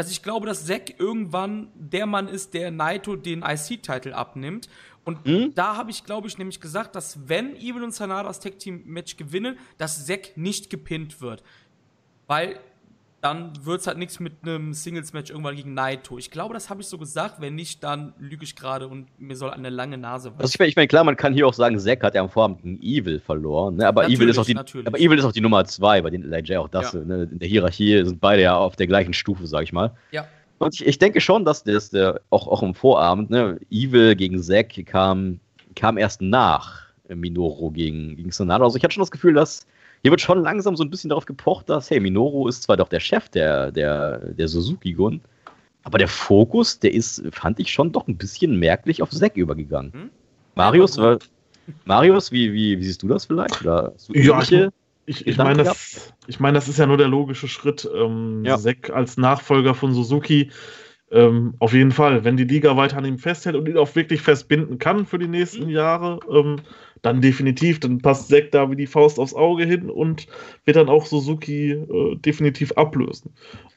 dass ich glaube, dass Zack irgendwann der Mann ist, der Naito den IC-Titel abnimmt. Und Hm? da habe ich, glaube ich, nämlich gesagt, dass wenn Evil und Sanada das Tag Team Match gewinnen, dass Zack nicht gepinnt wird. Weil dann wird es halt nichts mit einem Singles-Match irgendwann gegen Naito. Ich glaube, das habe ich so gesagt. Wenn nicht, dann lüge ich gerade und mir soll eine lange Nase Also ich meine, ich mein, klar, man kann hier auch sagen, Zack hat ja am Vorabend gegen Evil verloren, ne? aber, Evil ist auch die, natürlich. aber Evil ist auch die Nummer zwei, bei den LIJ auch das. Ja. Ne? In der Hierarchie sind beide ja auf der gleichen Stufe, sag ich mal. Ja. Und ich, ich denke schon, dass das der, auch, auch im Vorabend, ne, Evil gegen Zack kam, kam erst nach äh, Minoru gegen, gegen Sonado. Also ich hatte schon das Gefühl, dass hier wird schon langsam so ein bisschen darauf gepocht, dass, hey, Minoru ist zwar doch der Chef der, der, der Suzuki-Gun, aber der Fokus, der ist, fand ich schon doch ein bisschen merklich auf Zack übergegangen. Hm? Marius, Ja, Marius, wie, wie, wie siehst du das vielleicht? Oder Ja, Ich, ich meine, das, ich meine, das ist ja nur der logische Schritt. Ähm, Ja. Zack als Nachfolger von Suzuki. Ähm, auf jeden Fall, wenn die Liga weiter an ihm festhält und ihn auch wirklich festbinden kann für die nächsten Mhm. Jahre, ähm, dann definitiv, dann passt Zack da wie die Faust aufs Auge hin und wird dann auch Suzuki äh, definitiv ablösen.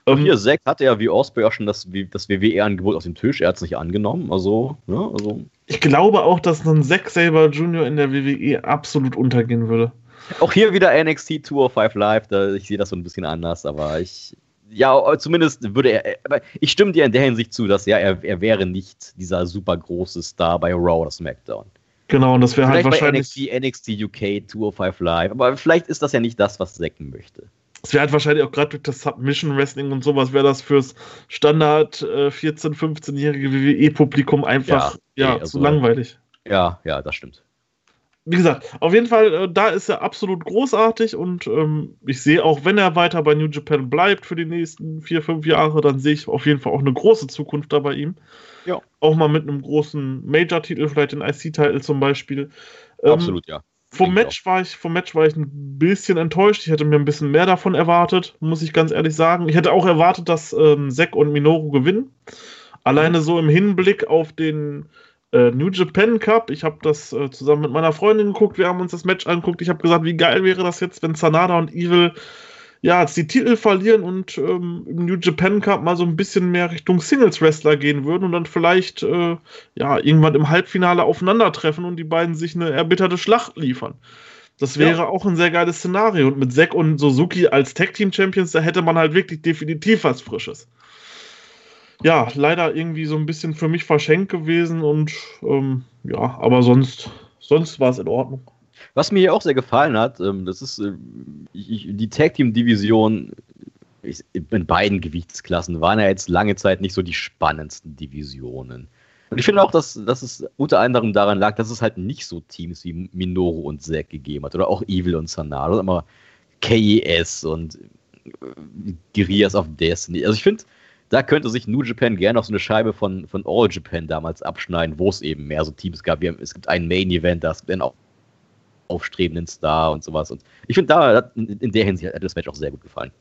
Ähm, hier, Zack hatte ja wie Osprey auch schon das, das WWE-Angebot auf dem Tisch, er hat es nicht angenommen, also, ne, also ich glaube auch, dass ein Zack Saber Jr. in der WWE absolut untergehen würde. Auch hier wieder NXT 205 Live, da, ich sehe das so ein bisschen anders, aber ich, ja, zumindest würde er, ich stimme dir in der Hinsicht zu, dass ja, er, er wäre nicht dieser super große Star bei Raw oder SmackDown. Genau, und das wäre halt Vielleicht bei wahrscheinlich. NXT, NXT UK 205 Live, aber vielleicht ist das ja nicht das, was Zack möchte. Es wäre halt wahrscheinlich auch gerade durch das Submission Wrestling und sowas, wäre das fürs Standard äh, 14-, 15-jährige WWE-Publikum einfach Ja, ja, nee, also- zu langweilig. Ja, ja, das stimmt. wie gesagt, auf jeden Fall, äh, da ist er absolut großartig und ähm, ich sehe auch, wenn er weiter bei New Japan bleibt für die nächsten vier, fünf Jahre, dann sehe ich auf jeden Fall auch eine große Zukunft da bei ihm. Ja. Auch mal mit einem großen Major-Titel, vielleicht den IC-Titel zum Beispiel. Ähm, Absolut, ja. Vom Match, war ich, vom Match war ich ein bisschen enttäuscht. Ich hätte mir ein bisschen mehr davon erwartet, muss ich ganz ehrlich sagen. Ich hätte auch erwartet, dass ähm, Zack und Minoru gewinnen. Alleine so im Hinblick auf den äh, New Japan Cup. Ich habe das äh, zusammen mit meiner Freundin geguckt. Wir haben uns das Match angeguckt. Ich habe gesagt, wie geil wäre das jetzt, wenn Sanada und Evil ja, jetzt die Titel verlieren und ähm, im New Japan Cup mal so ein bisschen mehr Richtung Singles Wrestler gehen würden und dann vielleicht äh, ja irgendwann im Halbfinale aufeinandertreffen und die beiden sich eine erbitterte Schlacht liefern. Das wäre ja. auch ein sehr geiles Szenario. Und mit Zack und Suzuki als Tag Team Champions, da hätte man halt wirklich definitiv was Frisches ja, leider irgendwie so ein bisschen für mich verschenkt gewesen und ähm, ja, aber sonst, sonst war es in Ordnung. Was mir hier auch sehr gefallen hat, ähm, das ist äh, die Tag Team Division in beiden Gewichtsklassen waren ja jetzt lange Zeit nicht so die spannendsten Divisionen. Und ich finde auch, dass, dass es unter anderem daran lag, dass es halt nicht so Teams wie Minoru und Zack gegeben hat oder auch Evil und Sanada, immer KES und äh, Guerrillas of Destiny. Also ich finde, da könnte sich New Japan gerne noch so eine Scheibe von, von All Japan damals abschneiden, wo es eben mehr so Teams gab. Wir, es gibt ein Main-Event, das dann auch aufstrebenden Star und sowas. Und ich finde, da in der Hinsicht hat das Match auch sehr gut gefallen.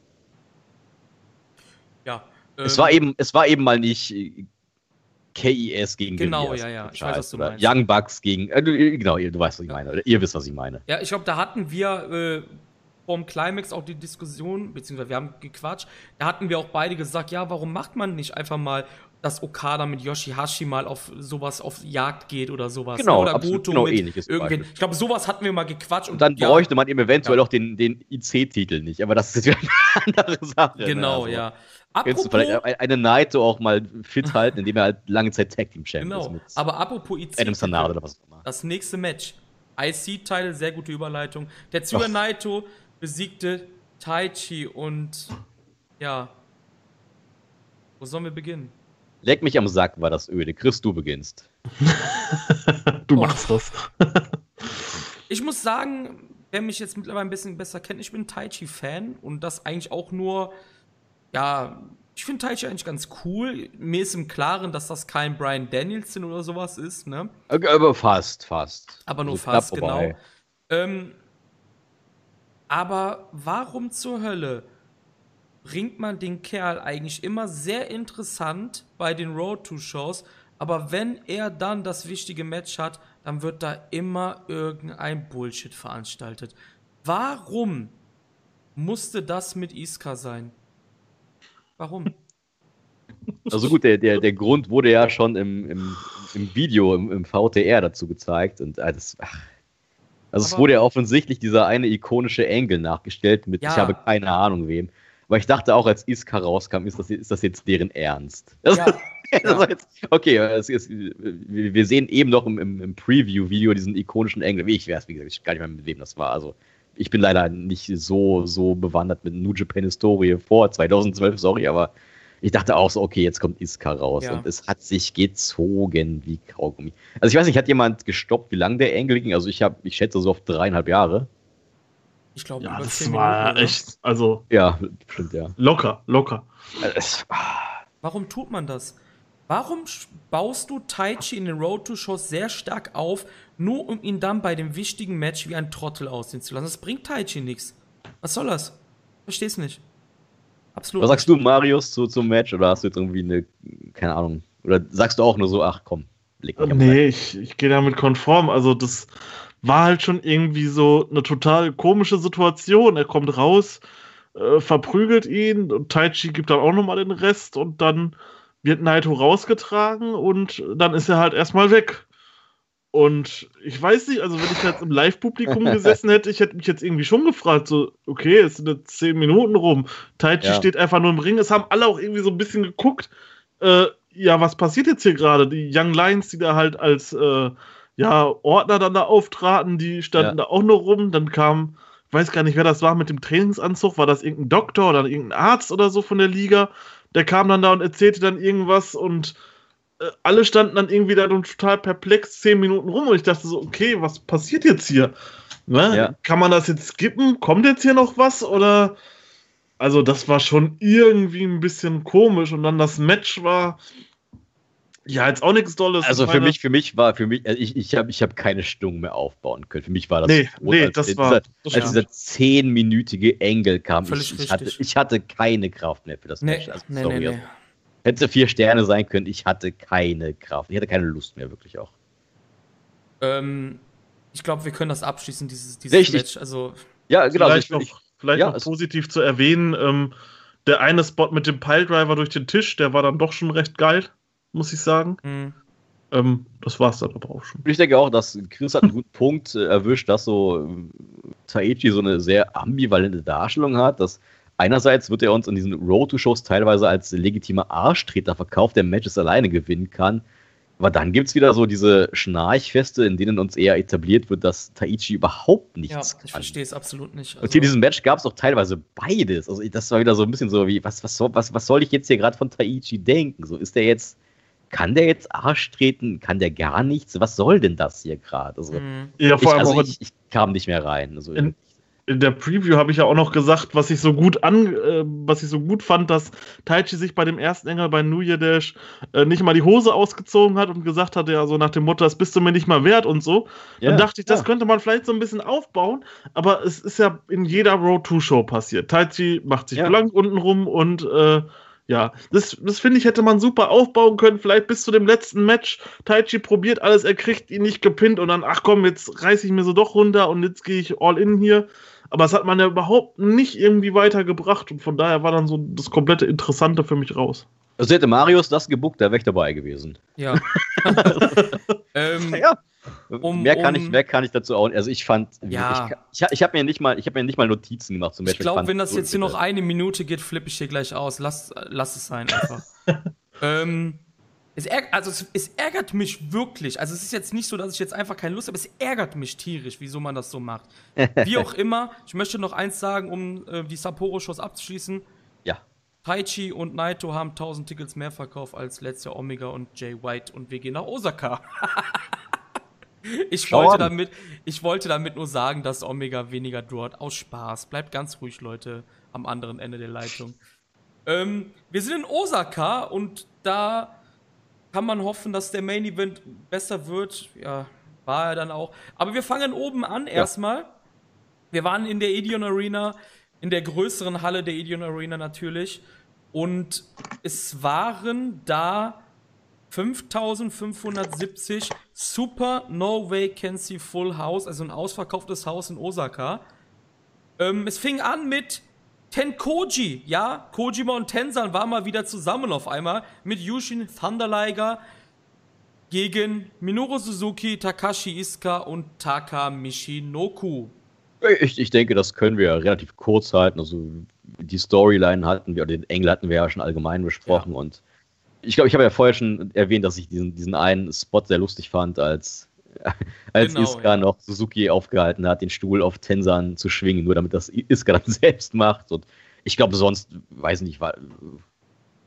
Ja. Ähm, es war eben, es war eben mal nicht KIS gegen Genau, Genias ja, ja. Ich weiß, was du meinst. Young Bucks gegen. Äh, genau, du weißt, was ich meine. Oder ihr wisst, was ich meine. Ja, ich glaube, da hatten wir äh, vorm Climax auch die Diskussion, beziehungsweise wir haben gequatscht, da hatten wir auch beide gesagt, ja, warum macht man nicht einfach mal dass Okada mit Yoshihashi mal auf sowas auf Jagd geht oder sowas. Genau, oder absolut, genau ähnliches. Irgendwen. Ich glaube, sowas hatten wir mal gequatscht. Und, und dann ja, bräuchte man eben eventuell ja. auch den, den IC-Titel nicht, aber das ist jetzt eine andere Sache. Ne? Genau, ne? also, ja. Apropos, du vielleicht eine Naito auch mal fit halten, indem er halt lange Zeit Tag Team Champion genau. ist. Genau, aber apropos IC. Adam Sanada oder was auch immer. Das nächste Match. IC-Teil, sehr gute Überleitung. Der Tsuya Naito besiegte Taichi und ja. Wo sollen wir beginnen? Leck mich am Sack war das öde. Chris, du beginnst. du machst das. ich muss sagen, wer mich jetzt mittlerweile ein bisschen besser kennt, ich bin Taichi-Fan und das eigentlich auch nur, ja, ich finde Taichi eigentlich ganz cool. Mir ist im Klaren, dass das kein Brian Danielson oder sowas ist, ne? Aber fast, fast. Aber nur also fast, genau. Ähm, aber warum zur Hölle bringt man den Kerl eigentlich immer sehr interessant bei den Road to Shows, aber wenn er dann das wichtige Match hat, dann wird da immer irgendein Bullshit veranstaltet. Warum musste das mit Iska sein? Warum? Also gut, der, der, der Grund wurde ja schon im, im, im Video, im, im VTR dazu gezeigt und äh, das, ach, also aber es wurde ja offensichtlich dieser eine ikonische Engel nachgestellt mit, ja. ich habe keine Ahnung wem. Aber ich dachte auch, als Iska rauskam, ist das, ist das jetzt deren Ernst? Ja. ja. Jetzt, okay, ist, wir sehen eben noch im, im, im Preview-Video diesen ikonischen Engel. Wie ich weiß, wie gesagt, ich weiß gar nicht mehr, mit wem das war. Also ich bin leider nicht so, so bewandert mit New Japan-Historie vor 2012, sorry, aber ich dachte auch so, okay, jetzt kommt Iska raus. Ja. Und es hat sich gezogen wie Kaugummi. Also ich weiß nicht, hat jemand gestoppt, wie lange der Engel ging? Also ich habe, ich schätze so auf dreieinhalb Jahre. Ich glaube, ja, das war Minuten, echt, also. Ja, stimmt, ja. Locker, locker. Warum tut man das? Warum baust du Taichi in den Road to Shows sehr stark auf, nur um ihn dann bei dem wichtigen Match wie ein Trottel aussehen zu lassen? Das bringt Taichi nichts. Was soll das? Versteh's nicht. Absolut. Was sagst du, Marius, zu, zum Match? Oder hast du jetzt irgendwie eine, keine Ahnung, oder sagst du auch nur so, ach komm, leg mich Nee, ich, ich gehe damit konform. Also, das war halt schon irgendwie so eine total komische Situation. Er kommt raus, äh, verprügelt ihn und Taichi gibt dann auch nochmal den Rest und dann wird Naito rausgetragen und dann ist er halt erstmal weg. Und ich weiß nicht, also wenn ich jetzt im Live-Publikum gesessen hätte, ich hätte mich jetzt irgendwie schon gefragt, so, okay, es sind jetzt zehn Minuten rum. Taichi ja. steht einfach nur im Ring. Es haben alle auch irgendwie so ein bisschen geguckt, äh, ja, was passiert jetzt hier gerade? Die Young Lions, die da halt als äh, ja, Ordner dann da auftraten, die standen ja. da auch nur rum. Dann kam, ich weiß gar nicht, wer das war mit dem Trainingsanzug, war das irgendein Doktor oder irgendein Arzt oder so von der Liga? Der kam dann da und erzählte dann irgendwas und äh, alle standen dann irgendwie da total perplex zehn Minuten rum und ich dachte so, okay, was passiert jetzt hier? Ne? Ja. Kann man das jetzt skippen? Kommt jetzt hier noch was? Oder also das war schon irgendwie ein bisschen komisch und dann das Match war ja jetzt auch nichts Dolles. Also für meine, mich, für mich war, für mich, also ich, ich habe ich hab keine Stimmung mehr aufbauen können. Für mich war das Nee, so nee, als das dieser, war- das als dieser zehnminütige Engel kam. Völlig ich, ich, hatte, richtig. ich hatte keine Kraft mehr für das Nee, Match. Also, nee, sorry, nee, also, nee. Hätte vier Sterne sein können, ich hatte keine Kraft. Ich hatte keine Lust mehr, wirklich auch. Ähm, ich glaube, wir können das abschließen, dieses, dieses Richtig. Match. Also, Ja, genau. also vielleicht ich, noch, ich, vielleicht ja, noch positiv zu erwähnen, ähm, der eine Spot mit dem Piledriver durch den Tisch, der war dann doch schon recht geil, muss ich sagen. mh, Ähm, das war's dann aber auch schon. ich denke auch, dass Chris hat einen guten Punkt äh, erwischt, dass so äh, Taichi so eine sehr ambivalente Darstellung hat, dass einerseits wird er uns in diesen Road-to-Shows teilweise als legitimer Arschtreter verkauft, der Matches alleine gewinnen kann. Aber dann gibt es wieder so diese Schnarchfeste, in denen uns eher etabliert wird, dass Taichi überhaupt ja, nichts ich kann. verstehe es absolut nicht. Also, Und hier in diesem Match gab es auch teilweise beides. Also das war wieder so ein bisschen so wie, was, was, soll, was, was soll ich jetzt hier gerade von Taichi denken? So, ist der jetzt, kann der jetzt Arsch treten? Kann der gar nichts? Was soll denn das hier gerade? Also, mh, Ja, ich, vor allem also ich, ich kam nicht mehr rein. Also, In- in der Preview habe ich ja auch noch gesagt, was ich so gut an, äh, was ich so gut fand, dass Taichi sich bei dem ersten Engel bei New Year Dash äh, nicht mal die Hose ausgezogen hat und gesagt hat, ja, so nach dem Motto, das bist du mir nicht mal wert und so. Dann dachte ich, das ja. könnte man vielleicht so ein bisschen aufbauen, aber es ist ja in jeder Road 2 Show passiert. Taichi macht sich Ja. blank unten rum und äh, ja, das, das finde ich, hätte man super aufbauen können, vielleicht bis zu dem letzten Match. Taichi probiert alles, er kriegt ihn nicht gepinnt und dann, ach komm, jetzt reiße ich mir so doch runter und jetzt gehe ich all in hier. Aber das hat man ja überhaupt nicht irgendwie weitergebracht und von daher war dann so das komplette Interessante für mich raus. Also hätte Marius das gebuckt, da wäre ich dabei gewesen. ja. ähm, Ja. Um- mehr, kann um- ich, mehr kann ich dazu auch nicht. Also ich fand, Ja. ich, ich, ich habe mir nicht mal, ich habe mir nicht mal Notizen gemacht zum Ich Beispiel. glaube, fand wenn das so jetzt hier noch eine Minute geht, flippe ich hier gleich aus. Lass, lass es sein einfach. ähm, es, ärg also es, es ärgert mich wirklich. Also es ist jetzt nicht so, dass ich jetzt einfach keine Lust habe. Es ärgert mich tierisch, wieso man das so macht. Wie auch immer, ich möchte noch eins sagen, um äh, die Sapporo-Shows abzuschließen. Ja. Taichi und Naito haben 1000 Tickets mehr verkauft als letztes Jahr Omega und Jay White und wir gehen nach Osaka. ich, wollte damit, ich wollte damit nur sagen, dass Omega weniger dort aus Spaß. Bleibt ganz ruhig, Leute, am anderen Ende der Leitung. Ähm, wir sind in Osaka und da kann man hoffen, dass der Main Event besser wird. Ja, war er dann auch. Aber wir fangen oben an erstmal. Wir waren in der Edion Arena, in der größeren Halle der Edion Arena natürlich. Und es waren da 5570 Super No Vacancy Full House, also ein ausverkauftes Haus in Osaka. Ähm, es fing an mit Tenkoji, ja, Kojima und Tensan waren mal wieder zusammen auf einmal mit Yushin Thunder Liger gegen Minoru Suzuki, Takashi Iska und Taka Michinoku. Ich, ich denke, das können wir relativ kurz halten. Also die Storyline hatten wir, oder den Engel hatten wir ja schon allgemein besprochen. Und ich glaube, ich habe ja vorher schon erwähnt, dass ich diesen, diesen einen Spot sehr lustig fand, als, als Genau, Iska ja. noch Suzuki aufgehalten hat, den Stuhl auf Tensan zu schwingen, nur damit das Iska dann selbst macht. Und ich glaube, sonst, weiß nicht, war,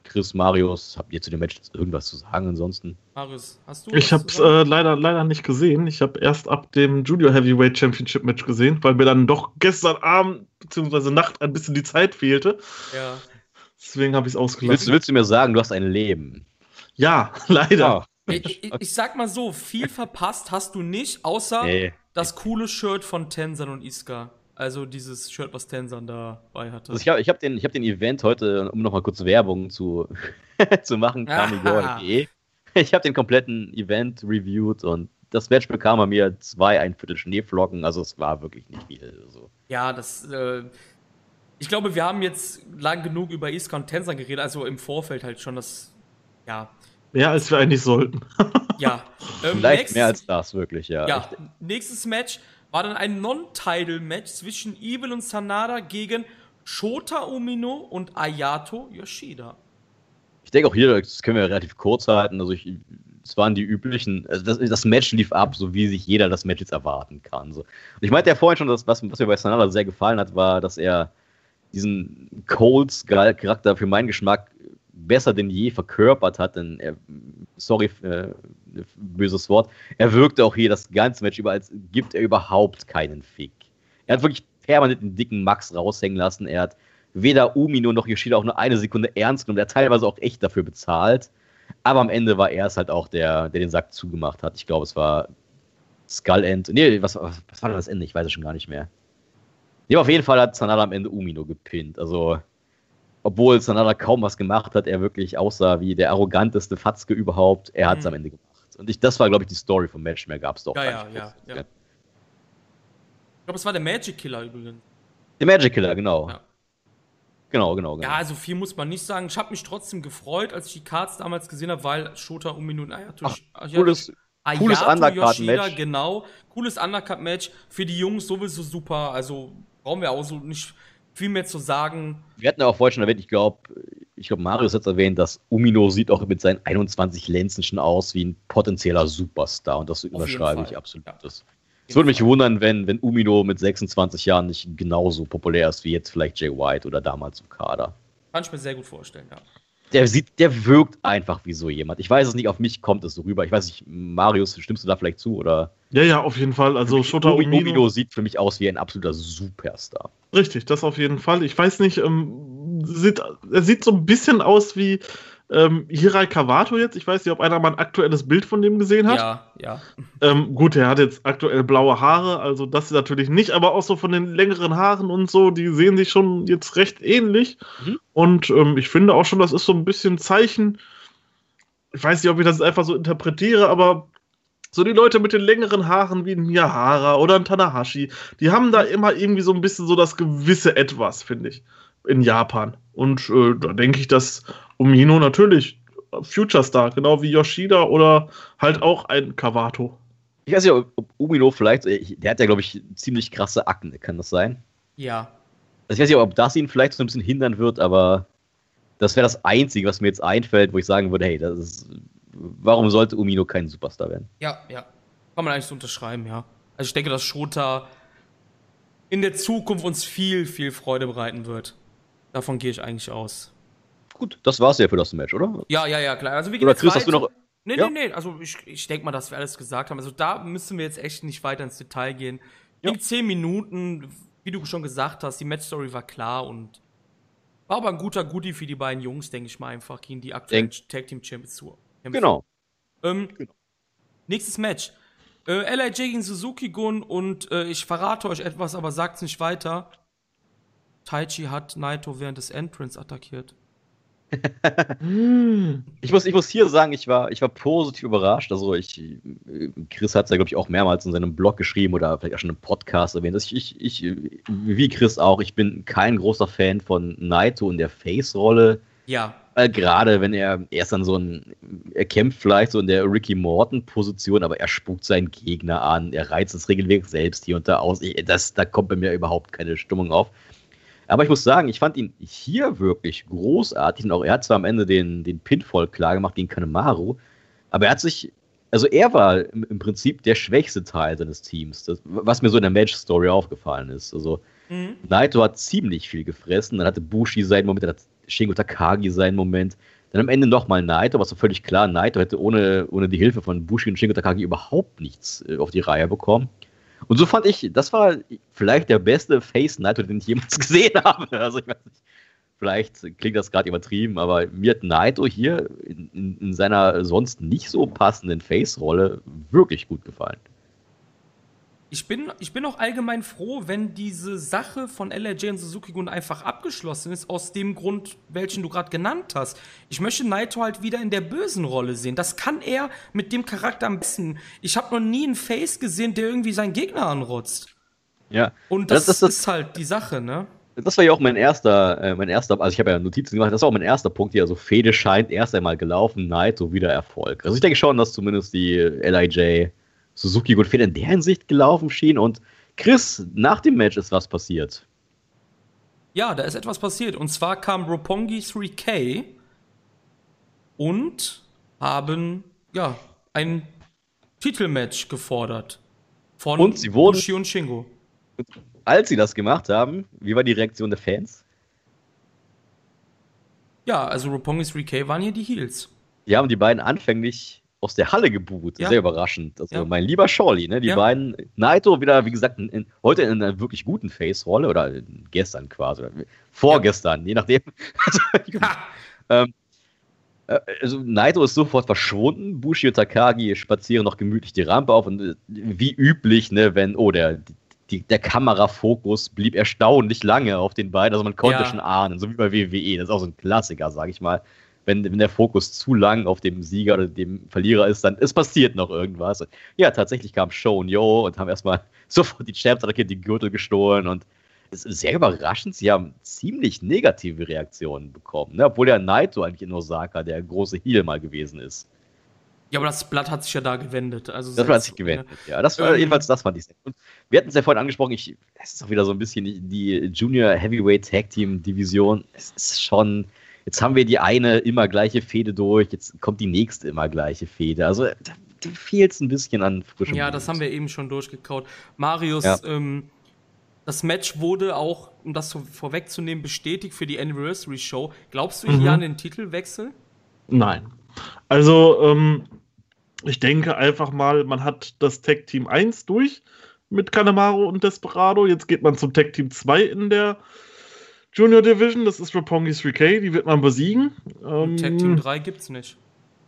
Chris, Marius, habt ihr zu dem Match irgendwas zu sagen ansonsten? Marius, hast du Ich was habe es äh, leider, leider nicht gesehen. Ich habe erst ab dem Junior Heavyweight Championship Match gesehen, weil mir dann doch gestern Abend bzw. Nacht ein bisschen die Zeit fehlte. ja. Deswegen habe ich es Willst, ausgelassen. willst du mir sagen, du hast ein Leben? Ja, leider. Ah, Ich, ich, ich sag mal so, viel verpasst hast du nicht, außer nee. das coole Shirt von Tensan und Iska. Also dieses Shirt, was Tensan dabei hatte. Also ich habe ich hab den, ich hab den Event heute, um nochmal kurz Werbung zu, zu machen, Ah. kamigor.de. Ich habe den kompletten Event reviewed und das Match bekam er mir zwei, ein Viertel Schneeflocken, also es war wirklich nicht viel. Also. Ja, das. Äh, ich glaube, wir haben jetzt lang genug über Iska und Tensan geredet, also im Vorfeld halt schon das. Ja. Mehr als wir eigentlich sollten. Ja. Ähm, Vielleicht nächstes- mehr als das, wirklich, ja. Ja, nächstes Match war dann ein Non-Title-Match zwischen Evil und Sanada gegen Shota Umino und Ayato Yoshida. Ich denke auch hier, das können wir relativ kurz halten. Also ich, es waren die üblichen, also das, das Match lief ab, so wie sich jeder das Match jetzt erwarten kann. So. Und ich meinte ja vorhin schon, dass, was, was mir bei Sanada sehr gefallen hat, war, dass er diesen Coles-Charakter für meinen Geschmack besser denn je verkörpert hat, denn er, sorry, äh, böses Wort, er wirkte auch hier das ganze Match über, als gibt er überhaupt keinen Fick. Er hat wirklich permanent den dicken Max raushängen lassen. Er hat weder Umino noch Yoshida auch nur eine Sekunde ernst genommen. Er hat teilweise auch echt dafür bezahlt. Aber am Ende war er es halt auch, der, der den Sack zugemacht hat. Ich glaube, es war Skull End. Nee, was, was, war das Ende? Ich weiß es schon gar nicht mehr. Nee, auf jeden Fall hat Sanada am Ende Umino gepinnt. Also, obwohl Sanada kaum was gemacht hat, er wirklich aussah wie der arroganteste Fatzke überhaupt. Er hat es mhm. am Ende gemacht. Und ich, das war, glaube ich, die Story vom Match. Mehr gab es doch. Ja, ja, ja, ja. Ich glaube, es war der Magic Killer übrigens. Der Magic Killer, genau. Ja. Genau, genau, genau. Ja, also viel muss man nicht sagen. Ich habe mich trotzdem gefreut, als ich die Cards damals gesehen habe, weil Shota um Minuten Ayato, Ach, cooles, Ayato cooles Undercard-Match. Genau, cooles Undercard-Match. Für die Jungs sowieso super. Also brauchen wir auch so nicht viel mehr zu sagen. Wir hatten ja auch vorhin schon erwähnt, ich glaube, ich glaube, Marius hat erwähnt, dass Umino sieht auch mit seinen 21 Lenzen schon aus wie ein potenzieller Superstar und das unterschreibe ich absolut. Ja. Das, es würde mich wundern, wenn, wenn Umino mit 26 Jahren nicht genauso populär ist wie jetzt vielleicht Jay White oder damals im Kader. Kann ich mir sehr gut vorstellen, ja. Der sieht, der wirkt einfach wie so jemand. Ich weiß es nicht, auf mich kommt es so rüber. Ich weiß nicht, Marius, stimmst du da vielleicht zu oder? Ja, ja, auf jeden Fall. Also Shota Umino, Umino sieht für mich aus wie ein absoluter Superstar. Richtig, das auf jeden Fall. Ich weiß nicht, ähm, sieht, er sieht so ein bisschen aus wie ähm, Hirai Kawato jetzt, ich weiß nicht, ob einer mal ein aktuelles Bild von dem gesehen hat. Ja, ja. Ähm, gut, er hat jetzt aktuell blaue Haare, also das natürlich nicht, aber auch so von den längeren Haaren und so, die sehen sich schon jetzt recht ähnlich. Mhm. Und ähm, ich finde auch schon, das ist so ein bisschen Zeichen. Ich weiß nicht, ob ich das einfach so interpretiere, aber so die Leute mit den längeren Haaren wie ein Miyahara oder ein Tanahashi, die haben da immer irgendwie so ein bisschen so das gewisse Etwas, finde ich, in Japan. Und äh, da denke ich, dass Umino natürlich Future Star, genau wie Yoshida oder halt auch ein Kawato. Ich weiß nicht, ob Umino vielleicht, äh, der hat ja, glaube ich, ziemlich krasse Akne, kann das sein? Ja. Also ich weiß nicht, ob das ihn vielleicht so ein bisschen hindern wird, aber das wäre das Einzige, was mir jetzt einfällt, wo ich sagen würde, hey, das ist, warum sollte Umino kein Superstar werden? Ja, ja. Kann man eigentlich so unterschreiben, ja. Also ich denke, dass Shota in der Zukunft uns viel, viel Freude bereiten wird. Davon gehe ich eigentlich aus. Gut, das war's ja für das Match, oder? Ja, ja, ja, klar. Also wie Oder Chris, hast du noch. Nee, ja? nee, nee. Also ich, ich denke mal, dass wir alles gesagt haben. Also da müssen wir jetzt echt nicht weiter ins Detail gehen. Ja. In zehn Minuten, wie du schon gesagt hast, die Matchstory war klar und war aber ein guter Goodie für die beiden Jungs, denke ich mal einfach, gegen die aktuellen Denk. Tag Team Champions zu. Genau. Ähm, genau. Nächstes Match. Äh, LIJ gegen Suzuki Gun und äh, ich verrate euch etwas, aber sagt's nicht weiter. Taichi hat Naito während des Entrance attackiert. ich, muss, ich muss hier sagen, ich war, ich war positiv überrascht. Also ich, Chris hat es ja, glaube ich, auch mehrmals in seinem Blog geschrieben oder vielleicht auch schon im Podcast erwähnt. Also ich, ich, wie Chris auch, ich bin kein großer Fan von Naito in der Face-Rolle. Ja. Weil gerade wenn er, er ist dann so ein, er kämpft vielleicht so in der Ricky Morton-Position, aber er spuckt seinen Gegner an, er reizt das Regelwerk selbst hier und da aus. Ich, das, da kommt bei mir überhaupt keine Stimmung auf. Aber ich muss sagen, ich fand ihn hier wirklich großartig. Und auch er hat zwar am Ende den, den Pinfall klar gemacht gegen Kanemaru, aber er hat sich, also er war im, Prinzip der schwächste Teil seines Teams, das, was mir so in der Match-Story aufgefallen ist. Also mhm. Naito hat ziemlich viel gefressen, dann hatte Bushi seinen Moment, dann hat Shingo Takagi seinen Moment. Dann am Ende nochmal Naito, was so völlig klar, Naito hätte ohne, ohne die Hilfe von Bushi und Shingo Takagi überhaupt nichts äh, auf die Reihe bekommen. Und so fand ich, das war vielleicht der beste Face Naito, den ich jemals gesehen habe. Also ich weiß nicht, vielleicht klingt das gerade übertrieben, aber mir hat Naito hier in, in, in seiner sonst nicht so passenden Face-Rolle wirklich gut gefallen ich bin, ich bin auch allgemein froh, wenn diese Sache von LRJ und Suzuki Gun einfach abgeschlossen ist, aus dem Grund, welchen du gerade genannt hast. Ich möchte Naito halt wieder in der bösen Rolle sehen. Das kann er mit dem Charakter am besten. Ich habe noch nie einen Face gesehen, der irgendwie seinen Gegner anrotzt. Ja. Und das, das, das, das ist halt die Sache, ne? Das war ja auch mein erster, äh, mein erster, also ich habe ja Notizen gemacht, das war auch mein erster Punkt hier. Also Fede scheint erst einmal gelaufen, Naito wieder Erfolg. Also ich denke schon, dass zumindest die LIJ Suzuki gut in der Hinsicht gelaufen schien. Und Chris, nach dem Match ist was passiert. Ja, da ist etwas passiert. Und zwar kam Roppongi 3K und haben ja ein Titelmatch gefordert. Von und sie wurden, Bushi und Shingo. Als sie das gemacht haben, wie war die Reaktion der Fans? Ja, also Roppongi 3K waren hier die Heels. Die haben die beiden anfänglich aus der Halle geboot. Ja. Sehr überraschend. Also Ja. mein lieber Shorty, ne? Die Ja. beiden, Naito wieder, wie gesagt, in, heute in einer wirklich guten Face-Rolle oder gestern quasi, oder vorgestern, je nachdem. Ha! Äh, Also Naito ist sofort verschwunden, Bushi und Takagi spazieren noch gemütlich die Rampe auf und äh, wie üblich, ne, wenn, oh, der, die, der Kamerafokus blieb erstaunlich lange auf den beiden, also man konnte schon ahnen, so wie bei WWE, das ist auch so ein Klassiker, sag ich mal. Wenn, wenn der Fokus zu lang auf dem Sieger oder dem Verlierer ist, dann es passiert noch irgendwas. Und ja, tatsächlich kam Show und Yo und haben erstmal sofort die Champs attackiert, die Gürtel gestohlen und es ist sehr überraschend, sie haben ziemlich negative Reaktionen bekommen, ne? obwohl der Naito eigentlich in Osaka der große Heel mal gewesen ist. Ja, aber das Blatt hat sich ja da gewendet. Also Das selbst- hat sich gewendet, ja. Das war Ähm, jedenfalls, das fand ich sehr gut. Wir hatten es ja vorhin angesprochen, ich, es ist auch wieder so ein bisschen die, die Junior Heavyweight Tag Team Division. Es ist schon, jetzt haben wir die eine immer gleiche Fehde durch, jetzt kommt die nächste immer gleiche Fehde. Also da, da fehlt es ein bisschen an frischem Ja, Blut. das haben wir eben schon durchgekaut. Marius, Ja. ähm, das Match wurde auch, um das so vorwegzunehmen, bestätigt für die Anniversary Show. Glaubst du Mhm. hier an den Titelwechsel? Nein. Also, ähm, ich denke einfach mal, man hat das Tag Team 1 durch mit Kanemaru und Desperado. Jetzt geht man zum Tag Team 2 in der Junior Division. Das ist Roppongi 3K. Die wird man besiegen. Ähm, Tag Team 3 gibt's nicht.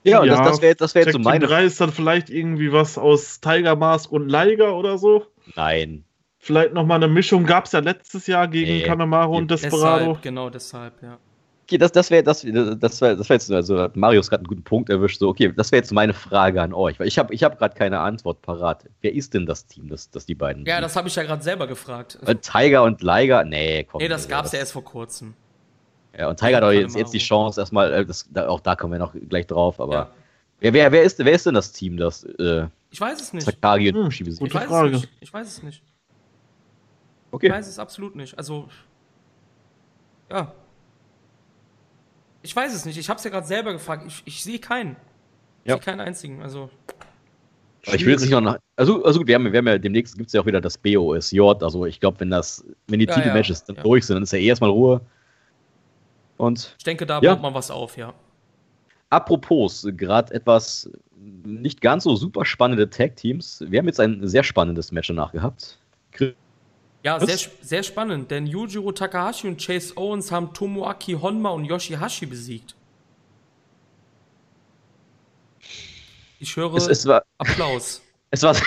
ja, ja, das, das wäre das wär Tag jetzt so Team meine. 3 ist dann vielleicht irgendwie was aus Tiger Mask und Liger oder so. Nein. Vielleicht nochmal eine Mischung. Gab es ja letztes Jahr gegen Nee. Kanemaru und Desperado. Deshalb, genau deshalb, ja. Okay, das, das wäre das, das wär, das wär jetzt, also Marius gerade einen guten Punkt erwischt. So, okay, das wäre jetzt meine Frage an euch, weil ich habe ich hab gerade keine Antwort parat. Wer ist denn das Team, das, das die beiden? Ja, das habe ich ja gerade selber gefragt. Äh, Tiger und Liger? Nee, komm. Nee, das also, gab's ja erst vor kurzem. Ja, und Tiger hat auch jetzt, jetzt die Chance erstmal, äh, das, da, auch da kommen wir noch gleich drauf, aber Ja. wer, wer, wer, ist, wer ist denn das Team, das äh, Ich weiß es nicht. Und Hm, Bushi besiegt? Ich gute weiß Frage. es nicht. Ich weiß es nicht. Ich Okay. weiß es absolut nicht. Also, ja. Ich weiß es nicht. Ich habe es ja gerade selber gefragt. Ich, ich sehe keinen. Ich Ja. sehe keinen einzigen. Also, ich will jetzt nicht noch nach. Also, also gut, wir haben, wir haben ja demnächst gibt es ja auch wieder das BOSJ. Also ich glaube, wenn das, wenn die Ja, Titelmatches dann ja. durch sind, dann ist ja eh erstmal Ruhe. Und ich denke, da Ja. baut man was auf, ja. apropos, gerade etwas nicht ganz so super spannende Tag-Teams. Wir haben jetzt ein sehr spannendes Match danach gehabt. Ja, sehr, sehr spannend, denn Yujiro Takahashi und Chase Owens haben Tomoaki Honma und Yoshihashi besiegt. Ich höre Es, es war, Applaus. es war,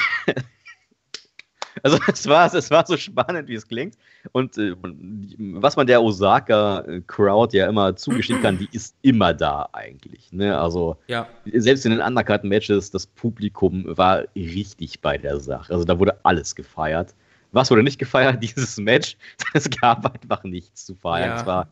also es war, es war so spannend, wie es klingt. Und äh, was man der Osaka-Crowd ja immer zugestehen kann, die ist immer da eigentlich. Ne? Also Ja, selbst in den Undercard-Matches, das Publikum war richtig bei der Sache. Also da wurde alles gefeiert. Was wurde nicht gefeiert? Dieses Match. Es gab einfach nichts zu feiern. Ja. Es war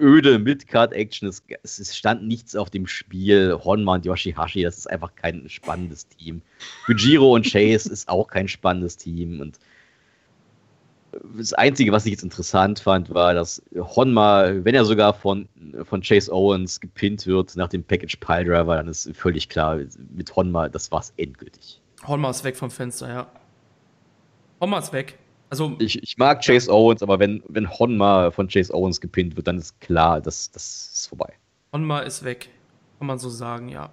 öde Mid-Card-Action. Es, es stand nichts auf dem Spiel. Honma und Yoshihashi, das ist einfach kein spannendes Team. Yujiro und Chase ist auch kein spannendes Team. Und das Einzige, was ich jetzt interessant fand, war, dass Honma, wenn er sogar von, von Chase Owens gepinnt wird nach dem Package Piledriver, dann ist völlig klar, mit Honma, das war's endgültig. Honma ist weg vom Fenster, ja. Honma ist weg. Also, Ich, ich mag Chase Owens, aber wenn, wenn Honma von Chase Owens gepinnt wird, dann ist klar, das, das ist vorbei. Honma ist weg. Kann man so sagen, ja.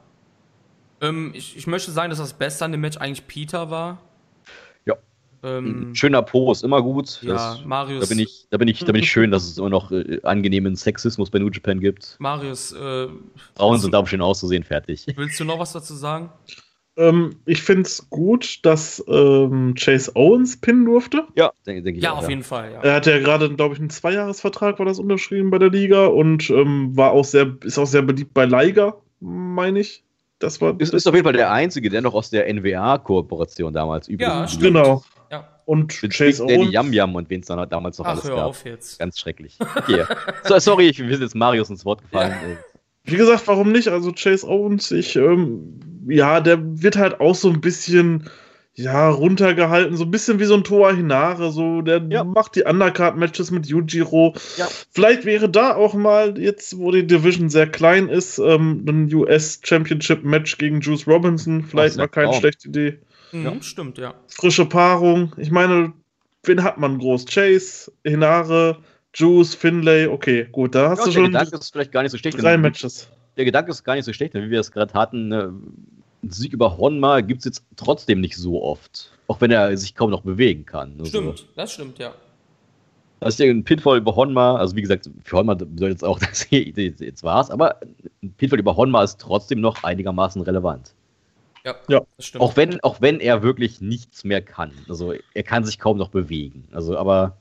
Ähm, ich, ich möchte sagen, dass das Beste an dem Match eigentlich Peter war. Ja. Ähm, Schöner Po ist immer gut. ja, Das, Marius. da bin ich, da bin ich, da bin ich schön, dass es immer noch äh, angenehmen Sexismus bei New Japan gibt. Marius, äh, Frauen sind da schön auszusehen, fertig. willst du noch was dazu sagen? Ähm, ich finde es gut, dass ähm, Chase Owens pinnen durfte. Ja, denke denk ich Ja, auch, auf jeden Fall, ja. Er hat ja gerade, glaube ich, einen Zweijahresvertrag, war das unterschrieben bei der Liga und ähm, war auch sehr, ist auch sehr beliebt bei Liga, meine ich. Das war. Ist, ist auf jeden Fall der Einzige, der noch aus der NWA-Kooperation damals übrig Ja, ist. genau. Ja. Und Mit Chase Big Daddy Owens. Yam Yam und wen es dann halt damals noch Ach, alles hör gab. auf jetzt. Ganz schrecklich. Okay. so, sorry, ich, wir sind jetzt Marius ins Wort gefallen. Äh, Wie gesagt, warum nicht? Also Chase Owens, ich, ähm, ja, der wird halt auch so ein bisschen, ja, runtergehalten, so ein bisschen wie so ein Toa Hinare, so, der Ja. macht die Undercard-Matches mit Yujiro. Ja. Vielleicht wäre da auch mal, jetzt wo die Division sehr klein ist, ähm, ein US Championship-Match gegen Juice Robinson, vielleicht mal keine schlechte Idee. Mhm, Ja. Stimmt, ja. Frische Paarung, ich meine, wen hat man groß? Chase, Hinare, Juice, Finlay, okay, gut, da hast Ja, du schon Gedanke ist vielleicht gar nicht so schlecht. drei Matches. Der Gedanke ist gar nicht so schlecht, denn wie wir es gerade hatten. Ne, ein Sieg über Honma gibt es jetzt trotzdem nicht so oft. Auch wenn er sich kaum noch bewegen kann. Also, Stimmt, das stimmt, ja. Also ein Pinfall über Honma, also wie gesagt, für Honma bedeutet jetzt auch, dass hier jetzt war's, aber ein Pinfall über Honma ist trotzdem noch einigermaßen relevant. Ja, Ja. das stimmt. Auch wenn, auch wenn er wirklich nichts mehr kann. Also er kann sich kaum noch bewegen. Also, aber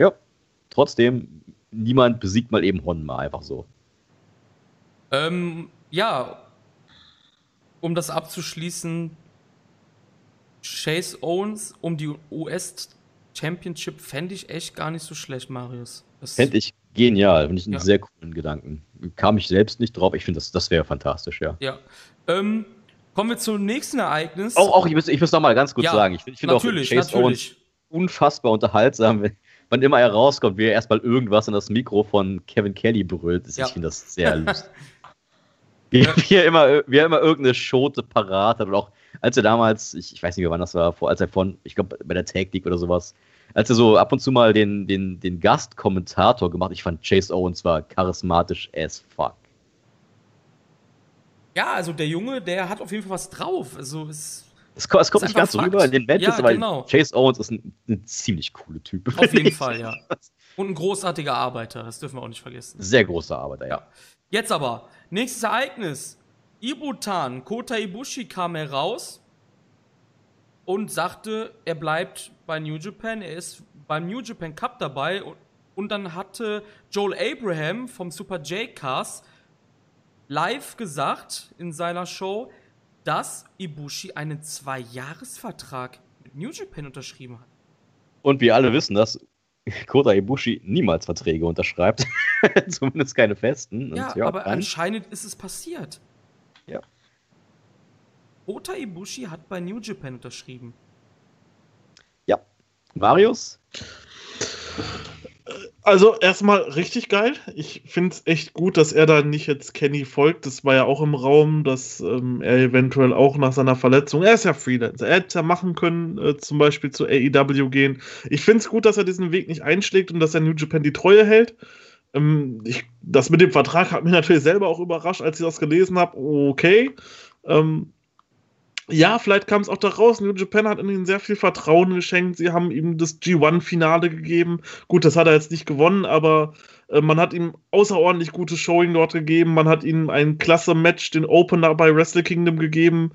ja, trotzdem, niemand besiegt mal eben Honma einfach so. Ähm, ja, um das abzuschließen, Chase Owens um die US Championship fände ich echt gar nicht so schlecht, Marius. Fände ich genial, finde ich einen Ja. sehr coolen Gedanken. Kam ich selbst nicht drauf, ich finde, das, das wäre fantastisch, ja. Ja. Ähm, kommen wir zum nächsten Ereignis. Auch, auch ich muss, ich muss noch mal ganz kurz Ja, sagen, ich finde find auch natürlich, Chase Owens natürlich. unfassbar unterhaltsam, wenn, wann immer er rauskommt, wie er erstmal irgendwas in das Mikro von Kevin Kelly brüllt. Ja. Ich finde das sehr lustig. Wie, wie, er immer, wie er immer irgendeine Schote parat hat. Und auch als er damals, ich, ich weiß nicht mehr wann das war, vor, als er von, ich glaube bei der Tag League oder sowas, als er so ab und zu mal den, den, den Gastkommentator gemacht, ich fand Chase Owens war charismatisch as fuck. Ja, also der Junge, der hat auf jeden Fall was drauf. Also es Es, ko- es kommt nicht ganz so rüber in den. Matches, Ja, aber genau. Chase Owens ist ein, ein ziemlich cooler Typ. auf jeden ich. Fall, ja. Und ein großartiger Arbeiter, das dürfen wir auch nicht vergessen. Sehr großer Arbeiter, ja. Ja. Jetzt aber, nächstes Ereignis. Ibutan, Kota Ibushi kam heraus und sagte, er bleibt bei New Japan, er ist beim New Japan Cup dabei und, dann hatte Joel Abraham vom Super J-Cast live gesagt in seiner Show, dass Ibushi einen Zwei-Jahres-Vertrag mit New Japan unterschrieben hat. Und wir alle wissen, dass Kota Ibushi niemals Verträge unterschreibt. Zumindest keine festen. Und Ja, aber dann- anscheinend ist es passiert. Ja. Kota Ibushi hat bei New Japan unterschrieben. ja. Marius? Also erstmal richtig geil. Ich finde es echt gut, dass er da nicht jetzt Kenny folgt. Das war ja auch im Raum, dass ähm, er eventuell auch nach seiner Verletzung, er ist ja Freelancer, er hätte es ja machen können, äh, zum Beispiel zu AEW gehen. Ich finde es gut, dass er diesen Weg nicht einschlägt und dass er New Japan die Treue hält. Ähm, ich, das mit dem Vertrag hat mich natürlich selber auch überrascht, als ich das gelesen habe. Okay. Ähm, ja, vielleicht kam es auch daraus. New Japan hat ihnen sehr viel Vertrauen geschenkt. Sie haben ihm das G1-Finale gegeben. Gut, das hat er jetzt nicht gewonnen, aber äh, man hat ihm außerordentlich gutes Showing dort gegeben. Man hat ihm ein klasse Match, den Opener bei Wrestle Kingdom gegeben,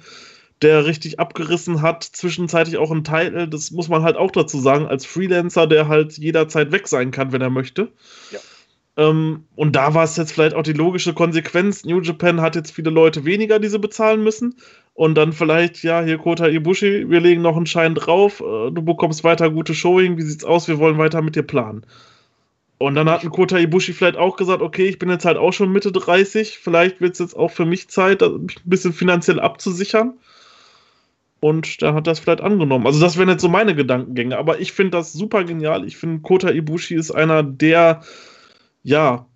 der richtig abgerissen hat. Zwischenzeitlich auch ein Titel. Das muss man halt auch dazu sagen, als Freelancer, der halt jederzeit weg sein kann, wenn er möchte. Ja. Ähm, und da war es jetzt vielleicht auch die logische Konsequenz. New Japan hat jetzt viele Leute weniger, die sie bezahlen müssen. Und dann vielleicht, ja, hier Kota Ibushi, wir legen noch einen Schein drauf, äh, du bekommst weiter gute Showing, wie sieht's aus, wir wollen weiter mit dir planen. Und dann hat ein Kota Ibushi vielleicht auch gesagt, okay, ich bin jetzt halt auch schon Mitte 30, vielleicht wird es jetzt auch für mich Zeit, mich ein bisschen finanziell abzusichern. Und dann hat das vielleicht angenommen. Also das wären jetzt so meine Gedankengänge. Aber ich finde das super genial. Ich finde, Kota Ibushi ist einer der, ja,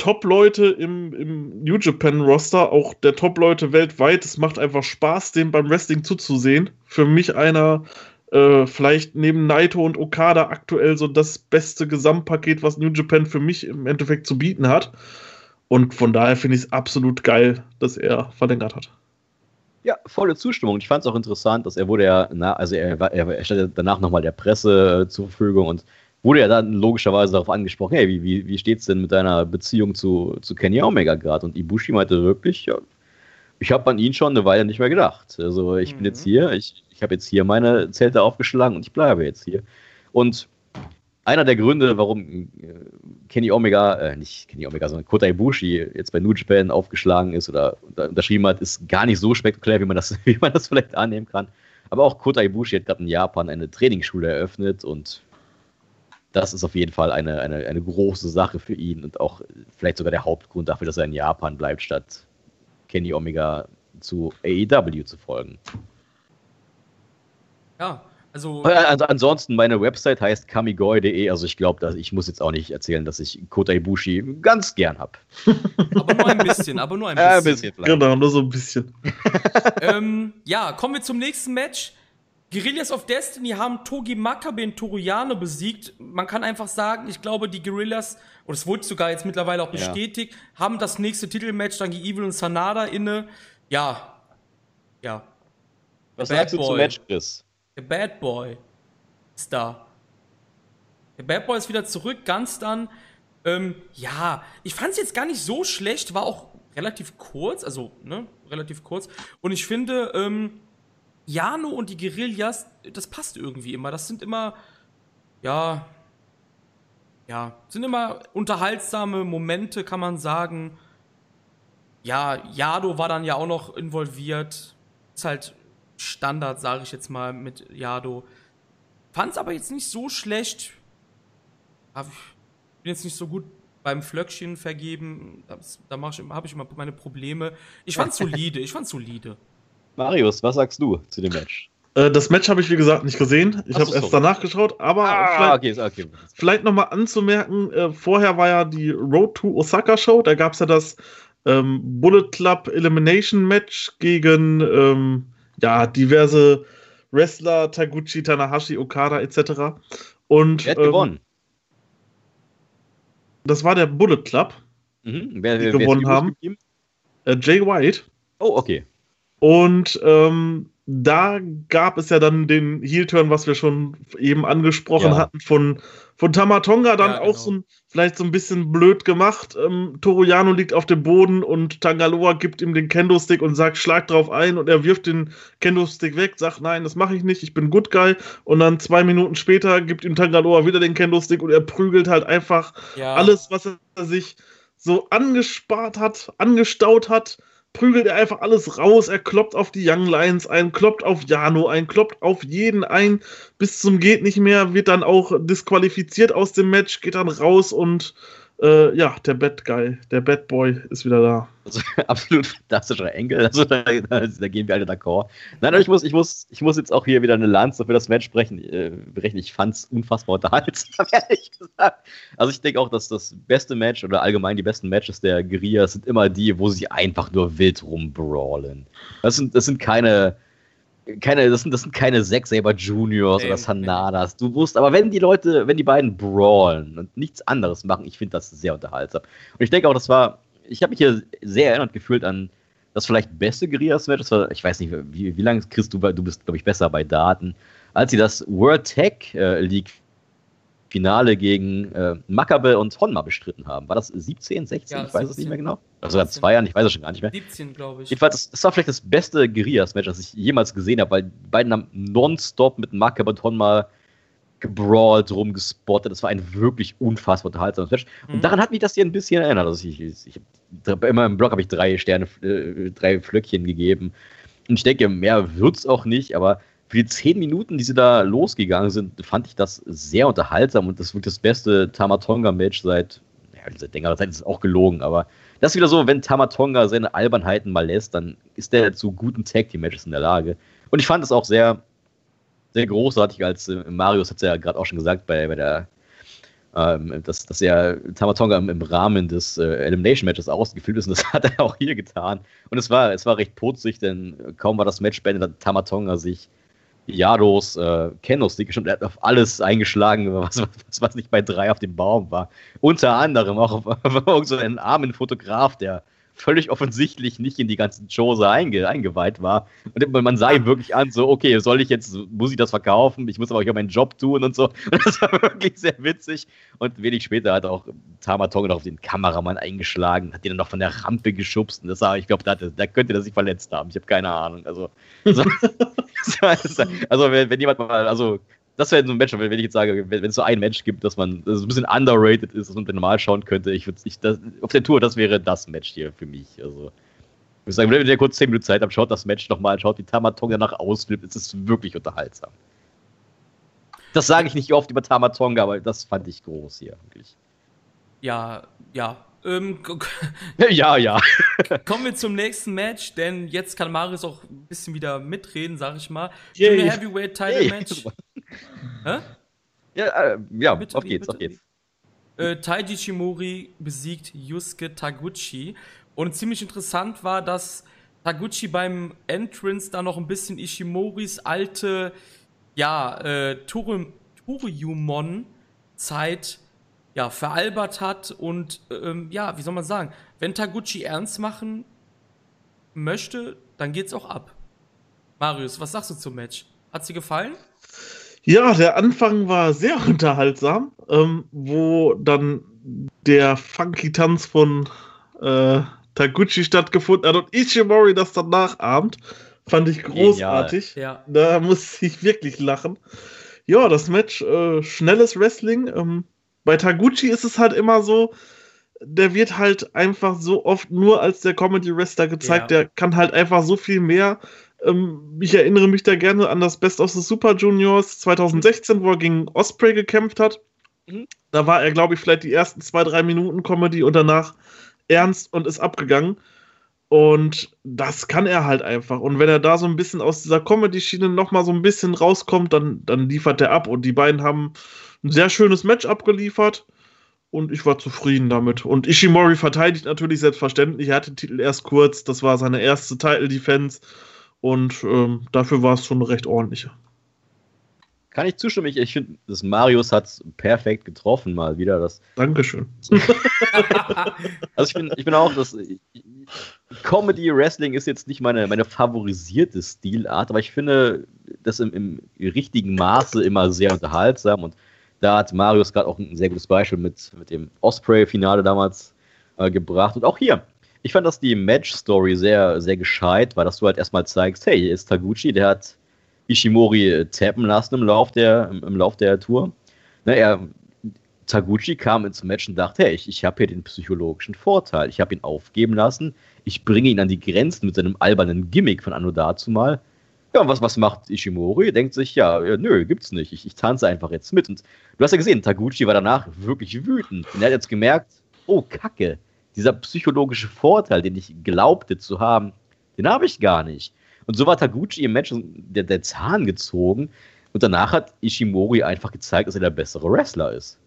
Top-Leute im, im New Japan-Roster, auch der Top-Leute weltweit. Es macht einfach Spaß, dem beim Wrestling zuzusehen. Für mich einer, äh, vielleicht neben Naito und Okada aktuell so das beste Gesamtpaket, was New Japan für mich im Endeffekt zu bieten hat. Und von daher finde ich es absolut geil, dass er verlängert hat. Ja, volle Zustimmung. Ich fand es auch interessant, dass er wurde ja, na, also er, er, er ja danach nochmal der Presse zur Verfügung und wurde ja dann logischerweise darauf angesprochen, hey, wie, wie, wie steht's denn mit deiner Beziehung zu, zu Kenny Omega gerade? Und Ibushi meinte wirklich, ja, ich habe an ihn schon eine Weile nicht mehr gedacht. Also ich bin Mhm. jetzt hier, ich, ich habe jetzt hier meine Zelte aufgeschlagen und ich bleibe jetzt hier. Und einer der Gründe, warum äh, Kenny Omega, äh, nicht Kenny Omega, sondern Kota Ibushi jetzt bei New Japan aufgeschlagen ist oder unter- unterschrieben hat, ist gar nicht so spektakulär, wie man das, wie man das vielleicht annehmen kann. Aber auch Kota Ibushi hat gerade in Japan eine Trainingsschule eröffnet und das ist auf jeden Fall eine, eine, eine große Sache für ihn und auch vielleicht sogar der Hauptgrund dafür, dass er in Japan bleibt, statt Kenny Omega zu AEW zu folgen. Ja, also Äh, Also ansonsten, meine Website heißt kamigoi.de, also ich glaube, ich muss jetzt auch nicht erzählen, dass ich Kota Ibushi ganz gern habe. aber nur ein bisschen, aber nur ein Äh, bisschen. vielleicht. Genau, nur so ein bisschen. ähm, ja, kommen wir zum nächsten Match. Guerrillas of Destiny haben Togi Makabe und Toruyano besiegt. Man kann einfach sagen, ich glaube, die Guerrillas, und es wurde sogar jetzt mittlerweile auch bestätigt, ja. haben das nächste Titelmatch dann gegen Evil und Sanada inne. Ja. Ja. Was Bad sagst du zum Match, Chris? Der Bad Boy ist da. Der Bad Boy ist wieder zurück, ganz dann. Ähm, ja, ich fand es jetzt gar nicht so schlecht, war auch relativ kurz, also, ne, relativ kurz. Und ich finde, ähm, Jano und die Guerillas, das passt irgendwie immer. Das sind immer, ja, ja, sind immer unterhaltsame Momente, kann man sagen. Ja, Jado war dann ja auch noch involviert. Ist halt Standard, sage ich jetzt mal, mit Jado. Fand's aber jetzt nicht so schlecht. Ich bin jetzt nicht so gut beim Flöckchen vergeben. Da habe ich immer meine Probleme. Ich fand's solide, ich fand's solide. Marius, was sagst du zu dem Match? Äh, das Match habe ich, wie gesagt, nicht gesehen. Ich habe erst danach geschaut, aber ah, vielleicht, okay, okay. vielleicht nochmal anzumerken, äh, vorher war ja die Road to Osaka Show, da gab es ja das ähm, Bullet Club Elimination Match gegen ähm, ja, diverse Wrestler, Taguchi, Tanahashi, Okada etc. Und, wer hat ähm, gewonnen? Das war der Bullet Club, mhm. wer, die wer, gewonnen haben. Äh, Jay White. Oh, okay. Und ähm, da gab es ja dann den Heel-Turn, was wir schon eben angesprochen ja. hatten, von, von Tamatonga, dann ja, genau. auch so ein, vielleicht so ein bisschen blöd gemacht. Ähm, Toruyano liegt auf dem Boden und Tangaloa gibt ihm den Kendo-Stick und sagt, schlag drauf ein und er wirft den Kendo-Stick weg, sagt, nein, das mache ich nicht, ich bin Good Guy. Und dann zwei Minuten später gibt ihm Tangaloa wieder den Kendo-Stick und er prügelt halt einfach ja. alles, was er sich so angespart hat, angestaut hat prügelt er einfach alles raus. Er kloppt auf die Young Lions ein, kloppt auf Jano ein, kloppt auf jeden ein. Bis zum geht nicht mehr, wird dann auch disqualifiziert aus dem Match, geht dann raus und äh, ja, der Bad Guy, der Bad Boy ist wieder da. Also, absolut fantastischer Engel. Also, da, da, da, gehen wir alle d'accord. Nein, aber ich muss, ich, muss, ich muss jetzt auch hier wieder eine Lanze für das Match sprechen, äh, brechen. Ich fand es unfassbar unterhaltsam, ehrlich gesagt. Also, ich denke auch, dass das beste Match oder allgemein die besten Matches der Guerillas sind immer die, wo sie einfach nur wild rumbrawlen. Das sind, das sind keine keine, das sind, das sind keine Zack Saber Juniors oder Sanadas. Du wusst, aber wenn die Leute, wenn die beiden brawlen und nichts anderes machen, ich finde das sehr unterhaltsam. Und ich denke auch, das war, ich habe mich hier sehr erinnert gefühlt an das vielleicht beste Guerillas-Match. Das war, ich weiß nicht, wie, wie lange kriegst du, du bist, glaube ich, besser bei Daten, als sie das World Tech äh, League Finale gegen äh, Makabe und Honma bestritten haben. War das 17, 16? Ja, ich weiß es nicht mehr genau. Also sogar zwei Jahren, ich weiß es schon gar nicht mehr. 17, glaube ich. Jedenfalls, das war vielleicht das beste Guerillas-Match, das ich jemals gesehen habe, weil die beiden haben nonstop mit Makabe und Honma gebrawlt, rumgespottet. Das war ein wirklich unfassbar unterhaltsames Match. Mhm. Und daran hat mich das hier ein bisschen erinnert. Also ich, ich, ich immer im Blog habe ich drei Sterne, äh, drei Flöckchen gegeben. Und ich denke, mehr wird es auch nicht, aber für die zehn Minuten, die sie da losgegangen sind, fand ich das sehr unterhaltsam und das wirklich das beste Tamatonga-Match seit, ja, seit längerer Zeit ist auch gelogen, aber das ist wieder so, wenn Tamatonga seine Albernheiten mal lässt, dann ist der zu guten Tag-Team-Matches in der Lage. Und ich fand es auch sehr, sehr großartig, als äh, Marius hat es ja gerade auch schon gesagt bei, bei der ähm, dass, dass er Tamatonga im, im Rahmen des äh, Elimination Matches ausgefüllt ist und das hat er auch hier getan. Und es war, es war recht putzig, denn kaum war das Match beendet, hat Tamatonga sich Jados äh, Kendo-Stick und er hat auf alles eingeschlagen, was, was, was nicht bei drei auf dem Baum war. Unter anderem auch auf, auf so einen armen Fotograf, der völlig offensichtlich nicht in die ganzen Chose einge eingeweiht war. Und man sah ihm wirklich an, so, okay, soll ich jetzt, muss ich das verkaufen? Ich muss aber auch meinen Job tun und so. Und das war wirklich sehr witzig. Und wenig später hat auch Tamatonga noch auf den Kameramann eingeschlagen, hat ihn dann noch von der Rampe geschubst. Und das war, ich glaube, da, da könnte er sich verletzt haben. Ich habe keine Ahnung. Also, also, also wenn, wenn jemand mal, also das wäre so ein Match, wenn ich jetzt sage, wenn, es so ein Match gibt, dass man das ein bisschen underrated ist, dass man normal schauen könnte, ich würde das, auf der Tour, das wäre das Match hier für mich. Also, ich würde sagen, wenn ihr kurz 10 Minuten Zeit habt, schaut das Match nochmal, schaut wie Tamatonga danach ausflippt, es ist wirklich unterhaltsam. Das sage ich nicht oft über Tamatonga, aber das fand ich groß hier, wirklich. Ja, ja, ähm, ja, ja. Kommen wir zum nächsten Match, denn jetzt kann Marius auch ein bisschen wieder mitreden, sag ich mal. Yeah, Junior Heavyweight Title Match. Hä? Ja, äh, ja bitte, auf geht's, bitte, auf geht's. Äh, Taiji Shimori besiegt Yusuke Taguchi. Und ziemlich interessant war, dass Taguchi beim Entrance da noch ein bisschen Ishimoris alte ja, äh, Turiumon Zeit ja, veralbert hat und ähm, ja, wie soll man sagen, wenn Taguchi ernst machen möchte, dann geht's auch ab. Marius, was sagst du zum Match? Hat sie gefallen? Ja, der Anfang war sehr unterhaltsam, ähm, wo dann der funky Tanz von äh, Taguchi stattgefunden hat und Ishimori das dann nachahmt. Fand ich großartig. Ja. Da musste ich wirklich lachen. Ja, das Match, äh, schnelles Wrestling. Ähm, bei Taguchi ist es halt immer so, der wird halt einfach so oft nur als der Comedy-Wrestler gezeigt. Ja. Der kann halt einfach so viel mehr. Ähm, ich erinnere mich da gerne an das Best of the Super Juniors 2016, wo er gegen Osprey gekämpft hat. Mhm. Da war er, glaube ich, vielleicht die ersten zwei, drei Minuten Comedy und danach ernst und ist abgegangen. Und das kann er halt einfach. Und wenn er da so ein bisschen aus dieser Comedy-Schiene nochmal so ein bisschen rauskommt, dann, dann liefert er ab. Und die beiden haben ein sehr schönes Match abgeliefert. Und ich war zufrieden damit. Und Ishimori verteidigt natürlich selbstverständlich. Er hatte den Titel erst kurz. Das war seine erste Title-Defense. Und ähm, dafür war es schon eine recht ordentliche. Kann ich zustimmen. Ich, ich finde, das Marius hat perfekt getroffen mal wieder. Das, Dankeschön. also ich bin, ich bin auch, das Comedy Wrestling ist jetzt nicht meine, meine favorisierte Stilart, aber ich finde das im, im richtigen Maße immer sehr unterhaltsam und da hat Marius gerade auch ein sehr gutes Beispiel mit, mit dem Osprey-Finale damals äh, gebracht und auch hier. Ich fand, dass die Match-Story sehr, sehr gescheit war, dass du halt erstmal zeigst, hey, hier ist Taguchi, der hat Ishimori äh, tappen lassen im Lauf der, im, Lauf der Tour. Er, Taguchi kam ins Match und dachte, hey, ich, ich habe hier den psychologischen Vorteil. Ich habe ihn aufgeben lassen. Ich bringe ihn an die Grenzen mit seinem albernen Gimmick von Anno dazu mal. Ja, und was, was macht Ishimori? Er denkt sich, ja, ja, nö, gibt's nicht. Ich, ich tanze einfach jetzt mit. Und du hast ja gesehen, Taguchi war danach wirklich wütend. Und er hat jetzt gemerkt, oh, Kacke, dieser psychologische Vorteil, den ich glaubte zu haben, den habe ich gar nicht. Und so war Taguchi im Match der, der Zahn gezogen. Und danach hat Ishimori einfach gezeigt, dass er der bessere Wrestler ist.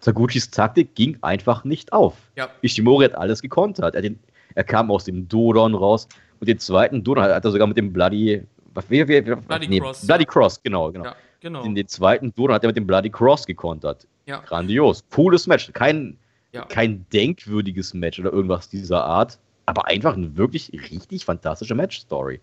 Taguchis Taktik ging einfach nicht auf. Ja. Ishimori hat alles gekontert. Er, den, er kam aus dem Dodon raus. Und den zweiten Dodon hat er sogar mit dem Bloody. Was, wie, wie, Bloody nee, Cross. Bloody Cross, genau, genau. Ja, genau. In den zweiten Dodon hat er mit dem Bloody Cross gekontert. Ja. Grandios. Cooles Match. Kein, Ja. kein denkwürdiges Match oder irgendwas dieser Art. Aber einfach eine wirklich richtig fantastische Match-Story.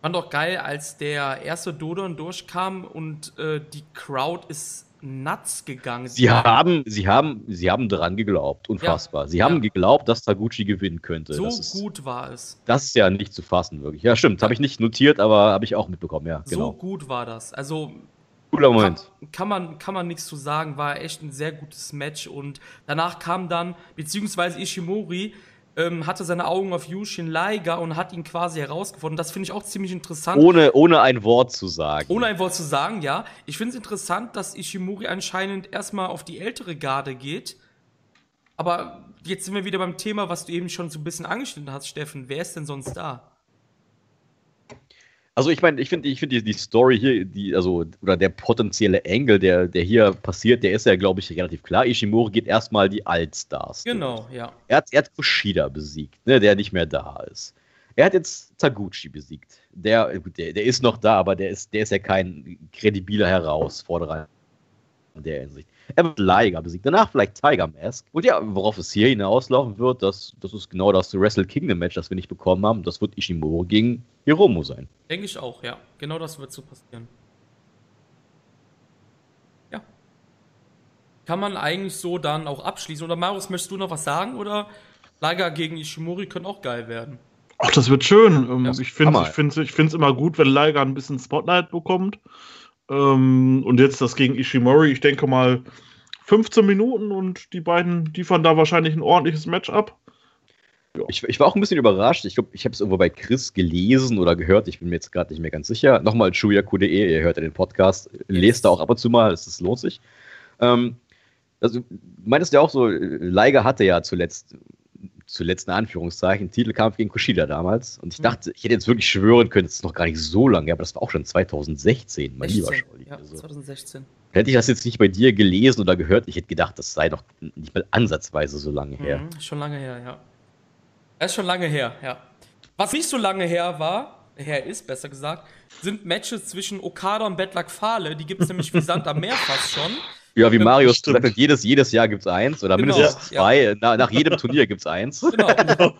Fand doch geil, als der erste Dodon durchkam und äh, die Crowd ist nuts gegangen. Sie haben, sie haben, sie haben dran geglaubt. Unfassbar. Sie haben Ja. geglaubt, dass Taguchi gewinnen könnte. so ist, gut war es. das ist ja nicht zu fassen, wirklich. Ja, stimmt. Habe ich nicht notiert, aber habe ich auch mitbekommen. Ja, So genau. gut war das. Also Cooler kann, Moment. kann man kann man nichts zu sagen. War echt ein sehr gutes Match und danach kam dann beziehungsweise Ishimori ähm, hatte seine Augen auf Yushin Liger und hat ihn quasi herausgefunden. Das finde ich auch ziemlich interessant. Ohne, ohne ein Wort zu sagen. Ohne ein Wort zu sagen, ja. Ich finde es interessant, dass Ishimori anscheinend erstmal auf die ältere Garde geht. Aber jetzt sind wir wieder beim Thema, was du eben schon so ein bisschen angeschnitten hast, Steffen. Wer ist denn sonst da? Also ich meine, ich finde, ich finde die, die Story hier, die, also, oder der potenzielle Engel, der, der hier passiert, der ist ja, glaube ich, relativ klar. Ishimori geht erstmal die Altstars. durch. Genau, ja. Er hat, er hat Kushida besiegt, ne, der nicht mehr da ist. Er hat jetzt Taguchi besiegt. Der, der, der ist noch da, aber der ist, der ist ja kein kredibiler Herausforderer in der Hinsicht. Er wird Liger besiegt. Danach vielleicht Tiger Mask. Und ja, worauf es hier hinauslaufen wird, das, das ist genau das Wrestle Kingdom Match, das wir nicht bekommen haben. Das wird Ishimori gegen Hiromu sein. Denke ich auch, ja. Genau das wird so passieren. Ja. Kann man eigentlich so dann auch abschließen. Oder Marius, möchtest du noch was sagen? Oder Liger gegen Ishimori können auch geil werden. Ach, das wird schön. Ähm, Ja, ich finde es ich find's, ich find's immer gut, wenn Liger ein bisschen Spotlight bekommt. Ähm, und jetzt das gegen Ishimori, ich denke mal 15 Minuten und die beiden liefern da wahrscheinlich ein ordentliches Match ab. Ich, ich war auch ein bisschen überrascht. Ich glaube, ich habe es irgendwo bei Chris gelesen oder gehört. Ich bin mir jetzt gerade nicht mehr ganz sicher. Nochmal shuyaku.de, ihr hört ja den Podcast. Lest da auch ab und zu mal, es lohnt sich. Ähm, also, du meintest ja auch so, Liger hatte ja zuletzt, zuletzt in Anführungszeichen, Titelkampf gegen Kushida damals. Und ich Mhm. dachte, ich hätte jetzt wirklich schwören können, es ist noch gar nicht so lange, her, aber das war auch schon 2016, mein lieber 16. Scholli. Ja, Also, 2016. hätte ich das jetzt nicht bei dir gelesen oder gehört, ich hätte gedacht, das sei doch nicht mal ansatzweise so lange her. Mhm, schon lange her, ja. Das ist schon lange her, ja. Was nicht so lange her war, her ist, besser gesagt, sind Matches zwischen Okada und Bedlack Fale. Die gibt es nämlich wie Sand am Meer fast schon. Ja, wie Marius gesagt hat, jedes, jedes Jahr gibt es eins oder Genau, mindestens ja. zwei. Na, nach jedem Turnier gibt es eins. Genau.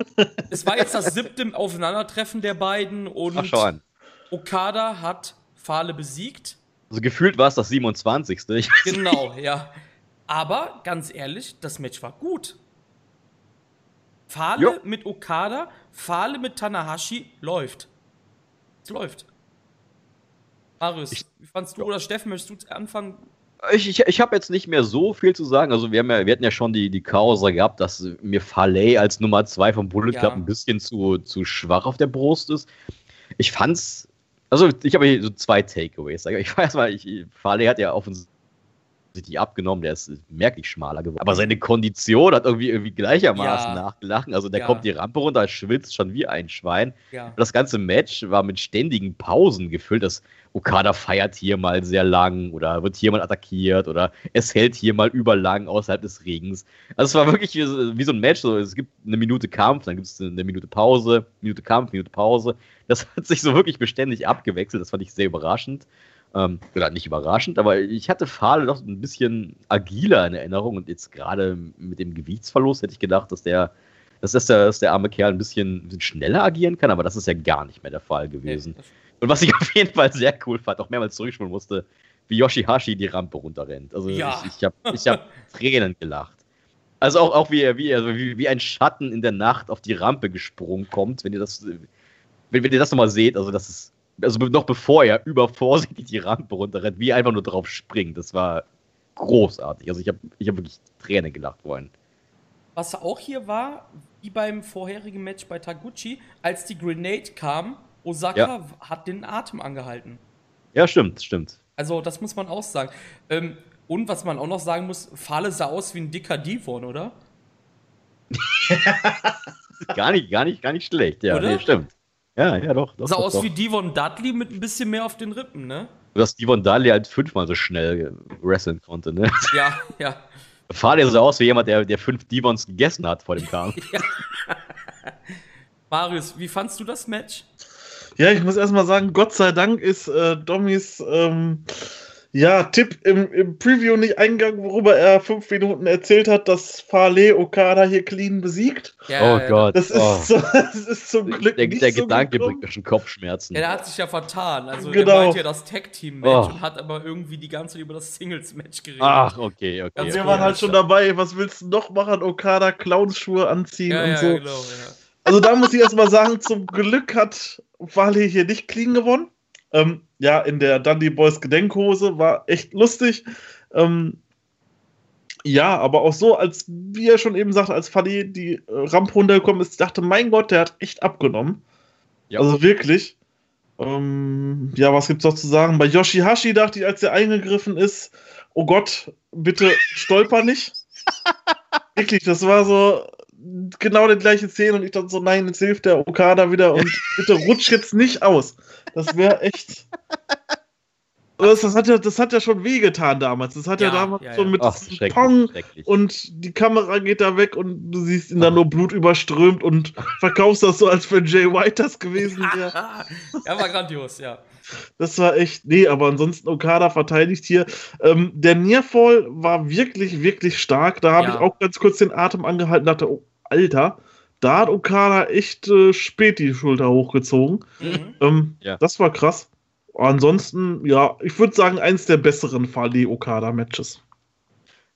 es war jetzt das siebte Aufeinandertreffen der beiden und Ach, schau an. Okada hat Fale besiegt. Also gefühlt war es das 27. Ich, Genau, ja. Aber ganz ehrlich, das Match war gut. Fale Jo. mit Okada, Fale mit Tanahashi läuft. Es läuft. Marius, Ich- wie fandst du oder Steffen, möchtest du anfangen? Ich, ich, ich habe jetzt nicht mehr so viel zu sagen. Also wir, haben ja, wir hatten ja schon die, die Causa gehabt, dass mir Farley als Nummer zwei vom Bullet Ja. Club ein bisschen zu, zu schwach auf der Brust ist. Ich fand's, also ich habe hier so zwei Takeaways. Ich weiß mal, ich, Farley hat ja offensichtlich abgenommen, der ist merklich schmaler geworden. Aber seine Kondition hat irgendwie, irgendwie gleichermaßen Ja. nachgelachen. Also der Ja. kommt die Rampe runter, schwitzt schon wie ein Schwein. Ja. Das ganze Match war mit ständigen Pausen gefüllt. Das Okada feiert hier mal sehr lang oder wird hier mal attackiert oder es hält hier mal überlang außerhalb des Regens. Also es war wirklich wie, so- wie so ein Match. So, es gibt eine Minute Kampf, dann gibt es eine Minute Pause, Minute Kampf, Minute Pause. Das hat sich so wirklich beständig abgewechselt. Das fand ich sehr überraschend. Ähm, oder nicht überraschend, aber ich hatte Fahle doch ein bisschen agiler in Erinnerung und jetzt gerade mit dem Gewichtsverlust hätte ich gedacht, dass der dass, das der, dass der arme Kerl ein bisschen, ein bisschen schneller agieren kann, aber das ist ja gar nicht mehr der Fall gewesen. Nee, Und was ich auf jeden Fall sehr cool fand, auch mehrmals zurückspulen musste, wie Yoshihashi die Rampe runterrennt. Also Ja. ich, ich habe ich hab Tränen gelacht. Also auch, auch wie, er, wie, er, also wie, wie ein Schatten in der Nacht auf die Rampe gesprungen kommt, wenn ihr das, wenn, wenn ihr das nochmal seht, also das ist, also noch bevor er übervorsichtig die Rampe runterrennt, wie er einfach nur drauf springt. Das war großartig. Also ich habe ich hab wirklich Tränen gelacht vorhin. Was auch hier war, wie beim vorherigen Match bei Taguchi, als die Grenade kam, Osaka Ja. hat den Atem angehalten. Ja, stimmt, stimmt. Also, das muss man auch sagen. Ähm, und was man auch noch sagen muss, Fale sah aus wie ein dicker Devon, oder? Gar nicht, gar nicht, gar nicht schlecht. Ja, Oder? nee, stimmt. Ja, ja, doch. doch Sah doch, aus doch. wie Devon Dudley mit ein bisschen mehr auf den Rippen, ne? dass Devon Daly halt fünfmal so schnell wresteln konnte, ne? Ja, ja. Fahrrad sah aus wie jemand, der, der fünf Devons gegessen hat vor dem Kampf. Marius, wie fandst du das Match? Ja, ich muss erstmal sagen, Gott sei Dank ist äh, Dommys ähm, ja, Tipp im, im Preview nicht eingegangen, worüber er fünf Minuten erzählt hat, dass Farley Okada hier clean besiegt. Ja, oh ja, Gott. Das ist, oh. so, das ist zum Glück der, nicht der so Gedanke gekommen. bringt mir schon Kopfschmerzen. Ja, der hat sich ja vertan. Also, Genau. er meinte ja das Tag-Team-Match Oh. und hat aber irgendwie die ganze Zeit über das Singles-Match geredet. Ach, okay, okay. Und wir okay. waren halt schon dabei, was willst du noch machen? Okada Clownsschuhe anziehen ja, und ja, so. genau, ja. Also da muss ich erstmal sagen, zum Glück hat Farley hier nicht clean gewonnen. Ähm, ja, in der Dundee Boys Gedenkhose war echt lustig. Ähm, ja, aber auch so, als wie er schon eben sagte, als Farley die äh, Rampe runtergekommen ist, ich dachte, mein Gott, der hat echt abgenommen. Ja. Also wirklich. Ähm, ja, was gibt's noch zu sagen? Bei Yoshihashi dachte ich, als er eingegriffen ist, oh Gott, bitte stolper nicht. Wirklich, das war so genau die gleiche Szene und ich dachte so, nein, jetzt hilft der Okada wieder und bitte rutsch jetzt nicht aus. Das wäre echt. Das, das, hat ja, das hat ja schon wehgetan damals. Das hat ja, Ja, damals ja, schon ja. mit Ach, diesem schrecklich, Pong schrecklich. und die Kamera geht da weg und du siehst ihn dann nur blutüberströmt und verkaufst das so, als wenn Jay White das gewesen wäre. ja, war grandios, ja. Das war echt, nee, aber ansonsten Okada verteidigt hier. Ähm, der Nearfall war wirklich, wirklich stark. Da habe Ja. ich auch ganz kurz den Atem angehalten und dachte, oh, Alter, da hat Okada echt äh, spät die Schulter hochgezogen. Mhm. Ähm, Ja. Das war krass. Ansonsten, ja, ich würde sagen, eins der besseren Fali Okada-Matches.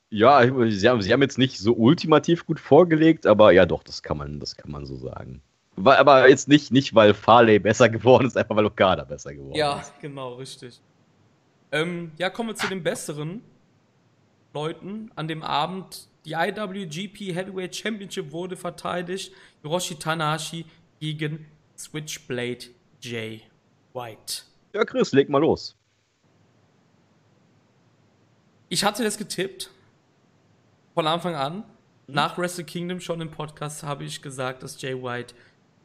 Ja, sie haben, sie haben jetzt nicht so ultimativ gut vorgelegt, aber ja doch, das kann man, das kann man so sagen. Weil, aber jetzt nicht, nicht, weil Farley besser geworden ist, einfach weil Okada besser geworden Ja, ist. genau, richtig. Ähm, ja, kommen wir zu den besseren Leuten an dem Abend. Die IWGP Heavyweight Championship wurde verteidigt. Hiroshi Tanahashi gegen Switchblade Jay White. Ja, Chris, leg mal los. Ich hatte das getippt. Von Anfang an. Nach Wrestle Kingdom schon im Podcast habe ich gesagt, dass Jay White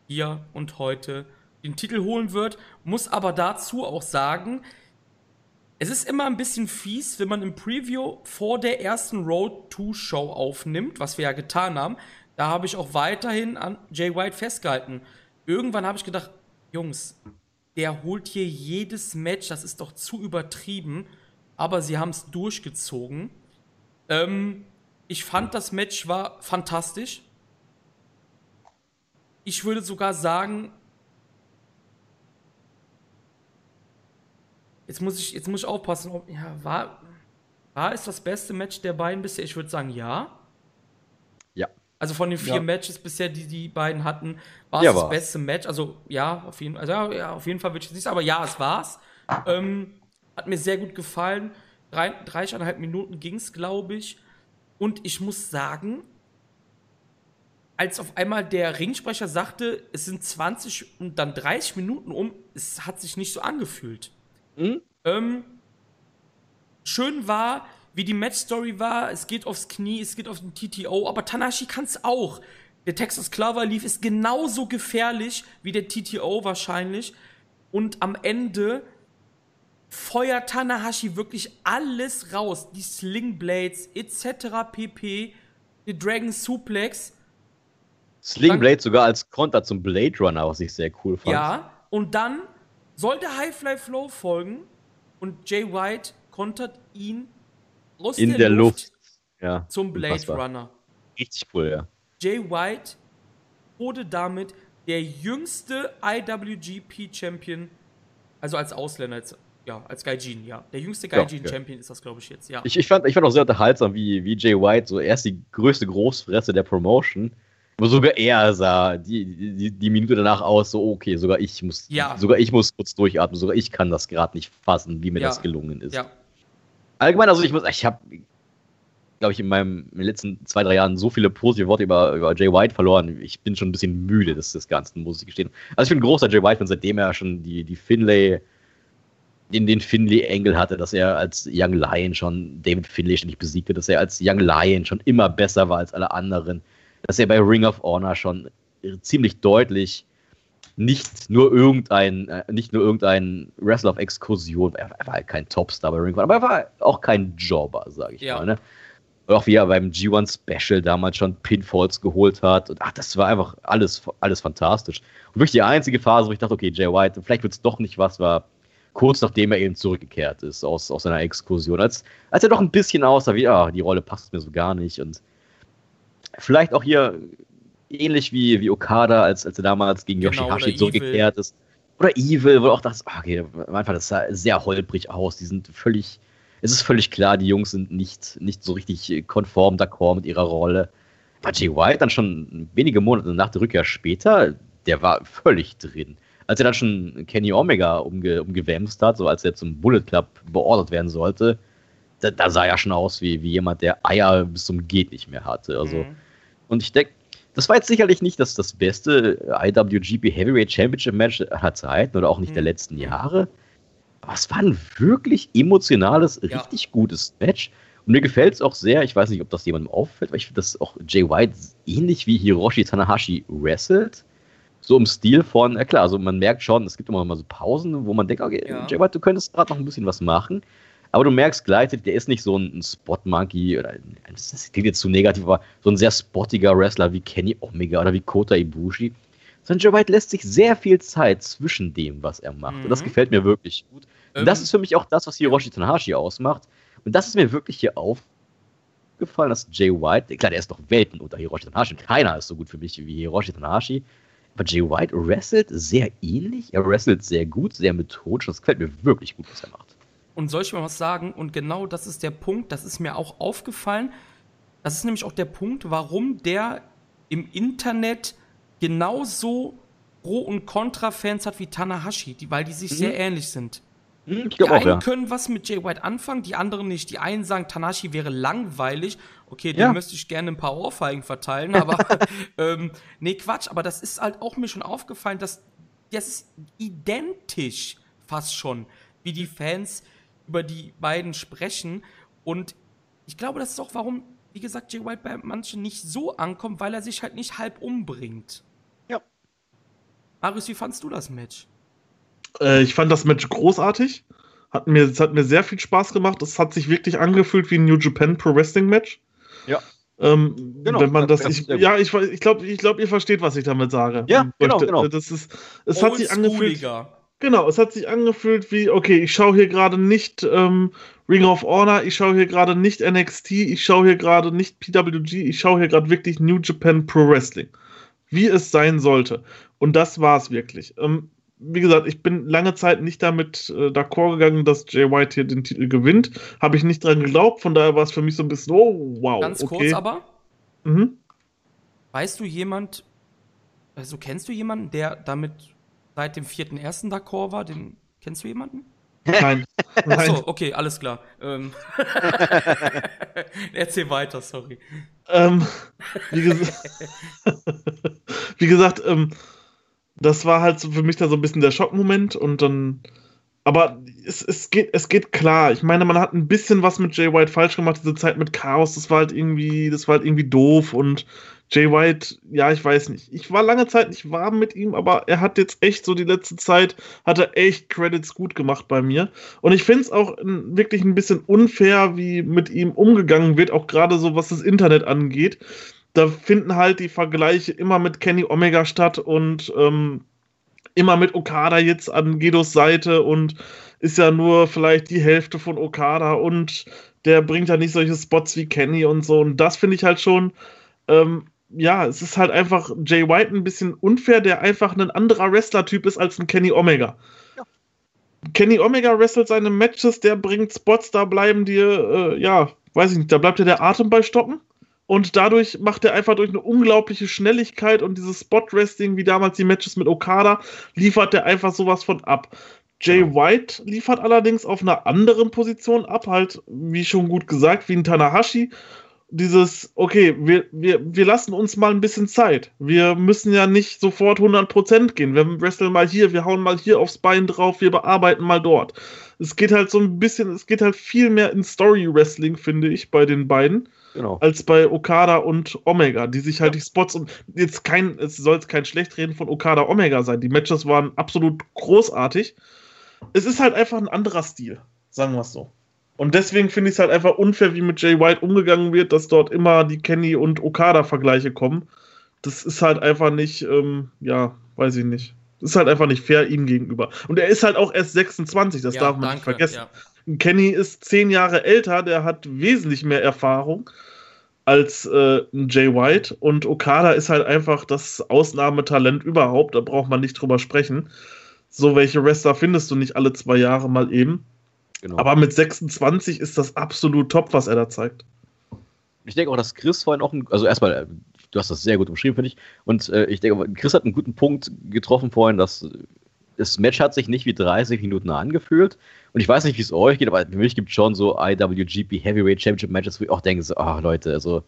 hier und heute den Titel holen wird. Muss aber dazu auch sagen, es ist immer ein bisschen fies, wenn man im Preview vor der ersten Road 2 Show aufnimmt, was wir ja getan haben. Da habe ich auch weiterhin an Jay White festgehalten. Irgendwann habe ich gedacht, Jungs, der holt hier jedes Match, das ist doch zu übertrieben, aber sie haben es durchgezogen. Ähm, ich fand, das Match war fantastisch. Ich würde sogar sagen, jetzt muss ich, jetzt muss ich aufpassen, ob, ja, war, war es das beste Match der beiden bisher? Ich würde sagen, ja. Ja. Also von den vier Ja. Matches bisher, die die beiden hatten, war es Ja, das war's. beste Match. Also ja, auf jeden, also, ja, ja, auf jeden Fall würde ich nicht sagen, aber ja, es war's. Ähm, hat mir sehr gut gefallen. Drei, dreieinhalb Minuten ging's, glaube ich. Und ich muss sagen, als auf einmal der Ringsprecher sagte, es sind 20 und dann 30 Minuten um, es hat sich nicht so angefühlt. Hm? Ähm, schön war, wie die Match-Story war. Es geht aufs Knie, es geht auf den TTO, aber Tanashi kann es auch. Der Texas Clover Leaf ist genauso gefährlich wie der TTO wahrscheinlich. Und am Ende feuert Tanahashi wirklich alles raus. Die Sling Blades etc. pp. Die Dragon Suplex. Sling Blade sogar als Konter zum Blade Runner, was ich sehr cool fand. Ja, und dann soll der Highfly Flow folgen und Jay White kontert ihn aus In der Luft. Ja. zum Blade unfassbar. Runner. Richtig cool, ja. Jay White wurde damit der jüngste IWGP-Champion, also als Ausländer, als, ja, als Gaijin, ja. Der jüngste Ja, Gaijin-Champion ist das, glaube ich, jetzt, ja. Ich, ich, fand, ich fand auch sehr unterhaltsam, wie, wie Jay White so erst die größte Großfresse der Promotion, wo sogar er sah die, die, die Minute danach aus, so okay, sogar ich muss, Ja. sogar ich muss kurz durchatmen, sogar ich kann das gerade nicht fassen, wie mir Ja. das gelungen ist. ja. Allgemein, also ich muss, ich habe, glaube ich, in meinem in den letzten zwei, drei Jahren so viele positive Worte über, über Jay White verloren. Ich bin schon ein bisschen müde des, des Ganzen, muss ich gestehen. Also ich bin ein großer Jay White-Fan, seitdem er schon die, die Finlay, den, den Finlay-Engel hatte, dass er als Young Lion schon David Finlay ständig besiegte, dass er als Young Lion schon immer besser war als alle anderen, dass er bei Ring of Honor schon ziemlich deutlich nicht nur irgendein, äh, nicht nur irgendein Wrestler auf Exkursion, er, er war halt kein Topstar bei Ring of Honor, aber er war auch kein Jobber, sage ich Ja. mal. Ne? Auch wie er beim G1 Special damals schon Pinfalls geholt hat. Und ach, das war einfach alles, alles fantastisch. Und wirklich die einzige Phase, wo ich dachte, okay, Jay White, vielleicht wird es doch nicht was, war kurz nachdem er eben zurückgekehrt ist aus, aus seiner Exkursion. Als, als er doch ein bisschen aussah wie, ah, die Rolle passt mir so gar nicht. Und vielleicht auch hier ähnlich wie, wie Okada, als, als er damals gegen Genau, Yoshihashi zurückgekehrt ist. Oder Evil, wo auch das, ah, okay, Anfang, das sah sehr holprig aus. Die sind völlig, es ist völlig klar, die Jungs sind nicht, nicht so richtig konform d'accord mit ihrer Rolle. Aber Jay White dann schon wenige Monate nach der Rückkehr später, der war völlig drin. Als er dann schon Kenny Omega umge, umgewämst hat, so als er zum Bullet Club beordert werden sollte, da, da sah er schon aus wie, wie jemand, der Eier bis zum Geht nicht mehr hatte. Also, Mhm. und ich denke, das war jetzt sicherlich nicht das, das beste IWGP Heavyweight Championship Match aller Zeiten oder auch nicht der Mhm. letzten Jahre. Aber es war ein wirklich emotionales, Ja. richtig gutes Match. Und mir gefällt es auch sehr, ich weiß nicht, ob das jemandem auffällt, aber ich finde, dass auch Jay White ähnlich wie Hiroshi Tanahashi wrestelt. So im Stil von, ja klar, also man merkt schon, es gibt immer mal so Pausen, wo man denkt, okay, Ja. Jay White, du könntest gerade noch ein bisschen was machen. Aber du merkst gleichzeitig, der ist nicht so ein, Spot-Monkey oder ein- das klingt jetzt zu negativ, aber so ein sehr spottiger Wrestler wie Kenny Omega oder wie Kota Ibushi. Sondern Jay White lässt sich sehr viel Zeit zwischen dem, was er macht. Und das Mhm. gefällt mir wirklich gut. Und Ähm, das ist für mich auch das, was Hiroshi Tanahashi ausmacht. Und das ist mir wirklich hier aufgefallen, dass Jay White, klar, der ist doch Welten unter Hiroshi Tanahashi. Keiner ist so gut für mich wie Hiroshi Tanahashi. Aber Jay White wrestelt sehr ähnlich. Er wrestelt sehr gut, sehr methodisch. Das gefällt mir wirklich gut, was er macht. Und soll ich mal was sagen? Und genau das ist der Punkt, das ist mir auch aufgefallen. Das ist nämlich auch der Punkt, warum der im Internet genauso Pro- und Contra-Fans hat wie Tanahashi, die, weil die sich Mhm. sehr ähnlich sind. Hm, Ich Die glaube auch, einen ja. können was mit Jay White anfangen, die anderen nicht. Die einen sagen, Tanashi wäre langweilig. Okay, dem Ja. müsste ich gerne ein paar Ohrfeigen verteilen, aber ähm, nee, Quatsch. Aber das ist halt auch mir schon aufgefallen, dass das ist identisch fast schon, wie die Fans über die beiden sprechen. Und ich glaube, das ist auch, warum, wie gesagt, Jay White bei manchen nicht so ankommt, weil er sich halt nicht halb umbringt. Ja. Marius, wie fandst du das Match? Äh, ich fand das Match großartig. Hat mir, es hat mir sehr viel Spaß gemacht. Es hat sich wirklich angefühlt wie ein New Japan Pro Wrestling Match. Ja. Ähm, Genau, wenn man das, das ich, ja, ich, ich glaube, ich glaub, ihr versteht, was ich damit sage. Ja, genau, genau. Das ist, es hat sich angefühlt. Genau, es hat sich angefühlt wie, okay, ich schaue hier gerade nicht ähm, Ring of Honor, ich schaue hier gerade nicht NXT, ich schaue hier gerade nicht PWG, ich schaue hier gerade wirklich New Japan Pro Wrestling. Wie es sein sollte. Und das war es wirklich. Ähm, wie gesagt, ich bin lange Zeit nicht damit äh, d'accord gegangen, dass Jay White hier den Titel gewinnt. Habe ich nicht dran geglaubt, von daher war es für mich so ein bisschen, oh, wow. Ganz okay. kurz aber, Mhm. weißt du jemand, also kennst du jemanden, der damit seit dem 4.1. d'accord war? Den, kennst du jemanden? Nein. Achso, okay, alles klar. Ähm, Erzähl weiter, sorry. Ähm, wie, ges wie gesagt, ähm, das war halt für mich da so ein bisschen der Schockmoment und dann. Aber es, es, geht, es geht klar. Ich meine, man hat ein bisschen was mit Jay White falsch gemacht, diese Zeit mit Chaos. Das war halt irgendwie, das war halt irgendwie doof und Jay White, ja, ich weiß nicht. Ich war lange Zeit nicht warm mit ihm, aber er hat jetzt echt so die letzte Zeit, hat er echt Credits gut gemacht bei mir. Und ich finde es auch n- wirklich ein bisschen unfair, wie mit ihm umgegangen wird, auch gerade so, was das Internet angeht. Da finden halt die Vergleiche immer mit Kenny Omega statt und ähm, immer mit Okada jetzt an Gedos Seite und ist ja nur vielleicht die Hälfte von Okada und der bringt ja nicht solche Spots wie Kenny und so. Und das finde ich halt schon, ähm, ja, es ist halt einfach Jay White ein bisschen unfair, der einfach ein anderer Wrestler-Typ ist als ein Kenny Omega. Kenny Omega wrestelt seine Matches, der bringt Spots, da bleiben dir, äh, ja, weiß ich nicht, da bleibt dir der Atem bei stocken. Und dadurch macht er einfach durch eine unglaubliche Schnelligkeit und dieses Spot-Wrestling, wie damals die Matches mit Okada, liefert er einfach sowas von ab. Jay White liefert allerdings auf einer anderen Position ab, halt, wie schon gut gesagt, wie ein Tanahashi. Dieses, okay, wir, wir, wir lassen uns mal ein bisschen Zeit. Wir müssen ja nicht sofort 100% gehen. Wir wresteln mal hier, wir hauen mal hier aufs Bein drauf, wir bearbeiten mal dort. Es geht halt so ein bisschen, es geht halt viel mehr in Story-Wrestling, finde ich, bei den beiden Genau. als bei Okada und Omega, die sich halt die Spots und jetzt kein, es soll jetzt kein Schlechtreden von Okada Omega sein. Die Matches waren absolut großartig. Es ist halt einfach ein anderer Stil, sagen wir es so. Und deswegen finde ich es halt einfach unfair, wie mit Jay White umgegangen wird, dass dort immer die Kenny und Okada-Vergleiche kommen. Das ist halt einfach nicht, ähm, ja, weiß ich nicht. Das ist halt einfach nicht fair ihm gegenüber. Und er ist halt auch erst 26, das Ja, darf man danke, nicht vergessen. ja. Kenny ist zehn Jahre älter, der hat wesentlich mehr Erfahrung als äh, Jay White und Okada ist halt einfach das Ausnahmetalent überhaupt, da braucht man nicht drüber sprechen. So welche Wrestler findest du nicht alle zwei Jahre mal eben. Genau. Aber mit 26 ist das absolut top, was er da zeigt. Ich denke auch, dass Chris vorhin auch, ein, also erstmal, äh, du hast das sehr gut umschrieben, finde ich. Und äh, ich denke, Chris hat einen guten Punkt getroffen vorhin, dass äh, das Match hat sich nicht wie 30 Minuten angefühlt. Und ich weiß nicht, wie es euch geht, aber für mich gibt es schon so IWGP Heavyweight Championship Matches, wo ich auch denke, so, ach Leute, also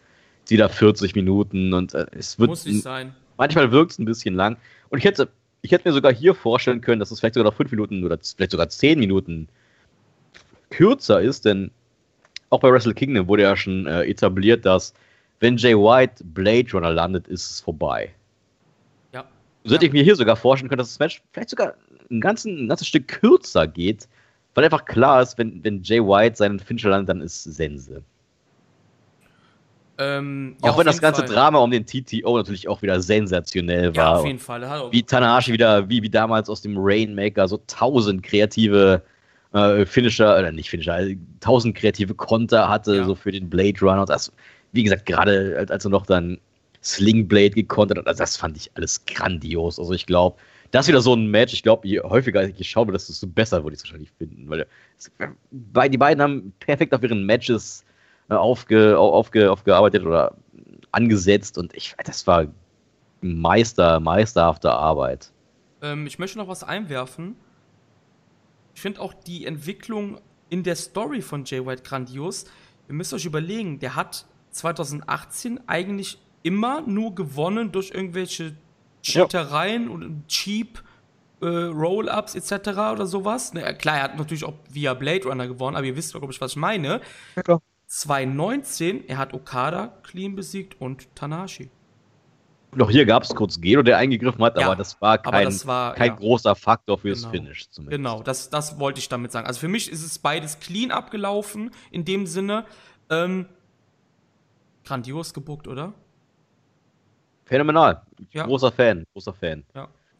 die da 40 Minuten und äh, es wird Muss nicht sein. manchmal wirkt es ein bisschen lang. Und ich hätte, ich hätte mir sogar hier vorstellen können, dass es vielleicht sogar noch 5 Minuten oder vielleicht sogar 10 Minuten kürzer ist, denn auch bei Wrestle Kingdom wurde ja schon äh, etabliert, dass wenn Jay White Blade Runner landet, ist es vorbei. Ja. So hätte Ja. ich mir hier sogar vorstellen können, dass das Match vielleicht sogar ein, ganzen, ein ganzes Stück kürzer geht, weil einfach klar ist, wenn, wenn Jay White seinen Finisher landet, dann ist Sense. Ähm, ja, auch wenn das ganze Fall. Drama um den TTO natürlich auch wieder sensationell Ja, war. auf jeden Fall. Auch- wie Tanahashi wieder, wie, wie damals aus dem Rainmaker, so tausend kreative äh, Finisher, oder nicht Finisher, also tausend kreative Konter hatte, Ja. so für den Blade Runner. Das, wie gesagt, gerade als, als er noch dann Sling Blade gekontert hat, also das fand ich alles grandios. Also ich glaube, das ist wieder so ein Match, ich glaube, je häufiger ich schaue, desto besser würde ich es wahrscheinlich finden. Weil die beiden haben perfekt auf ihren Matches äh, aufge, au- aufge, aufgearbeitet oder angesetzt und ich, das war Meister, meisterhafte Arbeit. Ähm, ich möchte noch was einwerfen. Ich finde auch die Entwicklung in der Story von Jay White grandios. Ihr müsst euch überlegen, der hat 2018 eigentlich immer nur gewonnen durch irgendwelche Cheatereien und Cheap äh, Roll-Ups etc. oder sowas. Ne, klar, er hat natürlich auch via Blade Runner gewonnen, aber ihr wisst doch, glaube ich, was ich meine. Ja, klar. 2019, er hat Okada clean besiegt und Tanahashi. Und auch hier gab es kurz Gedo, der eingegriffen hat, Ja, aber das war kein, das war, kein ja. großer Faktor fürs Genau. Finish zumindest. Genau, das, das wollte ich damit sagen. Also für mich ist es beides clean abgelaufen, in dem Sinne. Ähm, grandios gebuckt, oder? Phänomenal. Ja. Großer Fan, großer Fan.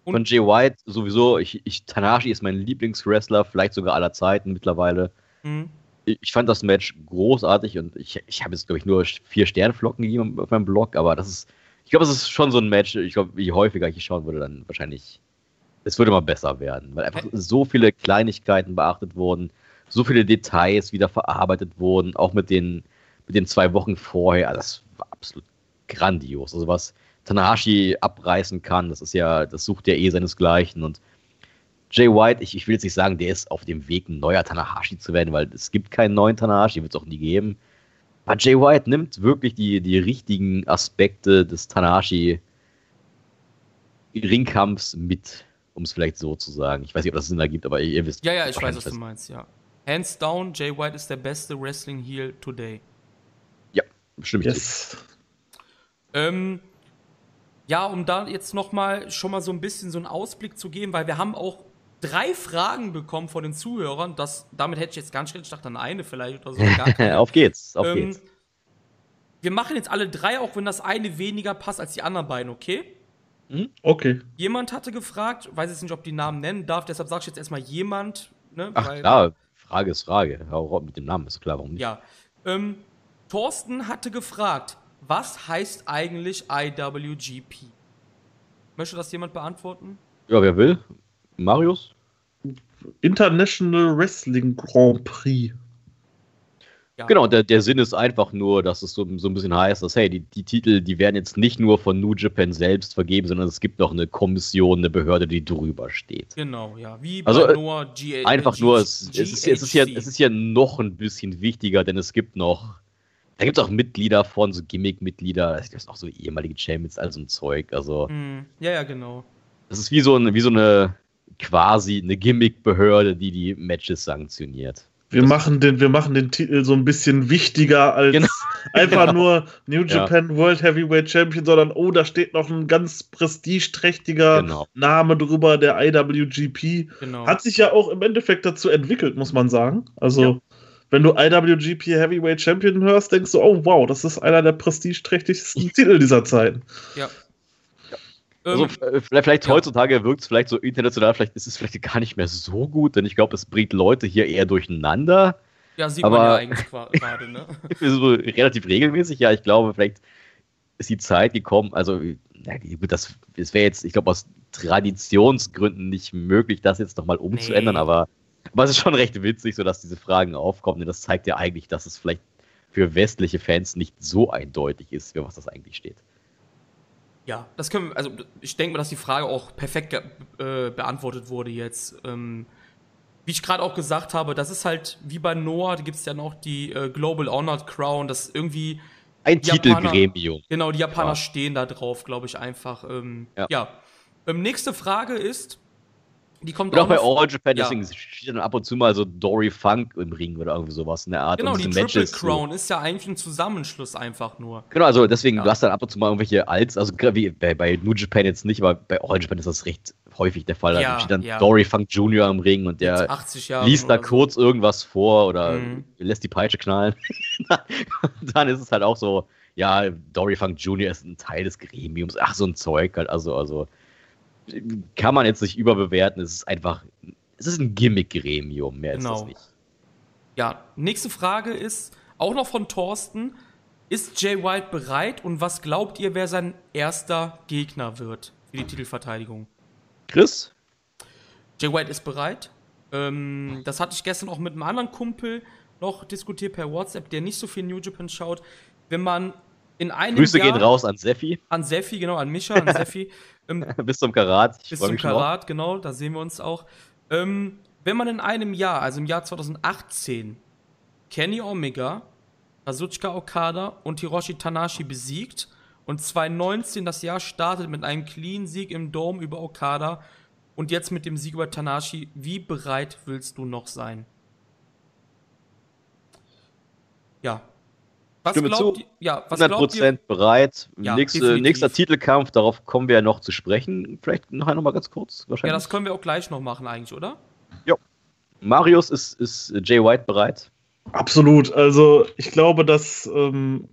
Und- Von Jay White sowieso, ich, ich, Tanahashi ist mein Lieblingswrestler, vielleicht sogar aller Zeiten mittlerweile. Mhm. Ich, ich fand das Match großartig und ich, ich habe jetzt, glaube ich, nur vier Sternflocken gegeben auf meinem Blog, aber das ist, glaube, es ist schon so ein Match, ich glaube, je häufiger ich schauen würde, dann wahrscheinlich, es würde mal besser werden, weil einfach so viele Kleinigkeiten beachtet wurden, so viele Details wieder verarbeitet wurden, auch mit den, mit den zwei Wochen vorher, also das war absolut grandios. Also was Tanahashi abreißen kann, das ist ja, das sucht ja eh seinesgleichen und Jay White, ich, ich will jetzt nicht sagen, der ist auf dem Weg, ein neuer Tanahashi zu werden, weil es gibt keinen neuen Tanahashi, wird es auch nie geben. Aber Jay White nimmt wirklich die, die richtigen Aspekte des Tanahashi Ringkampfs mit, um es vielleicht so zu sagen. Ich weiß nicht, ob das Sinn ergibt, aber ihr wisst. Ja, ja, ich weiß, was du meinst, ja. Hands down, Jay White ist der beste Wrestling Heel today. Stimme ich zu. Yes. Ähm, ja, um da jetzt noch mal schon mal so ein bisschen so einen Ausblick zu geben, weil wir haben auch drei Fragen bekommen von den Zuhörern. Das, damit hätte ich jetzt ganz schnell, ich dachte an eine vielleicht oder so. Auf geht's, auf Ähm, geht's. wir machen jetzt alle drei, auch wenn das eine weniger passt als die anderen beiden, okay? Okay. Jemand hatte gefragt, weiß jetzt nicht, ob die Namen nennen darf, deshalb sage ich jetzt erstmal jemand. Ne, Ach klar, Frage ist Frage. Raus mit dem Namen, ist klar, warum nicht. Ja. Ähm, Thorsten hatte gefragt, was heißt eigentlich IWGP? Möchte das jemand beantworten? Ja, wer will? Marius? International Wrestling Grand Prix. Ja. Genau, der, der Sinn ist einfach nur, dass es so, so ein bisschen heißt, dass, hey, die, die Titel, die werden jetzt nicht nur von New Japan selbst vergeben, sondern es gibt noch eine Kommission, eine Behörde, die drüber steht. Genau, ja. Wie Also, bei äh, Noah G Einfach G nur, es, es, ist, es, ist ja, es ist ja noch ein bisschen wichtiger, denn es gibt noch, da gibt es auch Mitglieder von, so Gimmick-Mitglieder, es gibt auch so ehemalige Champions, all so ein Zeug, also Hm, ja, ja, genau. es ist wie so, ein, wie so eine quasi eine Gimmick-Behörde, die die Matches sanktioniert. Wir machen, den, wir machen den Titel so ein bisschen wichtiger als Genau. einfach Genau. nur New Ja. Japan World Heavyweight Champion, sondern oh, da steht noch ein ganz prestigeträchtiger Genau. Name drüber, der IWGP. genau. Hat sich ja auch im Endeffekt dazu entwickelt, muss man sagen. Also, Ja. wenn du IWGP Heavyweight Champion hörst, denkst du, oh wow, das ist einer der prestigeträchtigsten Titel dieser Zeit. ja. Also Ähm, äh, vielleicht, ja. heutzutage wirkt es vielleicht so international, vielleicht ist es vielleicht gar nicht mehr so gut, denn ich glaube, es bringt Leute hier eher durcheinander. ja, sieht man ja aber- eigentlich gerade, ne? so relativ regelmäßig. Ja, ich glaube, vielleicht ist die Zeit gekommen. Also, na, das, das wäre jetzt, ich glaube, aus Traditionsgründen nicht möglich, das jetzt nochmal umzuändern, Nee. aber, aber es ist schon recht witzig, so dass diese Fragen aufkommen, denn das zeigt ja eigentlich, dass es vielleicht für westliche Fans nicht so eindeutig ist, für was das eigentlich steht. Ja, das können wir, also ich denke mal, dass die Frage auch perfekt äh, beantwortet wurde jetzt. Ähm, wie ich gerade auch gesagt habe, das ist halt wie bei Noah, da gibt es ja noch die äh, Global Honored Crown, das irgendwie, Ein Titelgremium. genau, die Japaner Ja. stehen da drauf, glaube ich, einfach. Ähm, ja. Ja. Ähm, nächste Frage ist, die kommt auch bei All Japan, Ja. deswegen steht dann ab und zu mal so Dory Funk im Ring oder irgendwie sowas in der Art. Genau, Und die Triple Matches Crown ist ja eigentlich ein Zusammenschluss einfach nur. Genau, also deswegen, Ja. du hast dann ab und zu mal irgendwelche Alts, also wie bei, bei New Japan jetzt nicht, aber bei All Japan ist das recht häufig der Fall. Ja, da steht dann ja. Dory Funk Jr. im Ring und der 80 Jahre. liest da oder so. kurz irgendwas vor oder Mhm. lässt die Peitsche knallen. dann ist es halt auch so, ja, Dory Funk Jr. ist ein Teil des Gremiums, ach, so ein Zeug halt, also, also kann man jetzt nicht überbewerten, es ist einfach, es ist ein Gimmick-Gremium, mehr ist das Genau. nicht. Ja, nächste Frage ist auch noch von Thorsten. Ist Jay White bereit und was glaubt ihr, wer sein erster Gegner wird für die Titelverteidigung? Chris? Jay White ist bereit. Ähm, das hatte ich gestern auch mit einem anderen Kumpel noch diskutiert per WhatsApp, der nicht so viel New Japan schaut. Wenn man in einem Grüße Jahr gehen raus an Seffi, an Seffi, genau, an Mischa, an Seffi, ähm, bis zum Karat. Ich bis zum. Karat, genau, da sehen wir uns auch. Ähm, wenn man in einem Jahr, also im Jahr 2018, Kenny Omega, Kazuchika Okada und Hiroshi Tanashi besiegt und 2019 das Jahr startet mit einem Clean-Sieg im Dome über Okada und jetzt mit dem Sieg über Tanashi, wie bereit willst du noch sein? Ja. Was Stimme glaubt zu. Ja, was glaubt ihr? 100% bereit. Ja, Nächste, definitiv. nächster Titelkampf, darauf kommen wir ja noch zu sprechen. Vielleicht nachher noch mal ganz kurz. Ja, Wahrscheinlich. das können wir auch gleich noch machen eigentlich, oder? Marius ist, ist Jay White bereit. Absolut. Also ich glaube, dass ähm,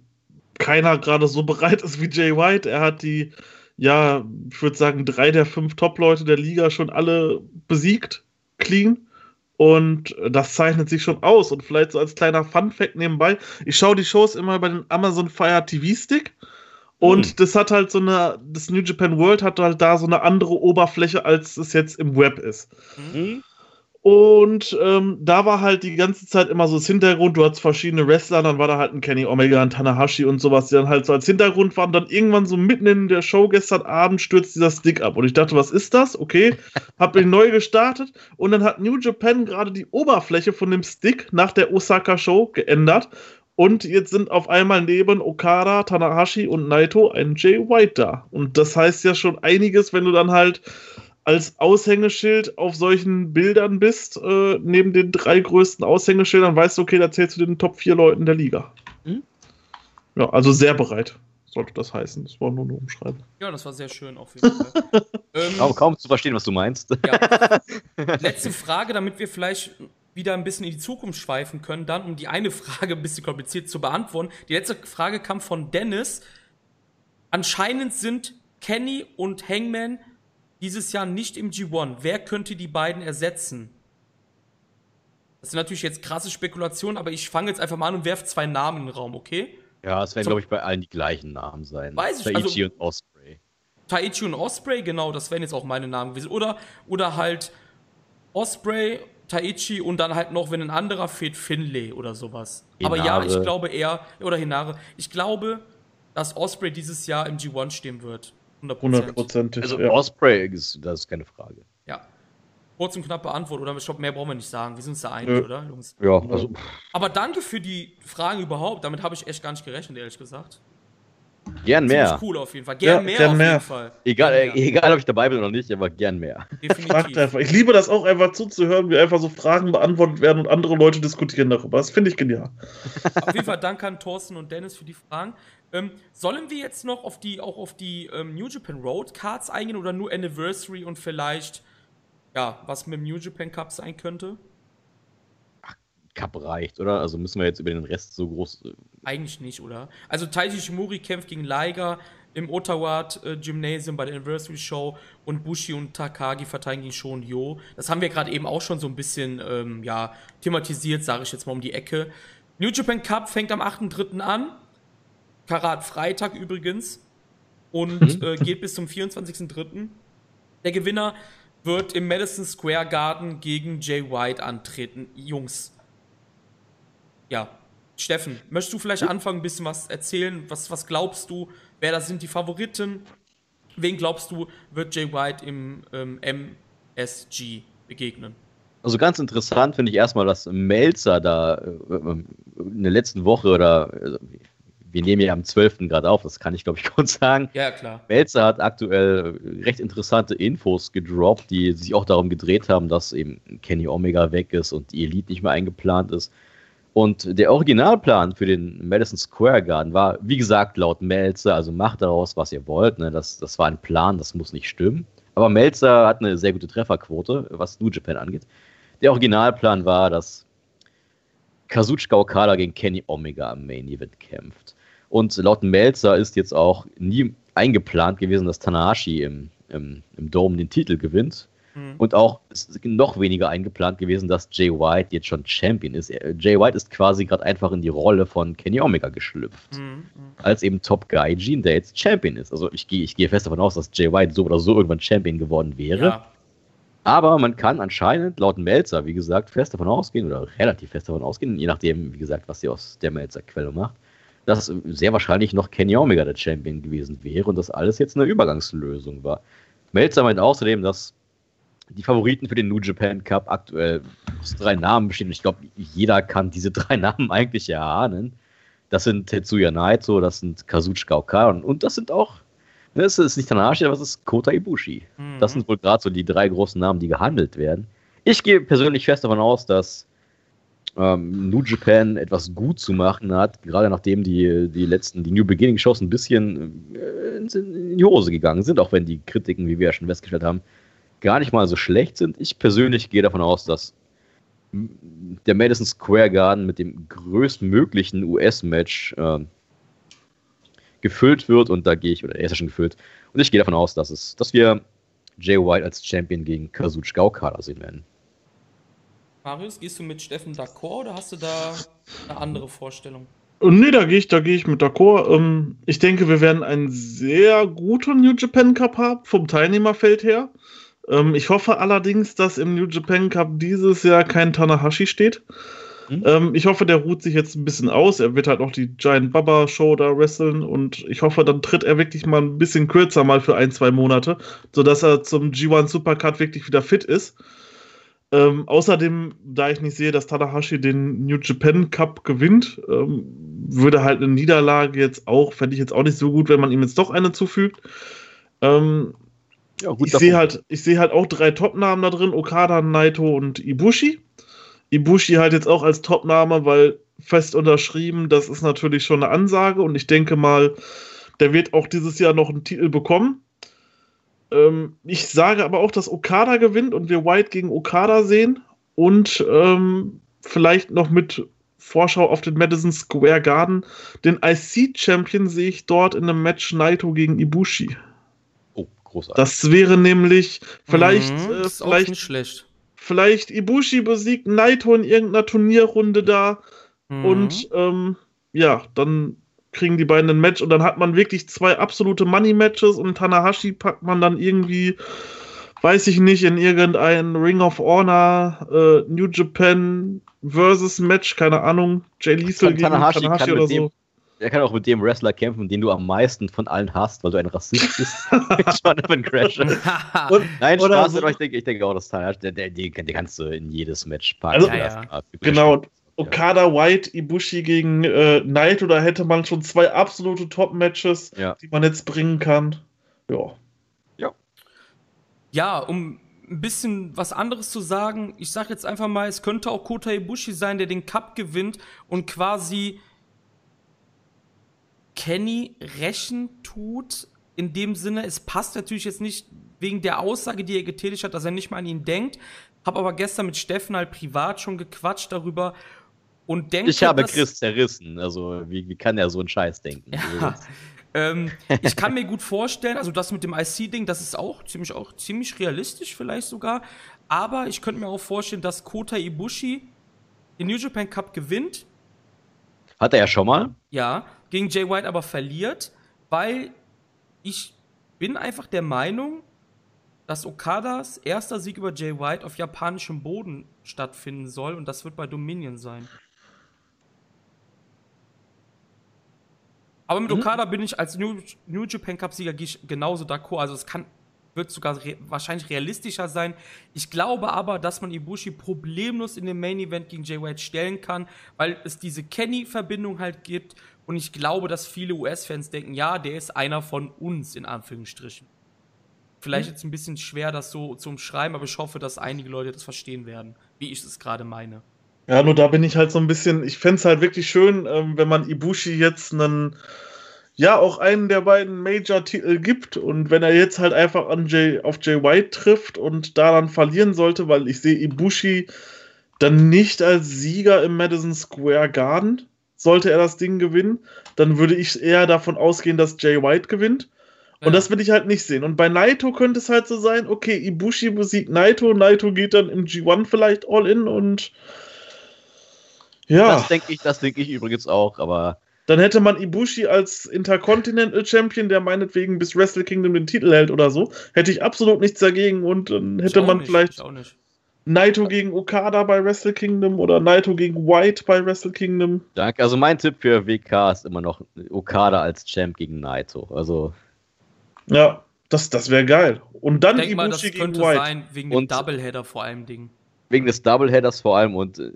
keiner gerade so bereit ist wie Jay White. Er hat die ja, ich würde sagen, drei der fünf Top-Leute der Liga schon alle besiegt, clean. Und das zeichnet sich schon aus. Und vielleicht so als kleiner Fun-Fact nebenbei: Ich schaue die Shows immer über den Amazon Fire TV Stick. Und hm. das hat halt so eine, das New Japan World hat halt da so eine andere Oberfläche, als es jetzt im Web ist. Mhm. Und ähm, da war halt die ganze Zeit immer so das Hintergrund, du hattest verschiedene Wrestler, dann war da halt ein Kenny Omega, ein Tanahashi und sowas, die dann halt so als Hintergrund waren. Dann irgendwann so mitten in der Show gestern Abend stürzt dieser Stick ab. Und ich dachte, was ist das? Okay, hab ihn neu gestartet. Und dann hat New Japan gerade die Oberfläche von dem Stick nach der Osaka Show geändert. Und jetzt sind auf einmal neben Okada, Tanahashi und Naito ein Jay White da. Und das heißt ja schon einiges, wenn du dann halt als Aushängeschild auf solchen Bildern bist, äh, neben den drei größten Aushängeschildern, weißt du, okay, da zählst du den Top 4 Leuten der Liga. Mhm. Ja, also sehr bereit, sollte das heißen. Das war nur eine Umschreibung. Ja, das war sehr schön auf jeden Fall. ähm, kaum, kaum zu verstehen, was du meinst. Ja. Letzte Frage, damit wir vielleicht wieder ein bisschen in die Zukunft schweifen können, dann, um die eine Frage ein bisschen kompliziert zu beantworten. Die letzte Frage kam von Dennis. Anscheinend sind Kenny und Hangman dieses Jahr nicht im G1. Wer könnte die beiden ersetzen? Das sind natürlich jetzt krasse Spekulationen, aber ich fange jetzt einfach mal an und werfe zwei Namen in den Raum, okay? Ja, es werden, so, glaube ich, bei allen die gleichen Namen sein. Weiß ich, Taichi also, und Osprey. Taichi und Osprey, genau, das wären jetzt auch meine Namen gewesen. Oder, oder halt Osprey, Taichi und dann halt noch, wenn ein anderer fehlt, Finlay oder sowas. Hinare. Aber ja, ich glaube eher, oder Hinare, ich glaube, dass Osprey dieses Jahr im G1 stehen wird. Hundertprozentig. Also ja. Osprey, ist, das ist keine Frage. Ja. Kurz und knapp beantwortet, oder? Ich glaube, mehr brauchen wir nicht sagen. Wir sind uns da einig, ja. oder, Jungs? Ja, also. Aber danke für die Fragen überhaupt. Damit habe ich echt gar nicht gerechnet, ehrlich gesagt. Gern mehr. Ziemlich cool auf jeden Fall. Gern ja, mehr gern auf mehr. jeden Fall. Egal, äh, egal, ob ich dabei bin oder nicht, aber gern mehr. Definitiv. Ich liebe das auch einfach zuzuhören, wie einfach so Fragen beantwortet werden und andere Leute diskutieren darüber. Das finde ich genial. Auf jeden Fall danke an Thorsten und Dennis für die Fragen. Ähm, sollen wir jetzt noch auf die, auch auf die ähm, New Japan Road Cards eingehen oder nur Anniversary und vielleicht, ja, was mit dem New Japan Cup sein könnte? Cup reicht, oder? Also müssen wir jetzt über den Rest so groß. Äh Eigentlich nicht, oder? Also Taiji Shimori kämpft gegen Liger im Ottawa äh, Gymnasium bei der Anniversary Show und Bushi und Takagi verteidigen gegen Shon Yo. Das haben wir gerade eben auch schon so ein bisschen, ähm, ja, thematisiert, sage ich jetzt mal um die Ecke. New Japan Cup fängt am 8.3. an Karat Freitag übrigens und mhm. äh, geht bis zum 24.03. Der Gewinner wird im Madison Square Garden gegen Jay White antreten. Jungs. Ja. Steffen, möchtest du vielleicht anfangen, ein bisschen was erzählen? Was, was glaubst du? Wer das sind die Favoriten? Wen glaubst du, wird Jay White im ähm, MSG begegnen? Also ganz interessant finde ich erstmal, dass Melzer da äh, äh in der letzten Woche oder äh, wir nehmen ja am 12. gerade auf, das kann ich glaube ich kurz sagen. Ja, klar. Melzer hat aktuell recht interessante Infos gedroppt, die sich auch darum gedreht haben, dass eben Kenny Omega weg ist und die Elite nicht mehr eingeplant ist. Und der Originalplan für den Madison Square Garden war, wie gesagt, laut Melzer, also macht daraus, was ihr wollt. Ne? Das, das war ein Plan, das muss nicht stimmen. Aber Melzer hat eine sehr gute Trefferquote, was New Japan angeht. Der Originalplan war, dass Kazuchika Okada gegen Kenny Omega am Main Event kämpft. Und laut Melzer ist jetzt auch nie eingeplant gewesen, dass Tanahashi im, im, im Dome den Titel gewinnt. Mhm. Und auch ist noch weniger eingeplant gewesen, dass Jay White jetzt schon Champion ist. Jay White ist quasi gerade einfach in die Rolle von Kenny Omega geschlüpft. Mhm. mhm. Als eben Top Guy Gene, der jetzt Champion ist. Also ich gehe ich geh fest davon aus, dass Jay White so oder so irgendwann Champion geworden wäre. Ja. Aber man kann anscheinend laut Melzer, wie gesagt, fest davon ausgehen, oder relativ fest davon ausgehen, je nachdem, wie gesagt, was sie aus der Melzer-Quelle macht, dass sehr wahrscheinlich noch Kenny Omega der Champion gewesen wäre und das alles jetzt eine Übergangslösung war. Melzer meint außerdem, dass die Favoriten für den New Japan Cup aktuell aus drei Namen bestehen. Ich glaube, jeder kann diese drei Namen eigentlich erahnen. Das sind Tetsuya Naito, das sind Kazuchika Okada und, und das sind auch, ne, das ist nicht Tanahashi, aber das ist Kota Ibushi. Mhm. Das sind wohl gerade so die drei großen Namen, die gehandelt werden. Ich gehe persönlich fest davon aus, dass ähm, New Japan etwas gut zu machen hat, gerade nachdem die, die letzten, die New Beginning Shows ein bisschen äh, in die Hose gegangen sind, auch wenn die Kritiken, wie wir ja schon festgestellt haben, gar nicht mal so schlecht sind. Ich persönlich gehe davon aus, dass der Madison Square Garden mit dem größtmöglichen US-Match äh, gefüllt wird und da gehe ich, oder er ist ja schon gefüllt, und ich gehe davon aus, dass, es, dass wir Jay White als Champion gegen Kazuchika Okada sehen werden. Marius, gehst du mit Steffen d'accord oder hast du da eine andere Vorstellung? Nee, da gehe ich, da gehe ich mit d'accord. Ähm, ich denke, wir werden einen sehr guten New Japan Cup haben, vom Teilnehmerfeld her. Ähm, ich hoffe allerdings, dass im New Japan Cup dieses Jahr kein Tanahashi steht. Mhm. Ähm, ich hoffe, der ruht sich jetzt ein bisschen aus. Er wird halt noch die Giant Baba Show da wresteln und ich hoffe, dann tritt er wirklich mal ein bisschen kürzer mal für ein, zwei Monate, sodass er zum G1 Supercard wirklich wieder fit ist. Ähm, außerdem, da ich nicht sehe, dass Tanahashi den New Japan Cup gewinnt, ähm, würde halt eine Niederlage jetzt auch, fände ich jetzt auch nicht so gut, wenn man ihm jetzt doch eine zufügt. Ähm, ja, ich sehe halt, ich sehe halt auch drei Top-Namen da drin: Okada, Naito und Ibushi. Ibushi halt jetzt auch als Top-Name, weil fest unterschrieben, das ist natürlich schon eine Ansage und ich denke mal, der wird auch dieses Jahr noch einen Titel bekommen. Ähm, ich sage aber auch, dass Okada gewinnt und wir White gegen Okada sehen und ähm, vielleicht noch mit Vorschau auf den Madison Square Garden. Den IC-Champion sehe ich dort in einem Match Naito gegen Ibushi. Großartig. Das wäre nämlich vielleicht, mhm, äh, vielleicht, nicht schlecht. vielleicht Ibushi besiegt Naito in irgendeiner Turnierrunde da mhm. und ähm, ja, dann kriegen die beiden ein Match und dann hat man wirklich zwei absolute Money-Matches und Tanahashi packt man dann irgendwie, weiß ich nicht, in irgendein Ring of Honor, äh, New Japan versus Match, keine Ahnung, Jay Lethal gegen Tanahashi, Tanahashi oder dem, so. Er kann auch mit dem Wrestler kämpfen, den du am meisten von allen hast, weil du ein Rassist bist. Jonathan Crash. Nein, Spaß, so. aber ich denke, ich denke auch, dass Tanahashi, der, der, den, den kannst du in jedes Match packen. Also, ja, ja. Genau, Okada White, Ibushi gegen äh, Knight oder hätte man schon zwei absolute Top-Matches, ja. die man jetzt bringen kann. Ja. Ja. Ja, um ein bisschen was anderes zu sagen, ich sag jetzt einfach mal, es könnte auch Kota Ibushi sein, der den Cup gewinnt und quasi Kenny rächen tut. In dem Sinne, es passt natürlich jetzt nicht wegen der Aussage, die er getätigt hat, dass er nicht mal an ihn denkt. Hab aber gestern mit Steffen halt privat schon gequatscht darüber und denke, ich habe Chris zerrissen. Also, wie, wie kann er so einen Scheiß denken? Ja. ähm, ich kann mir gut vorstellen, also das mit dem IC-Ding, das ist auch ziemlich, auch ziemlich realistisch, vielleicht sogar. Aber ich könnte mir auch vorstellen, dass Kota Ibushi den New Japan Cup gewinnt. Hat er ja schon mal? Ja, gegen Jay White aber verliert, weil ich bin einfach der Meinung, dass Okadas erster Sieg über Jay White auf japanischem Boden stattfinden soll und das wird bei Dominion sein. Aber mit mhm. Okada bin ich als New, New Japan Cup-Sieger genauso d'accord. Also es kann, wird sogar re wahrscheinlich realistischer sein. Ich glaube aber, dass man Ibushi problemlos in dem Main Event gegen Jay White stellen kann, weil es diese Kenny-Verbindung halt gibt. Und ich glaube, dass viele US-Fans denken, ja, der ist einer von uns, in Anführungsstrichen. Vielleicht mhm. jetzt ein bisschen schwer, das so zu umschreiben, aber ich hoffe, dass einige Leute das verstehen werden, wie ich es gerade meine. Ja, nur da bin ich halt so ein bisschen, ich fände es halt wirklich schön, ähm, wenn man Ibushi jetzt einen, ja, auch einen der beiden Major-Titel gibt und wenn er jetzt halt einfach an Jay, auf Jay White trifft und da dann verlieren sollte, weil ich sehe Ibushi dann nicht als Sieger im Madison Square Garden, sollte er das Ding gewinnen, dann würde ich eher davon ausgehen, dass Jay White gewinnt. Und ja. das will ich halt nicht sehen. Und bei Naito könnte es halt so sein, okay, Ibushi besiegt Naito, Naito geht dann im G1 vielleicht all in und ja. Das denke ich, das denke ich übrigens auch, aber. Dann hätte man Ibushi als Intercontinental Champion, der meinetwegen bis Wrestle Kingdom den Titel hält oder so. Hätte ich absolut nichts dagegen und dann hätte man nicht, vielleicht Naito gegen Okada bei Wrestle Kingdom oder Naito gegen White bei Wrestle Kingdom. Danke. Also mein Tipp für WK ist immer noch Okada als Champ gegen Naito. Also. Ja, das, das wäre geil. Und dann ich Ibushi mal, das gegen könnte White. sein, wegen dem Doubleheader vor allem Ding wegen des Doubleheaders vor allem und äh,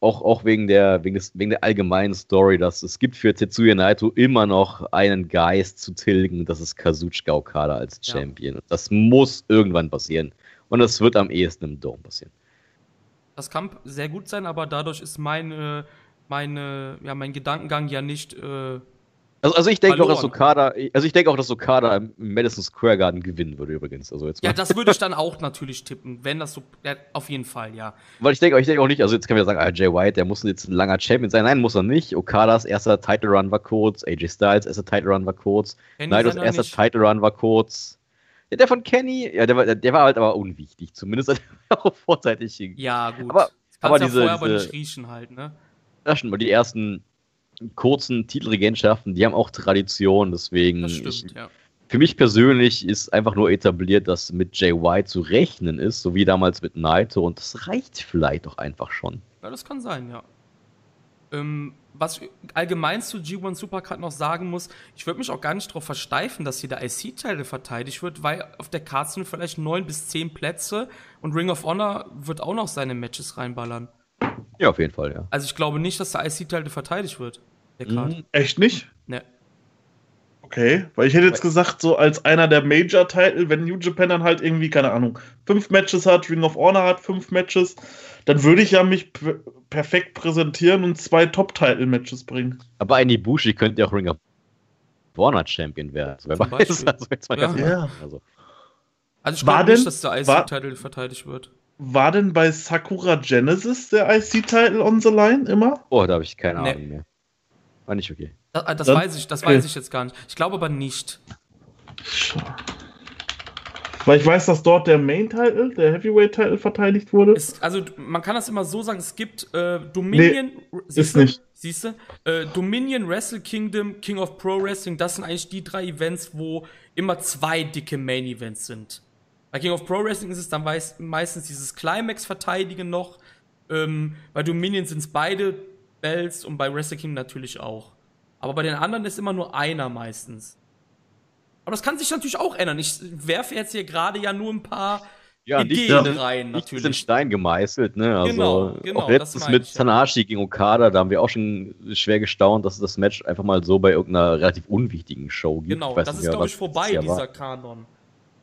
auch, auch wegen, der, wegen, des, wegen der allgemeinen Story, dass es gibt für Tetsuya Naito immer noch einen Geist zu tilgen, das ist Kazuchika Okada als Champion. Ja. Das muss irgendwann passieren. Und das wird am ehesten im Dome passieren. Das kann sehr gut sein, aber dadurch ist meine, meine, ja, mein Gedankengang ja nicht äh, Also, also ich denke auch, dass. Okada, also ich denke auch, dass Okada im Madison Square Garden gewinnen würde übrigens. Also jetzt Ja, das würde ich dann auch natürlich tippen, wenn das so. Ja, auf jeden Fall, ja. Weil ich denke, ich denke auch nicht, also jetzt kann man ja sagen, ah, Jay White, der muss jetzt ein langer Champion sein. Nein, muss er nicht. Okadas erster Title Run war kurz, AJ Styles erster Title Run war kurz, Kenny erster nicht. Title Run war kurz. Ja, der von Kenny, ja, der war, der war halt aber unwichtig. Zumindest hat er auch vorzeitig. Ja, gut. Aber- aber ja diese- vorher aber nicht riechen halt, ne? Das stimmt, weil die ersten kurzen Titelregentschaften, die haben auch Tradition, deswegen. Das ich, stimmt, ja. für mich persönlich ist einfach nur etabliert, dass mit White zu rechnen ist, so wie damals mit Naito, und das reicht vielleicht doch einfach schon. Ja, das kann sein, ja. Ähm, was ich allgemein zu G1 Supercard noch sagen muss, ich würde mich auch gar nicht darauf versteifen, dass hier der IC-Teil verteidigt wird, weil auf der Karte sind vielleicht neun bis zehn Plätze und Ring of Honor wird auch noch seine Matches reinballern. Ja, auf jeden Fall, ja. Also ich glaube nicht, dass der IC-Teil verteidigt wird. Der Card. Mhm. Echt nicht? Ne. Okay, weil ich hätte jetzt gesagt, so als einer der Major-Titel, wenn New Japan dann halt irgendwie, keine Ahnung, fünf Matches hat, Ring of Honor hat fünf Matches, dann würde ich ja mich perfekt präsentieren und zwei Top-Title-Matches bringen. Aber ein Ibushi könnte ja auch Ring of Honor Champion werden. Also, wer Zum weiß, also jetzt mal Ja. ganz Ja. also, Also ich War glaube nicht, denn- dass der IC-Titel verteidigt wird. War denn bei Sakura Genesis der IC-Title on the line immer? Oh, da habe ich keine Nee. Ahnung mehr. War nicht okay. Das, das Dann- weiß ich, das okay. weiß ich jetzt gar nicht. Ich glaube aber nicht. Weil ich weiß, dass dort der Main-Title, der Heavyweight-Title verteidigt wurde. Es, also man kann das immer so sagen, es gibt äh, Dominion, ist nicht. Siehst du? Äh, Dominion, Wrestle Kingdom, King of Pro Wrestling, das sind eigentlich die drei Events, wo immer zwei dicke Main Events sind. Bei King of Pro Wrestling ist es dann meistens dieses Climax verteidigen noch. Ähm, bei Dominion sind es beide Bells und bei Wrestle Kingdom natürlich auch. Aber bei den anderen ist immer nur einer meistens. Aber das kann sich natürlich auch ändern. Ich werfe jetzt hier gerade ja nur ein paar Ja, Ideen Ja. rein, natürlich. Stein gemeißelt, ne? Also, Genau, genau, auch letztens mit ich, ja. Tanahashi gegen Okada, da haben wir auch schon schwer gestaunt, dass es das Match einfach mal so bei irgendeiner relativ unwichtigen Show gibt. Genau, das nicht ist, glaube ich, vorbei, Jahr war. dieser Kanon.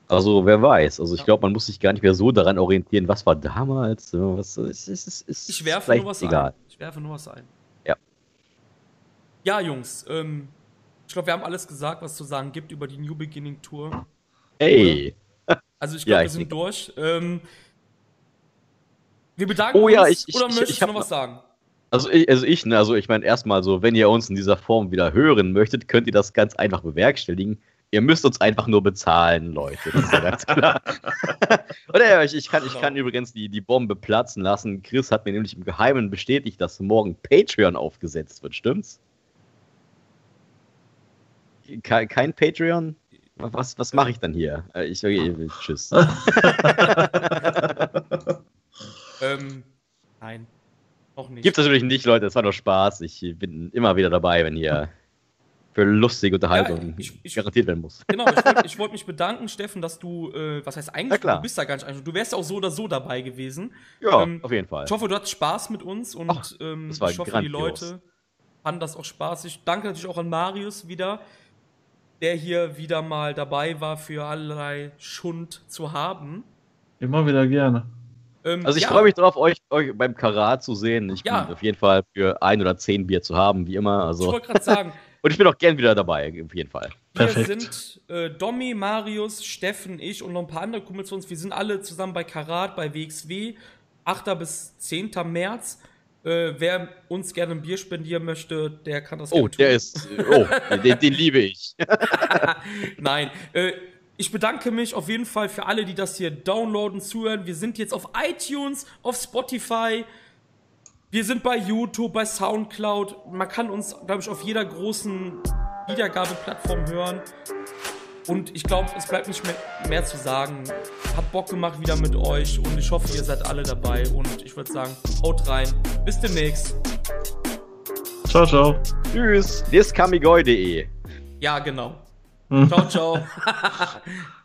Also, wer weiß. Also, ich Ja. glaube, man muss sich gar nicht mehr so daran orientieren, was war damals. äh, Was, ist, ist, ist, Ich werfe nur was egal. ein. Ich werfe nur was ein. Ja. Ja, Jungs, ähm, ich glaube, wir haben alles gesagt, was zu sagen gibt über die New Beginning Tour. Hey! Also ich Ja, glaube, wir ich sind durch. Ähm, wir bedanken Oh ja, uns. ich- ich- oder ich- möchtest ich du hab noch was sagen? Also ich, also ich, ne, also ich meine erstmal so, wenn ihr uns in dieser Form wieder hören möchtet, könnt ihr das ganz einfach bewerkstelligen. Ihr müsst uns einfach nur bezahlen, Leute. Das ist ja ganz klar. Oder ja, ich, ich, kann, ich Genau. kann übrigens die, die Bombe platzen lassen. Chris hat mir nämlich im Geheimen bestätigt, dass morgen Patreon aufgesetzt wird, stimmt's? Kein, kein Patreon? Was, was mache ich dann hier? Äh, Ich, okay, tschüss. Ähm, nein. Noch nicht. Gibt's natürlich nicht, Leute. Das war nur Spaß. Ich bin immer wieder dabei, wenn hier für lustige Unterhaltung Ja, ich- ich- garantiert werden muss. Genau, ich wollte ich wollt mich bedanken, Steffen, dass du, äh, was heißt eigentlich, du bist da gar nicht eigentlich, du wärst ja auch so oder so dabei gewesen. Ja, Ähm, auf jeden Fall. Ich hoffe, du hattest Spaß mit uns und Ach, ähm, ich hoffe, grandios. die Leute fanden das auch spaßig. Danke natürlich auch an Marius wieder, der hier wieder mal dabei war, für allerlei Schund zu haben. Immer wieder gerne. Ähm, Also ich ja, freue mich drauf, euch, euch beim Karat zu sehen. Ich Ja. bin auf jeden Fall für ein oder zehn Bier zu haben, wie immer. Ich Also wollte gerade sagen, und ich bin auch gern wieder dabei, auf jeden Fall. wir Perfekt. sind äh, Domi, Marius, Steffen, ich und noch ein paar andere Kumpels von uns. Wir sind alle zusammen bei Karat, bei WXW, 8. bis 10. März. Äh, wer uns gerne ein Bier spendieren möchte, der kann das Oh, gerne tun. der ist. Oh, den, den liebe ich. Nein, äh, ich bedanke mich auf jeden Fall für alle, die das hier downloaden, zuhören. Wir sind jetzt auf iTunes, auf Spotify, wir sind bei YouTube, bei Soundcloud. Man kann uns, glaube ich, auf jeder großen Wiedergabeplattform hören. Und ich glaube, es bleibt nicht mehr, mehr zu sagen. Hat Bock gemacht wieder mit euch und ich hoffe, ihr seid alle dabei. Und ich würde sagen, haut rein. Bis demnächst. Ciao, ciao. Tschüss. Discamigoi.de Ja, genau. Hm. Ciao, ciao.